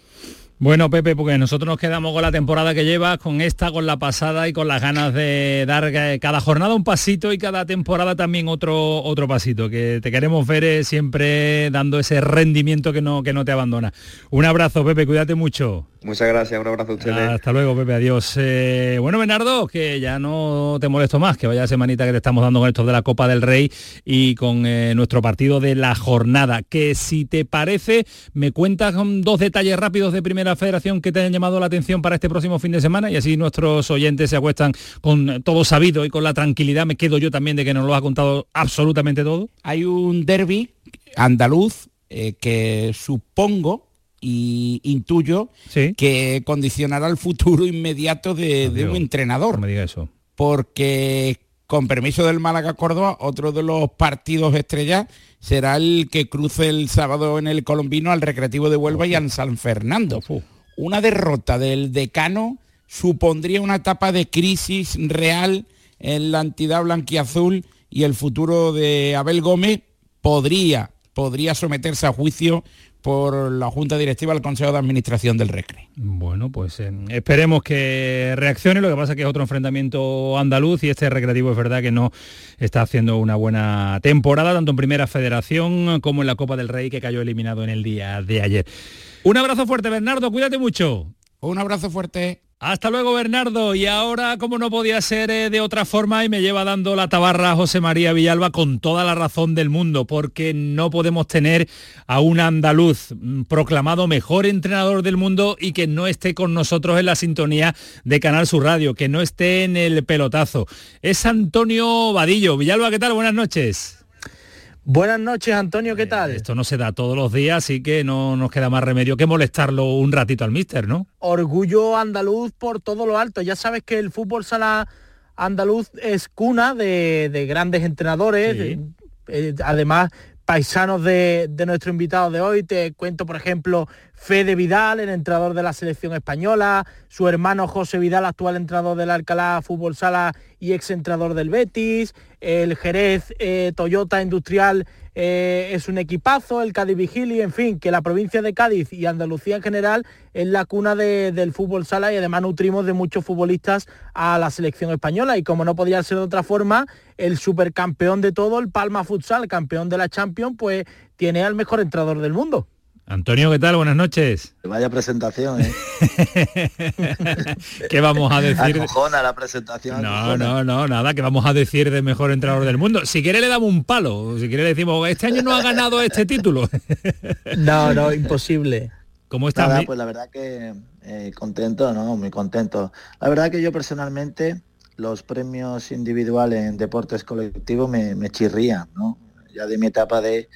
Bueno, Pepe, porque nosotros nos quedamos con la temporada que llevas, con esta, con la pasada y con las ganas de dar eh, cada jornada un pasito y cada temporada también otro, otro pasito, que te queremos ver eh, siempre dando ese rendimiento que no, que no te abandona. Un abrazo, Pepe, cuídate mucho. Muchas gracias, un abrazo a ustedes. Hasta luego, Pepe, adiós. Eh, bueno, Bernardo, que ya no te molesto más, que vaya semanita que te estamos dando con esto de la Copa del Rey y con nuestro partido de la jornada. Que si te parece, me cuentas con dos detalles rápidos de primera la federación que te hayan llamado la atención para este próximo fin de semana y así nuestros oyentes se acuestan con todo sabido y con la tranquilidad, me quedo yo también de que nos lo ha contado absolutamente todo. Hay un derby andaluz eh, que supongo y intuyo que condicionará el futuro inmediato de, un entrenador. me diga eso. Porque con permiso del Málaga Córdoba, otro de los partidos estrellas será el que cruce el sábado en el Colombino al Recreativo de Huelva y al San Fernando. Una derrota del decano supondría una etapa de crisis real en la entidad blanquiazul y el futuro de Abel Gómez podría, podría someterse a juicio por la Junta Directiva del Consejo de Administración del Recre. Bueno, pues eh, esperemos que reaccione, lo que pasa es que es otro enfrentamiento andaluz y este recreativo es verdad que no está haciendo una buena temporada, tanto en Primera Federación como en la Copa del Rey que cayó eliminado en el día de ayer. Un abrazo fuerte, Bernardo, cuídate mucho. Un abrazo fuerte. Hasta luego Bernardo y ahora como no podía ser eh, de otra forma y me lleva dando la tabarra José María Villalba con toda la razón del mundo porque no podemos tener a un andaluz mm, proclamado mejor entrenador del mundo y que no esté con nosotros en la sintonía de Canal Sur Radio, que no esté en el pelotazo. Es Antonio Vadillo. Villalba, ¿qué tal? Buenas noches. Buenas noches, Antonio, ¿qué eh, tal? esto no se da todos los días, así que no nos queda más remedio que molestarlo un ratito al míster, ¿no? Orgullo andaluz por todo lo alto. Ya sabes que el fútbol sala andaluz es cuna de, grandes entrenadores. Eh, además, paisanos de, nuestro invitado de hoy. Te cuento, por ejemplo, Fede Vidal, el entrenador de la selección española, su hermano José Vidal, actual entrenador del Alcalá Fútbol Sala y ex entrenador del Betis, el Jerez eh, Toyota Industrial eh, es un equipazo, el Cádiz Vigili, en fin, que la provincia de Cádiz y Andalucía en general es la cuna del fútbol sala y además nutrimos de muchos futbolistas a la selección española y como no podía ser de otra forma, el supercampeón de todo, el Palma Futsal, campeón de la Champions, pues tiene al mejor entrenador del mundo. Antonio, ¿qué tal? Buenas noches. Vaya presentación, ¿eh? ¿Qué vamos a decir? Acojona la presentación. No, no, no, nada, que vamos a decir de mejor entrenador del mundo. Si quiere le damos un palo, si quiere le decimos, este año no ha ganado este título. no, no, imposible. ¿Cómo está? pues la verdad que eh, contento, ¿no? Muy contento. La verdad que yo personalmente los premios individuales en deportes colectivos me, me chirrían, ¿no? Ya de mi etapa de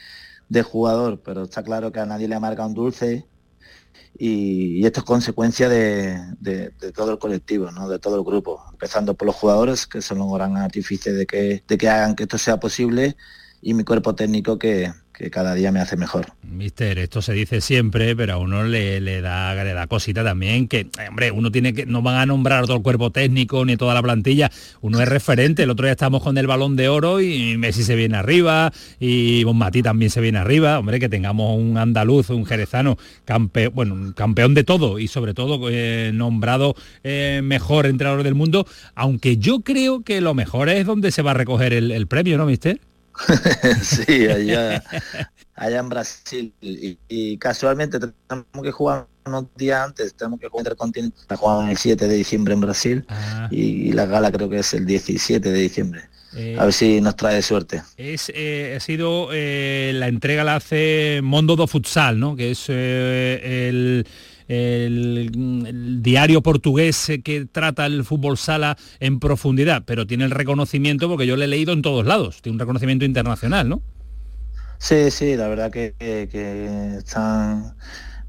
de jugador, pero está claro que a nadie le ha marcado un dulce y, esto es consecuencia de, todo el colectivo, ¿no? de todo el grupo, empezando por los jugadores, que son los gran artífices de que, de que hagan que esto sea posible, y mi cuerpo técnico que, que cada día me hace mejor. Mister, esto se dice siempre, pero a uno le, le, da, le cosita también, que, eh, hombre, uno tiene que, no van a nombrar todo el cuerpo técnico ni toda la plantilla, uno es referente, el otro día estamos con el balón de oro y Messi se viene arriba, y Bonmatí también se viene arriba, hombre, que tengamos un andaluz, un jerezano, campeón, bueno, campeón de todo y sobre todo eh, nombrado eh, mejor entrenador del mundo, aunque yo creo que lo mejor es donde se va a recoger el, el premio, ¿no, Mister? sí, allá, allá en Brasil. Y, casualmente tenemos que jugar unos días antes, tenemos que jugar Intercontinental. La jugamos el 7 de diciembre en Brasil ah. y, la gala creo que es el 17 de diciembre. Eh, a ver si nos trae suerte. Es, eh, ha sido eh, la entrega la hace Mondo do Futsal, ¿no? Que es el el, diario portugués que trata el fútbol sala en profundidad, pero tiene el reconocimiento porque yo le he leído en todos lados, tiene un reconocimiento internacional, ¿no? Sí, sí, la verdad que, están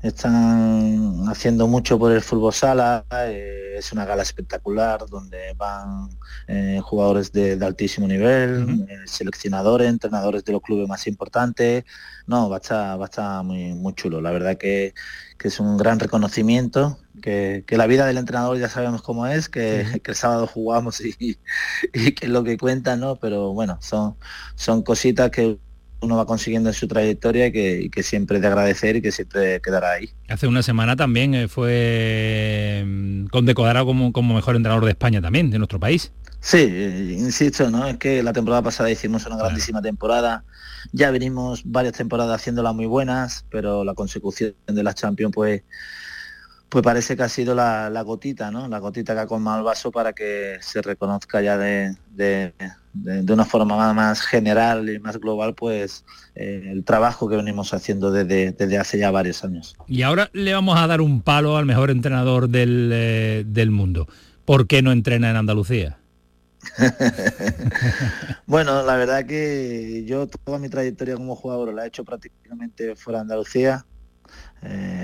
están haciendo mucho por el fútbol sala, eh, es una gala espectacular donde van eh, jugadores de, altísimo nivel, eh, seleccionadores, entrenadores de los clubes más importantes, no, va a estar, va a estar muy, muy chulo, la verdad que, que es un gran reconocimiento, que, la vida del entrenador ya sabemos cómo es, que, el sábado jugamos y, y, que es lo que cuenta, ¿no? Pero bueno, son, son cositas que uno va consiguiendo en su trayectoria y que, siempre es de agradecer y que siempre quedará ahí. Hace una semana también eh, fue mm, condecorado como, como mejor entrenador de España también, de nuestro país. Sí, eh, insisto, ¿no? Es que la temporada pasada hicimos una grandísima temporada. Ya venimos varias temporadas haciéndolas muy buenas, pero la consecución de las Champions, pues, pues parece que ha sido la, gotita, ¿no? La gotita que ha colmado el vaso para que se reconozca ya de, de, una forma más general y más global, pues eh, el trabajo que venimos haciendo desde, desde, hace ya varios años. Y ahora le vamos a dar un palo al mejor entrenador del, eh, del mundo. ¿Por qué no entrena en Andalucía? bueno, la verdad que yo toda mi trayectoria como jugador la he hecho prácticamente fuera de Andalucía. Eh,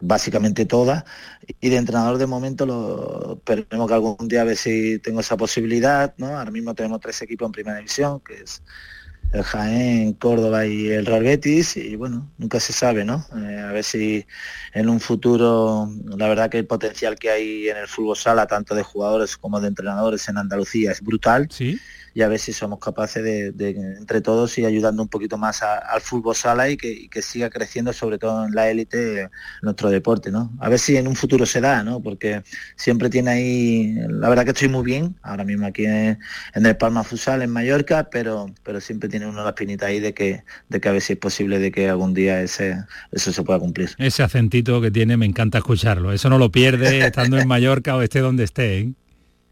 básicamente todas. Y de entrenador de momento lo esperemos que algún día a ver si tengo esa posibilidad, ¿no? Ahora mismo tenemos tres equipos en primera división, que es el Jaén, Córdoba y el Real Betis y bueno, nunca se sabe, ¿no? Eh, a ver si en un futuro, la verdad que el potencial que hay en el fútbol sala, tanto de jugadores como de entrenadores en Andalucía es brutal. Sí y a ver si somos capaces de, entre todos y ayudando un poquito más al fútbol sala y que, siga creciendo sobre todo en la élite nuestro deporte, ¿no? A ver si en un futuro se da, ¿no? Porque siempre tiene ahí, la verdad que estoy muy bien, ahora mismo aquí en, el Palma Fusal, en Mallorca, pero, pero siempre tiene uno la espinita ahí de que, de que a ver si es posible de que algún día ese, eso se pueda cumplir. Ese acentito que tiene me encanta escucharlo, eso no lo pierde estando en Mallorca o esté donde esté, ¿eh?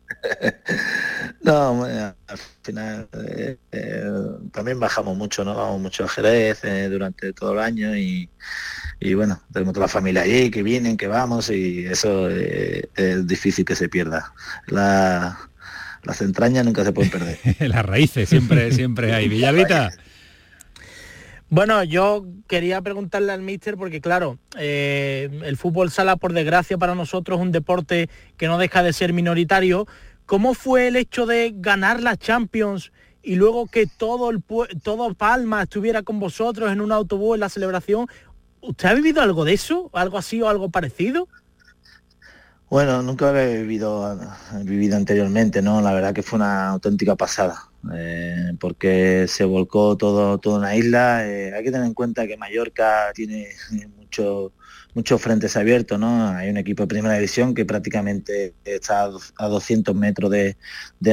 no, al final eh, eh, también bajamos mucho, ¿no? Vamos mucho a Jerez eh, durante todo el año y, bueno, tenemos toda la familia allí, que vienen, que vamos y eso es difícil que se pierda. La, las entrañas nunca se pueden perder. las raíces siempre, siempre hay. Villavita. Bueno, yo quería preguntarle al míster porque claro, eh, el fútbol sala por desgracia para nosotros es un deporte que no deja de ser minoritario. ¿Cómo fue el hecho de ganar la Champions y luego que todo el todo Palma estuviera con vosotros en un autobús en la celebración? ¿Usted ha vivido algo de eso? ¿Algo así o algo parecido? Bueno, nunca lo he vivido, vivido anteriormente, ¿no? La verdad que fue una auténtica pasada. Eh, porque se volcó todo, toda una isla. Eh, hay que tener en cuenta que Mallorca tiene mucho, muchos frentes abiertos, ¿no? Hay un equipo de primera división que prácticamente está a 200 metros de,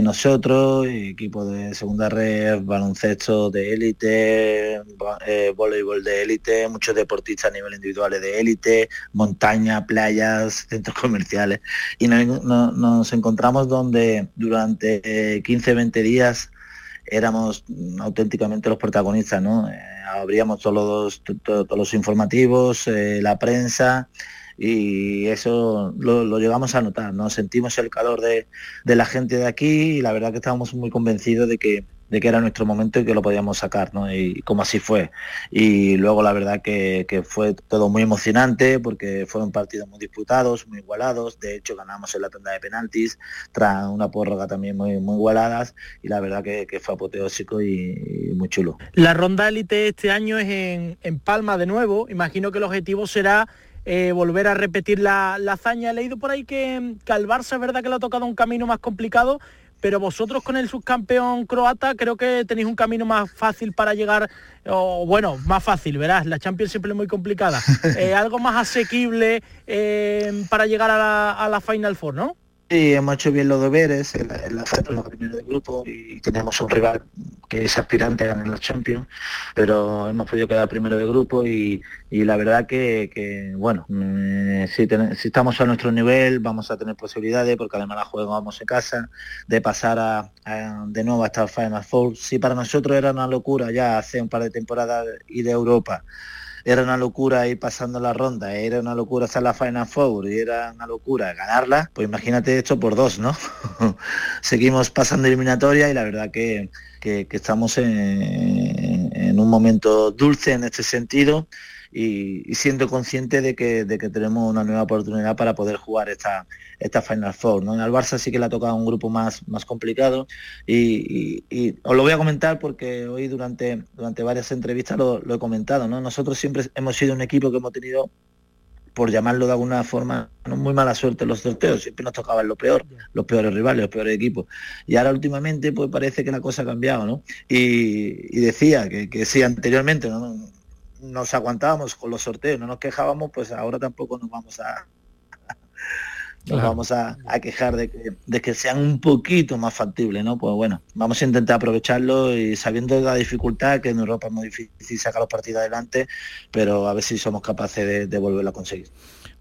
nosotros, equipo de segunda red, baloncesto de élite, eh, voleibol de élite, muchos deportistas a nivel individual de élite, montaña, playas, centros comerciales. Y nos encontramos donde durante 15-20 días éramos auténticamente los protagonistas, ¿no? Abríamos todos los, informativos, eh, la prensa y eso lo, llegamos a notar, ¿no? Sentimos el calor de, la gente de aquí y la verdad que estábamos muy convencidos de que de que era nuestro momento y que lo podíamos sacar, ¿no? Y como así fue. Y luego la verdad que, fue todo muy emocionante porque fueron partidos muy disputados, muy igualados. De hecho, ganamos en la tanda de penaltis, tras una prórroga también muy, muy igualadas y la verdad que, fue apoteósico y, muy chulo. La ronda élite este año es en, Palma de nuevo. Imagino que el objetivo será eh, volver a repetir la, hazaña. He leído por ahí que, que al Barça es verdad que le ha tocado un camino más complicado, pero vosotros con el subcampeón croata creo que tenéis un camino más fácil para llegar, o bueno, más fácil, verás, la Champions siempre es muy complicada, eh, algo más asequible eh, para llegar a la, a la Final Four, ¿no? Sí, hemos hecho bien los deberes la, en la primero del grupo y tenemos un rival que es aspirante a ganar la Champions, pero hemos podido quedar primero de grupo y, la verdad que, bueno, mm, si, estamos a nuestro nivel vamos a tener posibilidades porque además la jugamos en casa, de pasar a, de nuevo hasta el Final Four. Si para nosotros era una locura ya hace un par de temporadas ir de Europa era una locura ir pasando la ronda, era una locura hacer la Final Four y era una locura ganarla, pues imagínate esto por dos, ¿no? Seguimos pasando eliminatoria y la verdad que, estamos en, en un momento dulce en este sentido y, siendo consciente de que, de que tenemos una nueva oportunidad para poder jugar esta, esta Final Four. ¿no? En el Barça sí que le ha tocado un grupo más, más complicado y, os lo voy a comentar porque hoy durante, durante varias entrevistas lo, he comentado. ¿no? Nosotros siempre hemos sido un equipo que hemos tenido por llamarlo de alguna forma, no muy mala suerte en los sorteos, siempre nos tocaban lo peor, los peores rivales, los peores equipos. Y ahora últimamente pues parece que la cosa ha cambiado, ¿no? Y, decía que, que sí, anteriormente ¿no? Nos aguantábamos con los sorteos, no nos quejábamos, pues ahora tampoco nos vamos a nos vamos a, quejar de que, de que, sean un poquito más factibles, ¿no? Pues bueno, vamos a intentar aprovecharlo y sabiendo la dificultad, que en Europa es muy difícil sacar los partidos adelante, pero a ver si somos capaces de, de volverlo a conseguir.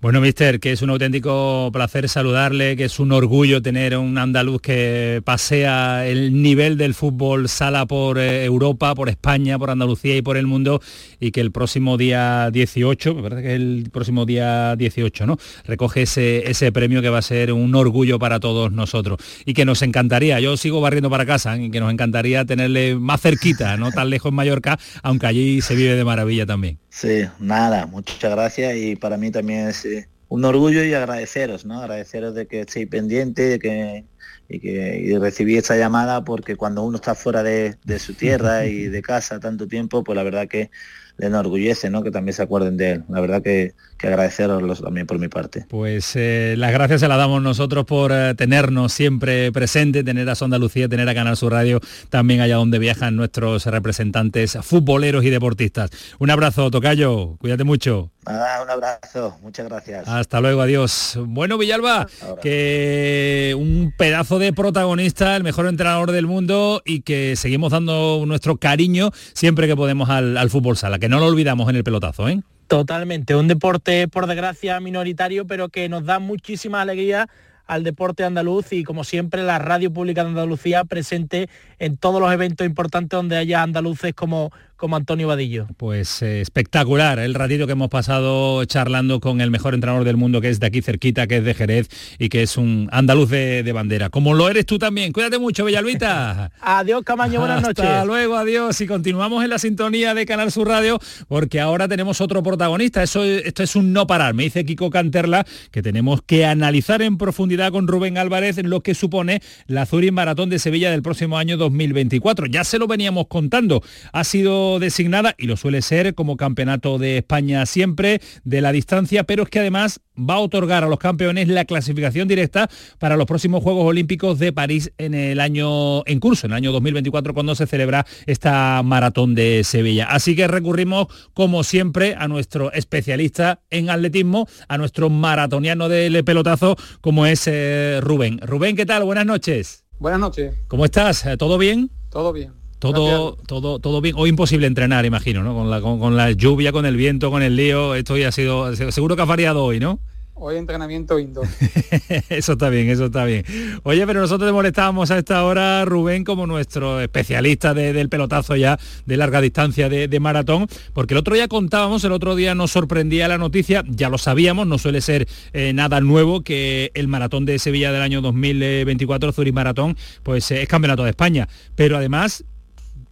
Bueno, mister, que es un auténtico placer saludarle, que es un orgullo tener un andaluz que pasea el nivel del fútbol sala por eh, Europa, por España, por Andalucía y por el mundo, y que el próximo día 18, me parece que es el próximo día 18, ¿no? Recoge ese, ese premio que va a ser un orgullo para todos nosotros. Y que nos encantaría, yo sigo barriendo para casa, y que nos encantaría tenerle más cerquita, no tan lejos en Mallorca, aunque allí se vive de maravilla también. Sí, nada, muchas gracias y para mí también es eh, un orgullo y agradeceros, ¿no? Agradeceros de que estéis pendiente de que, y que y recibí esta llamada porque cuando uno está fuera de, de su tierra y de casa tanto tiempo, pues la verdad que le enorgullece, ¿no? Que también se acuerden de él. La verdad que, que agradeceroslo también por mi parte. Pues eh, las gracias se las damos nosotros por eh, tenernos siempre presente, tener a Sonda Lucía, tener a Canal Sur Radio también allá donde viajan nuestros representantes futboleros y deportistas. Un abrazo, Tocayo, cuídate mucho. Nada, un abrazo, muchas gracias. Hasta luego, adiós. Bueno, Villalba, que un pedazo de protagonista, el mejor entrenador del mundo y que seguimos dando nuestro cariño siempre que podemos al, al fútbol sala, que no lo olvidamos en el pelotazo, ¿eh? Totalmente, un deporte por desgracia minoritario, pero que nos da muchísima alegría al deporte andaluz y como siempre la Radio Pública de Andalucía presente en todos los eventos importantes donde haya andaluces como, como Antonio Vadillo. Pues eh, espectacular el ratito que hemos pasado charlando con el mejor entrenador del mundo que es de aquí cerquita, que es de Jerez y que es un andaluz de, de bandera. Como lo eres tú también. Cuídate mucho, Bellalvita. adiós, Camaño, buenas noches. Hasta luego, adiós. Y continuamos en la sintonía de Canal Sur Radio porque ahora tenemos otro protagonista. Eso, esto es un no parar. Me dice Kiko Canterla que tenemos que analizar en profundidad con Rubén Álvarez lo que supone la Zurich Maratón de Sevilla del próximo año 2024. Ya se lo veníamos contando. Ha sido designada, y lo suele ser, como campeonato de España siempre, de la distancia, pero es que además va a otorgar a los campeones la clasificación directa para los próximos Juegos Olímpicos de París en el año en curso, en el año 2024, cuando se celebra esta maratón de Sevilla. Así que recurrimos, como siempre, a nuestro especialista en atletismo, a nuestro maratoniano del pelotazo, como es eh, Rubén. Rubén, ¿qué tal? Buenas noches. Buenas noches. ¿Cómo estás? ¿Todo bien? Todo bien. Todo, todo, todo bien. Hoy imposible entrenar, imagino, ¿no? Con la, con, con la lluvia, con el viento, con el lío. Esto ya ha sido. Seguro que ha variado hoy, ¿no? Hoy entrenamiento indoor. eso está bien, eso está bien. Oye, pero nosotros te molestábamos a esta hora, Rubén, como nuestro especialista de, del pelotazo ya de larga distancia de, de, maratón, porque el otro día contábamos, el otro día nos sorprendía la noticia, ya lo sabíamos, no suele ser eh, nada nuevo que el maratón de Sevilla del año 2024, Zurich Maratón, pues eh, es campeonato de España. Pero además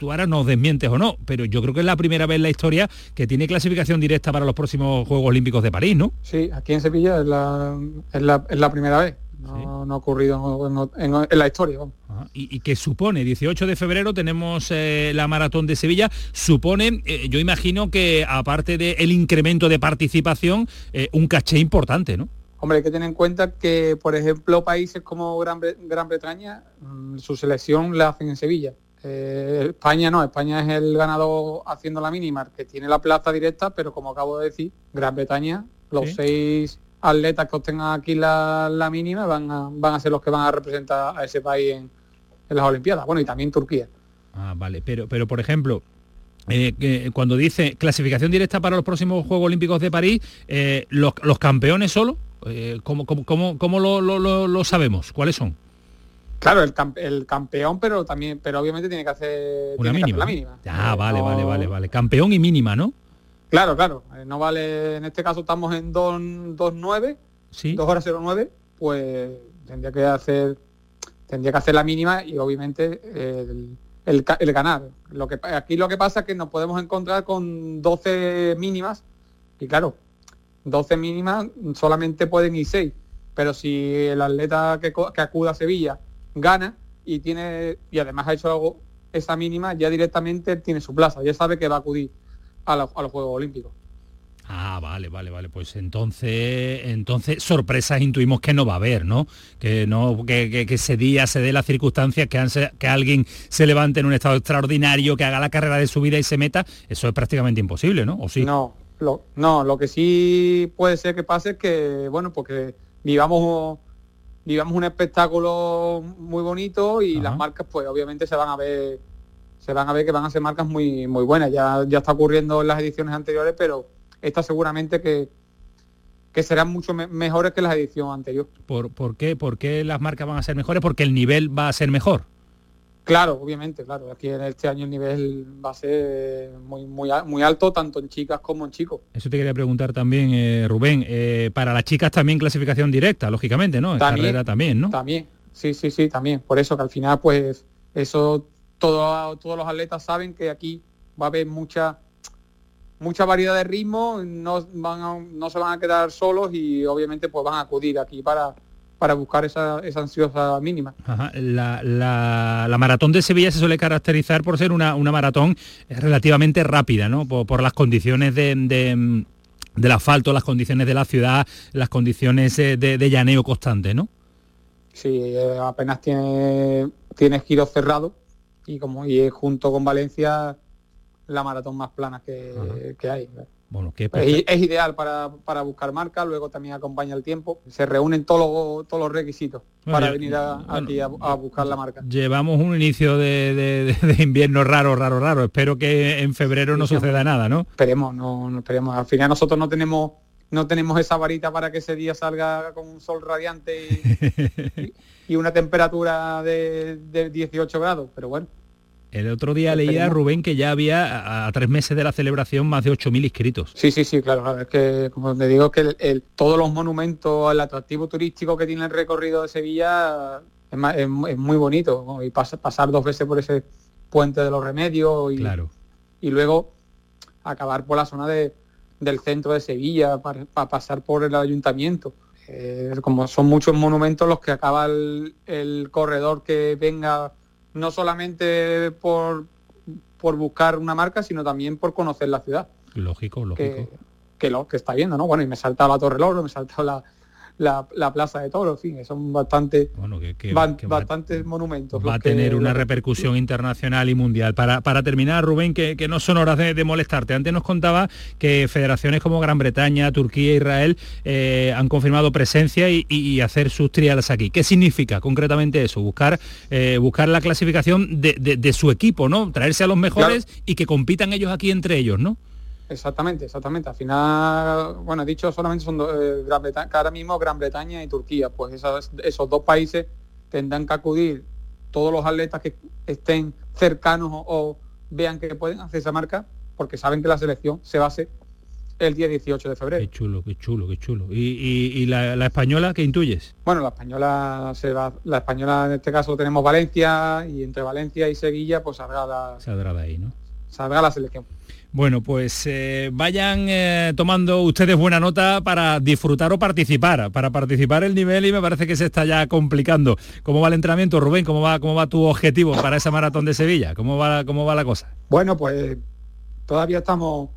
tú ahora nos desmientes o no, pero yo creo que es la primera vez en la historia que tiene clasificación directa para los próximos Juegos Olímpicos de París, ¿no? Sí, aquí en Sevilla es la, es la, es la primera vez. No, sí. no, ha ocurrido en, en, en la historia. Ajá. ¿Y, ¿Y, qué supone? 18 de febrero tenemos eh, la maratón de Sevilla. Supone, eh, yo imagino que aparte del el incremento de participación, eh, un caché importante, ¿no? Hombre, hay que tener en cuenta que, por ejemplo, países como Gran, Bre Gran Bretaña, mmm, su selección la hacen en Sevilla. Eh, España no, España es el ganador haciendo la mínima, que tiene la plaza directa, pero como acabo de decir, Gran Bretaña, los ¿Sí? seis atletas que obtengan aquí la, la mínima van a, van a ser los que van a representar a ese país en, en las Olimpiadas. Bueno, y también Turquía. Ah, vale, pero, pero por ejemplo, eh, eh, cuando dice clasificación directa para los próximos Juegos Olímpicos de París, eh, los, los, campeones solo, ¿cómo, cómo, cómo, cómo lo, lo, lo, sabemos? ¿Cuáles son? Claro, el, camp el, campeón, pero también, pero obviamente tiene que hacer, Una tiene mínima. Que hacer la mínima. Ah, vale, no... vale, vale, vale. Campeón y mínima, ¿no? Claro, claro. Eh, no vale, en este caso estamos en 2.9, ¿Sí? 2 horas 09, pues tendría que hacer tendría que hacer la mínima y obviamente el, el, el, ganar. Lo que, aquí lo que pasa es que nos podemos encontrar con 12 mínimas y claro, 12 mínimas solamente pueden ir 6, pero si el atleta que, que acuda a Sevilla gana y tiene y además ha hecho algo esa mínima, ya directamente tiene su plaza, ya sabe que va a acudir a, la, a los Juegos Olímpicos. Ah, vale, vale, vale. Pues entonces, entonces sorpresas intuimos que no va a haber, ¿no? Que no, que, que, que ese día se dé las circunstancias que, han, que, alguien se levante en un estado extraordinario, que haga la carrera de su vida y se meta, eso es prácticamente imposible, ¿no? ¿O sí? No, lo, no, lo que sí puede ser que pase es que, bueno, porque vivamos vivamos un espectáculo muy bonito y Ajá. las marcas pues obviamente se van a ver se van a ver que van a ser marcas muy muy buenas ya ya está ocurriendo en las ediciones anteriores pero esta seguramente que que serán mucho me mejores que las ediciones anteriores ¿Por, ¿Por qué? ¿Por qué las marcas van a ser mejores? Porque el nivel va a ser mejor Claro, obviamente, claro. Aquí en este año el nivel va a ser muy, muy, muy alto, tanto en chicas como en chicos. Eso te quería preguntar también, eh, Rubén. Eh, para las chicas también clasificación directa, lógicamente, ¿no? En también, carrera también, ¿no? También, sí, sí, sí, también. Por eso que al final, pues, eso todo, todos los atletas saben que aquí va a haber mucha mucha variedad de ritmo, no, van no se van a quedar solos y obviamente pues van a acudir aquí para, para buscar esa, esa ansiosa mínima. La, la, maratón de Sevilla se suele caracterizar por ser una, una maratón relativamente rápida, ¿no? Por, las condiciones de, del asfalto, las condiciones de la ciudad, las condiciones de, de llaneo constante, ¿no? Sí, eh, apenas tiene, tiene giros cerrados y como y es junto con Valencia la maratón más plana que, hay. Bueno, es, ideal para, buscar marca, luego también acompaña el tiempo. Se reúnen todos los, todos los requisitos para venir aquí a, buscar la marca. Llevamos un inicio de, invierno raro, raro, raro. Espero que en febrero no suceda nada, ¿no? Esperemos, no, no esperemos. Al final nosotros no tenemos no tenemos esa varita para que ese día salga con un sol radiante y, una temperatura de, de 18 grados, pero bueno. El otro día leía Rubén que ya había a, tres meses de la celebración más de 8.000 inscritos. Sí, sí, sí, claro. Es que, como te digo, que el, todos los monumentos, el atractivo turístico que tiene el recorrido de Sevilla es, muy bonito. Y pasar dos veces por ese puente de los remedios y, claro. y luego acabar por la zona de, del centro de Sevilla para, pasar por el ayuntamiento. Eh, como son muchos monumentos los que acaba el corredor que venga no solamente por, por buscar una marca, sino también por conocer la ciudad. Lógico, lógico. Que, lo que está viendo, ¿no? Bueno, y me salta la Torre Loro, me salta la, la, Plaza de Toros, en fin, son bastante, bastantes monumentos. Va a tener una repercusión internacional y mundial. Para, para terminar, Rubén, que, no son horas de, molestarte. Antes nos contaba que federaciones como Gran Bretaña, Turquía Israel eh, han confirmado presencia y, hacer sus trials aquí. ¿Qué significa concretamente eso? Buscar, eh, buscar la clasificación de, su equipo, ¿no? Traerse a los mejores y que compitan ellos aquí entre ellos, ¿no? Exactamente, exactamente. Al final, bueno, he dicho solamente son eh, Gran Bretaña, ahora mismo Gran Bretaña y Turquía, pues esos, esos dos países tendrán que acudir todos los atletas que estén cercanos o, vean que pueden hacer esa marca, porque saben que la selección se hacer el día 18 de febrero. Qué chulo, qué chulo, qué chulo. ¿Y, la, española qué intuyes? Bueno, la española se va, la española en este caso tenemos Valencia y entre Valencia y Sevilla pues saldrá la, saldrá de ahí, ¿no? Saldrá la selección. Bueno, pues eh, vayan eh, tomando ustedes buena nota para disfrutar o participar. Para participar el nivel y me parece que se está ya complicando. ¿Cómo va el entrenamiento, Rubén? ¿Cómo va, cómo va tu objetivo para esa maratón de Sevilla? ¿Cómo va, cómo va la cosa? Bueno, pues todavía estamos,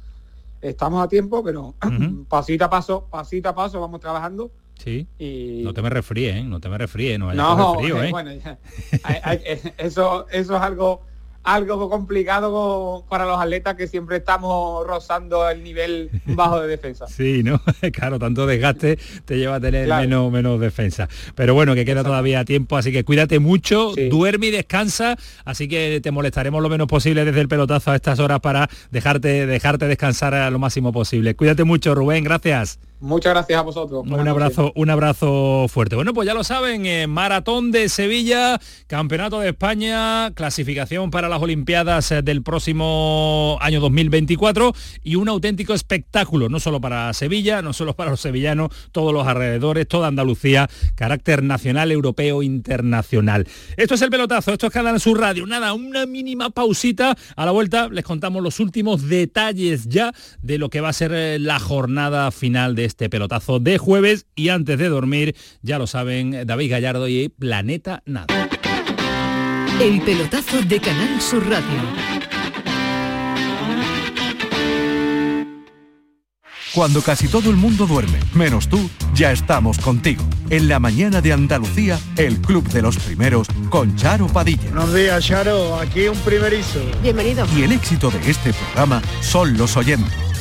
estamos a tiempo, pero pasito a paso, pasito a paso vamos trabajando. Sí. Y... No te me refríes, ¿eh? no te me refríes, no, no frío, ¿eh? bueno, eso, eso es algo algo complicado para los atletas que siempre estamos rozando el nivel bajo de defensa. Sí, ¿no? claro, tanto desgaste te lleva a tener menos, menos defensa. Pero bueno, que queda todavía tiempo, así que cuídate mucho, duerme y descansa, así que te molestaremos lo menos posible desde el pelotazo a estas horas para dejarte, dejarte descansar a lo máximo posible. Cuídate mucho, Rubén, gracias. Muchas gracias a vosotros. un abrazo, un abrazo fuerte. Bueno, pues ya lo saben, eh, Maratón de Sevilla, Campeonato de España, clasificación para las Olimpiadas eh, del próximo año 2024 y un auténtico espectáculo, no solo para Sevilla, no solo para los sevillanos, todos los alrededores, toda Andalucía, carácter nacional, europeo, internacional. Esto es el pelotazo, esto es Canal Sur Radio. Nada, una mínima pausita. A la vuelta les contamos los últimos detalles ya de lo que va a ser eh, la jornada final de este pelotazo de jueves y antes de dormir, ya lo saben, David Gallardo y Planeta Nada. El pelotazo de Canal Sur Radio. Cuando casi todo el mundo duerme, menos tú, ya estamos contigo. En la mañana de Andalucía, el Club de los Primeros con Charo Padilla. Buenos días, Charo. Aquí un primerizo. Bienvenido. Y el éxito de este programa son los oyentes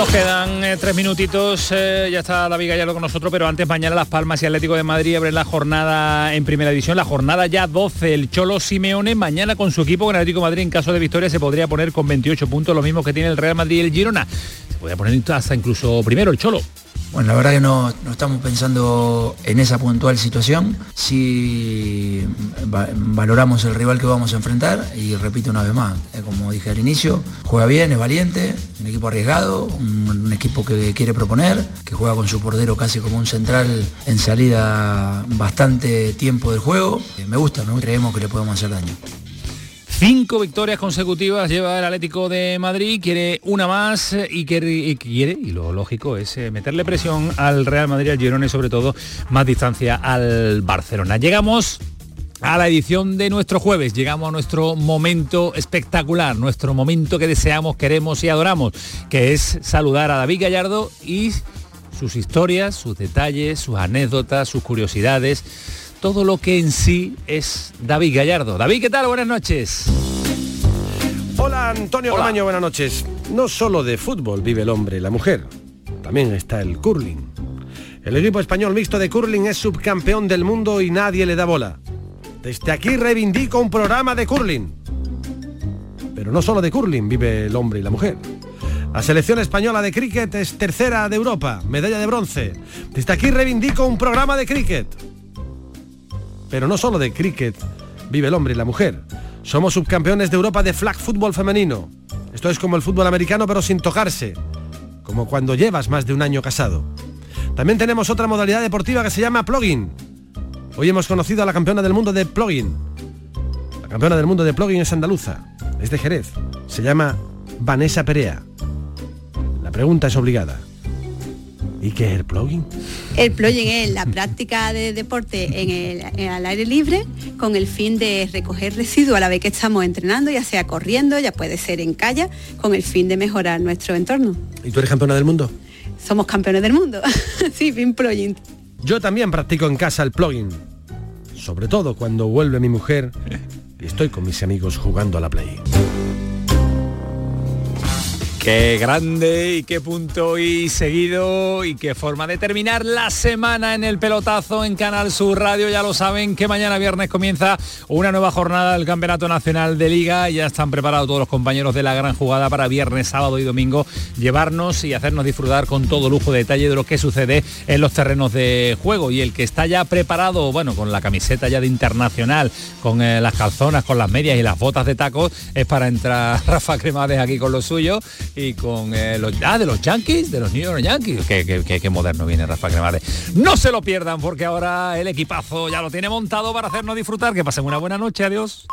Nos quedan eh, tres minutitos, eh, ya está David Gallardo con nosotros, pero antes mañana Las Palmas y Atlético de Madrid abren la jornada en primera división, la jornada ya 12, el Cholo Simeone mañana con su equipo, con Atlético de Madrid en caso de victoria se podría poner con 28 puntos, lo mismo que tiene el Real Madrid y el Girona, se podría poner hasta incluso primero el Cholo. Bueno, la verdad que no, estamos pensando en esa puntual situación. Si valoramos el rival que vamos a enfrentar y repito una vez más, eh, como dije al inicio, juega bien, es valiente, un equipo arriesgado, un, equipo que quiere proponer, que juega con su portero casi como un central en salida bastante tiempo del juego. Eh, me gusta, no creemos que le podemos hacer daño. Cinco victorias consecutivas lleva el Atlético de Madrid, quiere una más y quiere, y, lo lógico es eh, meterle presión al Real Madrid, al Girona y sobre todo más distancia al Barcelona. Llegamos a la edición de nuestro jueves. Llegamos a nuestro momento espectacular, nuestro momento que deseamos, queremos y adoramos, que es saludar a David Gallardo y sus historias, sus detalles, sus anécdotas, sus curiosidades todo lo que en sí es David Gallardo. David, ¿qué tal? Buenas noches. Hola Antonio Camaño, buenas noches. No solo de fútbol vive el hombre y la mujer, también está el curling. El equipo español mixto de curling es subcampeón del mundo y nadie le da bola. Desde aquí reivindico un programa de curling. Pero no solo de curling vive el hombre y la mujer. La selección española de cricket es tercera de Europa, medalla de bronce. Desde aquí reivindico un programa de cricket. Pero no solo de cricket vive el hombre y la mujer. Somos subcampeones de Europa de flag fútbol femenino. Esto es como el fútbol americano pero sin tocarse. Como cuando llevas más de un año casado. También tenemos otra modalidad deportiva que se llama plugin. Hoy hemos conocido a la campeona del mundo de plugin. La campeona del mundo de plugin es andaluza. Es de Jerez. Se llama Vanessa Perea. La pregunta es obligada. ¿Y qué es el plugin? El plugin es la práctica de deporte en el, al aire libre con el fin de recoger residuos a la vez que estamos entrenando, ya sea corriendo, ya puede ser en calle, con el fin de mejorar nuestro entorno. ¿Y tú eres campeona del mundo? Somos campeones del mundo. sí, fin plugin. Yo también practico en casa el plugin. Sobre todo cuando vuelve mi mujer y estoy con mis amigos jugando a la play. Qué grande y qué punto y seguido y qué forma de terminar la semana en el pelotazo en Canal Sur Radio. Ya lo saben que mañana viernes comienza una nueva jornada del Campeonato Nacional de Liga. Ya están preparados todos los compañeros de la gran jugada para viernes, sábado y domingo llevarnos y hacernos disfrutar con todo lujo de detalle de lo que sucede en los terrenos de juego. Y el que está ya preparado, bueno, con la camiseta ya de internacional, con eh, las calzonas, con las medias y las botas de tacos, es para entrar Rafa Cremades aquí con lo suyo y con eh, los ah, de los Yankees, de los New York Yankees. Qué, moderno viene Rafa Cremades. No se lo pierdan porque ahora el equipazo ya lo tiene montado para hacernos disfrutar. Que pasen una buena noche. Adiós.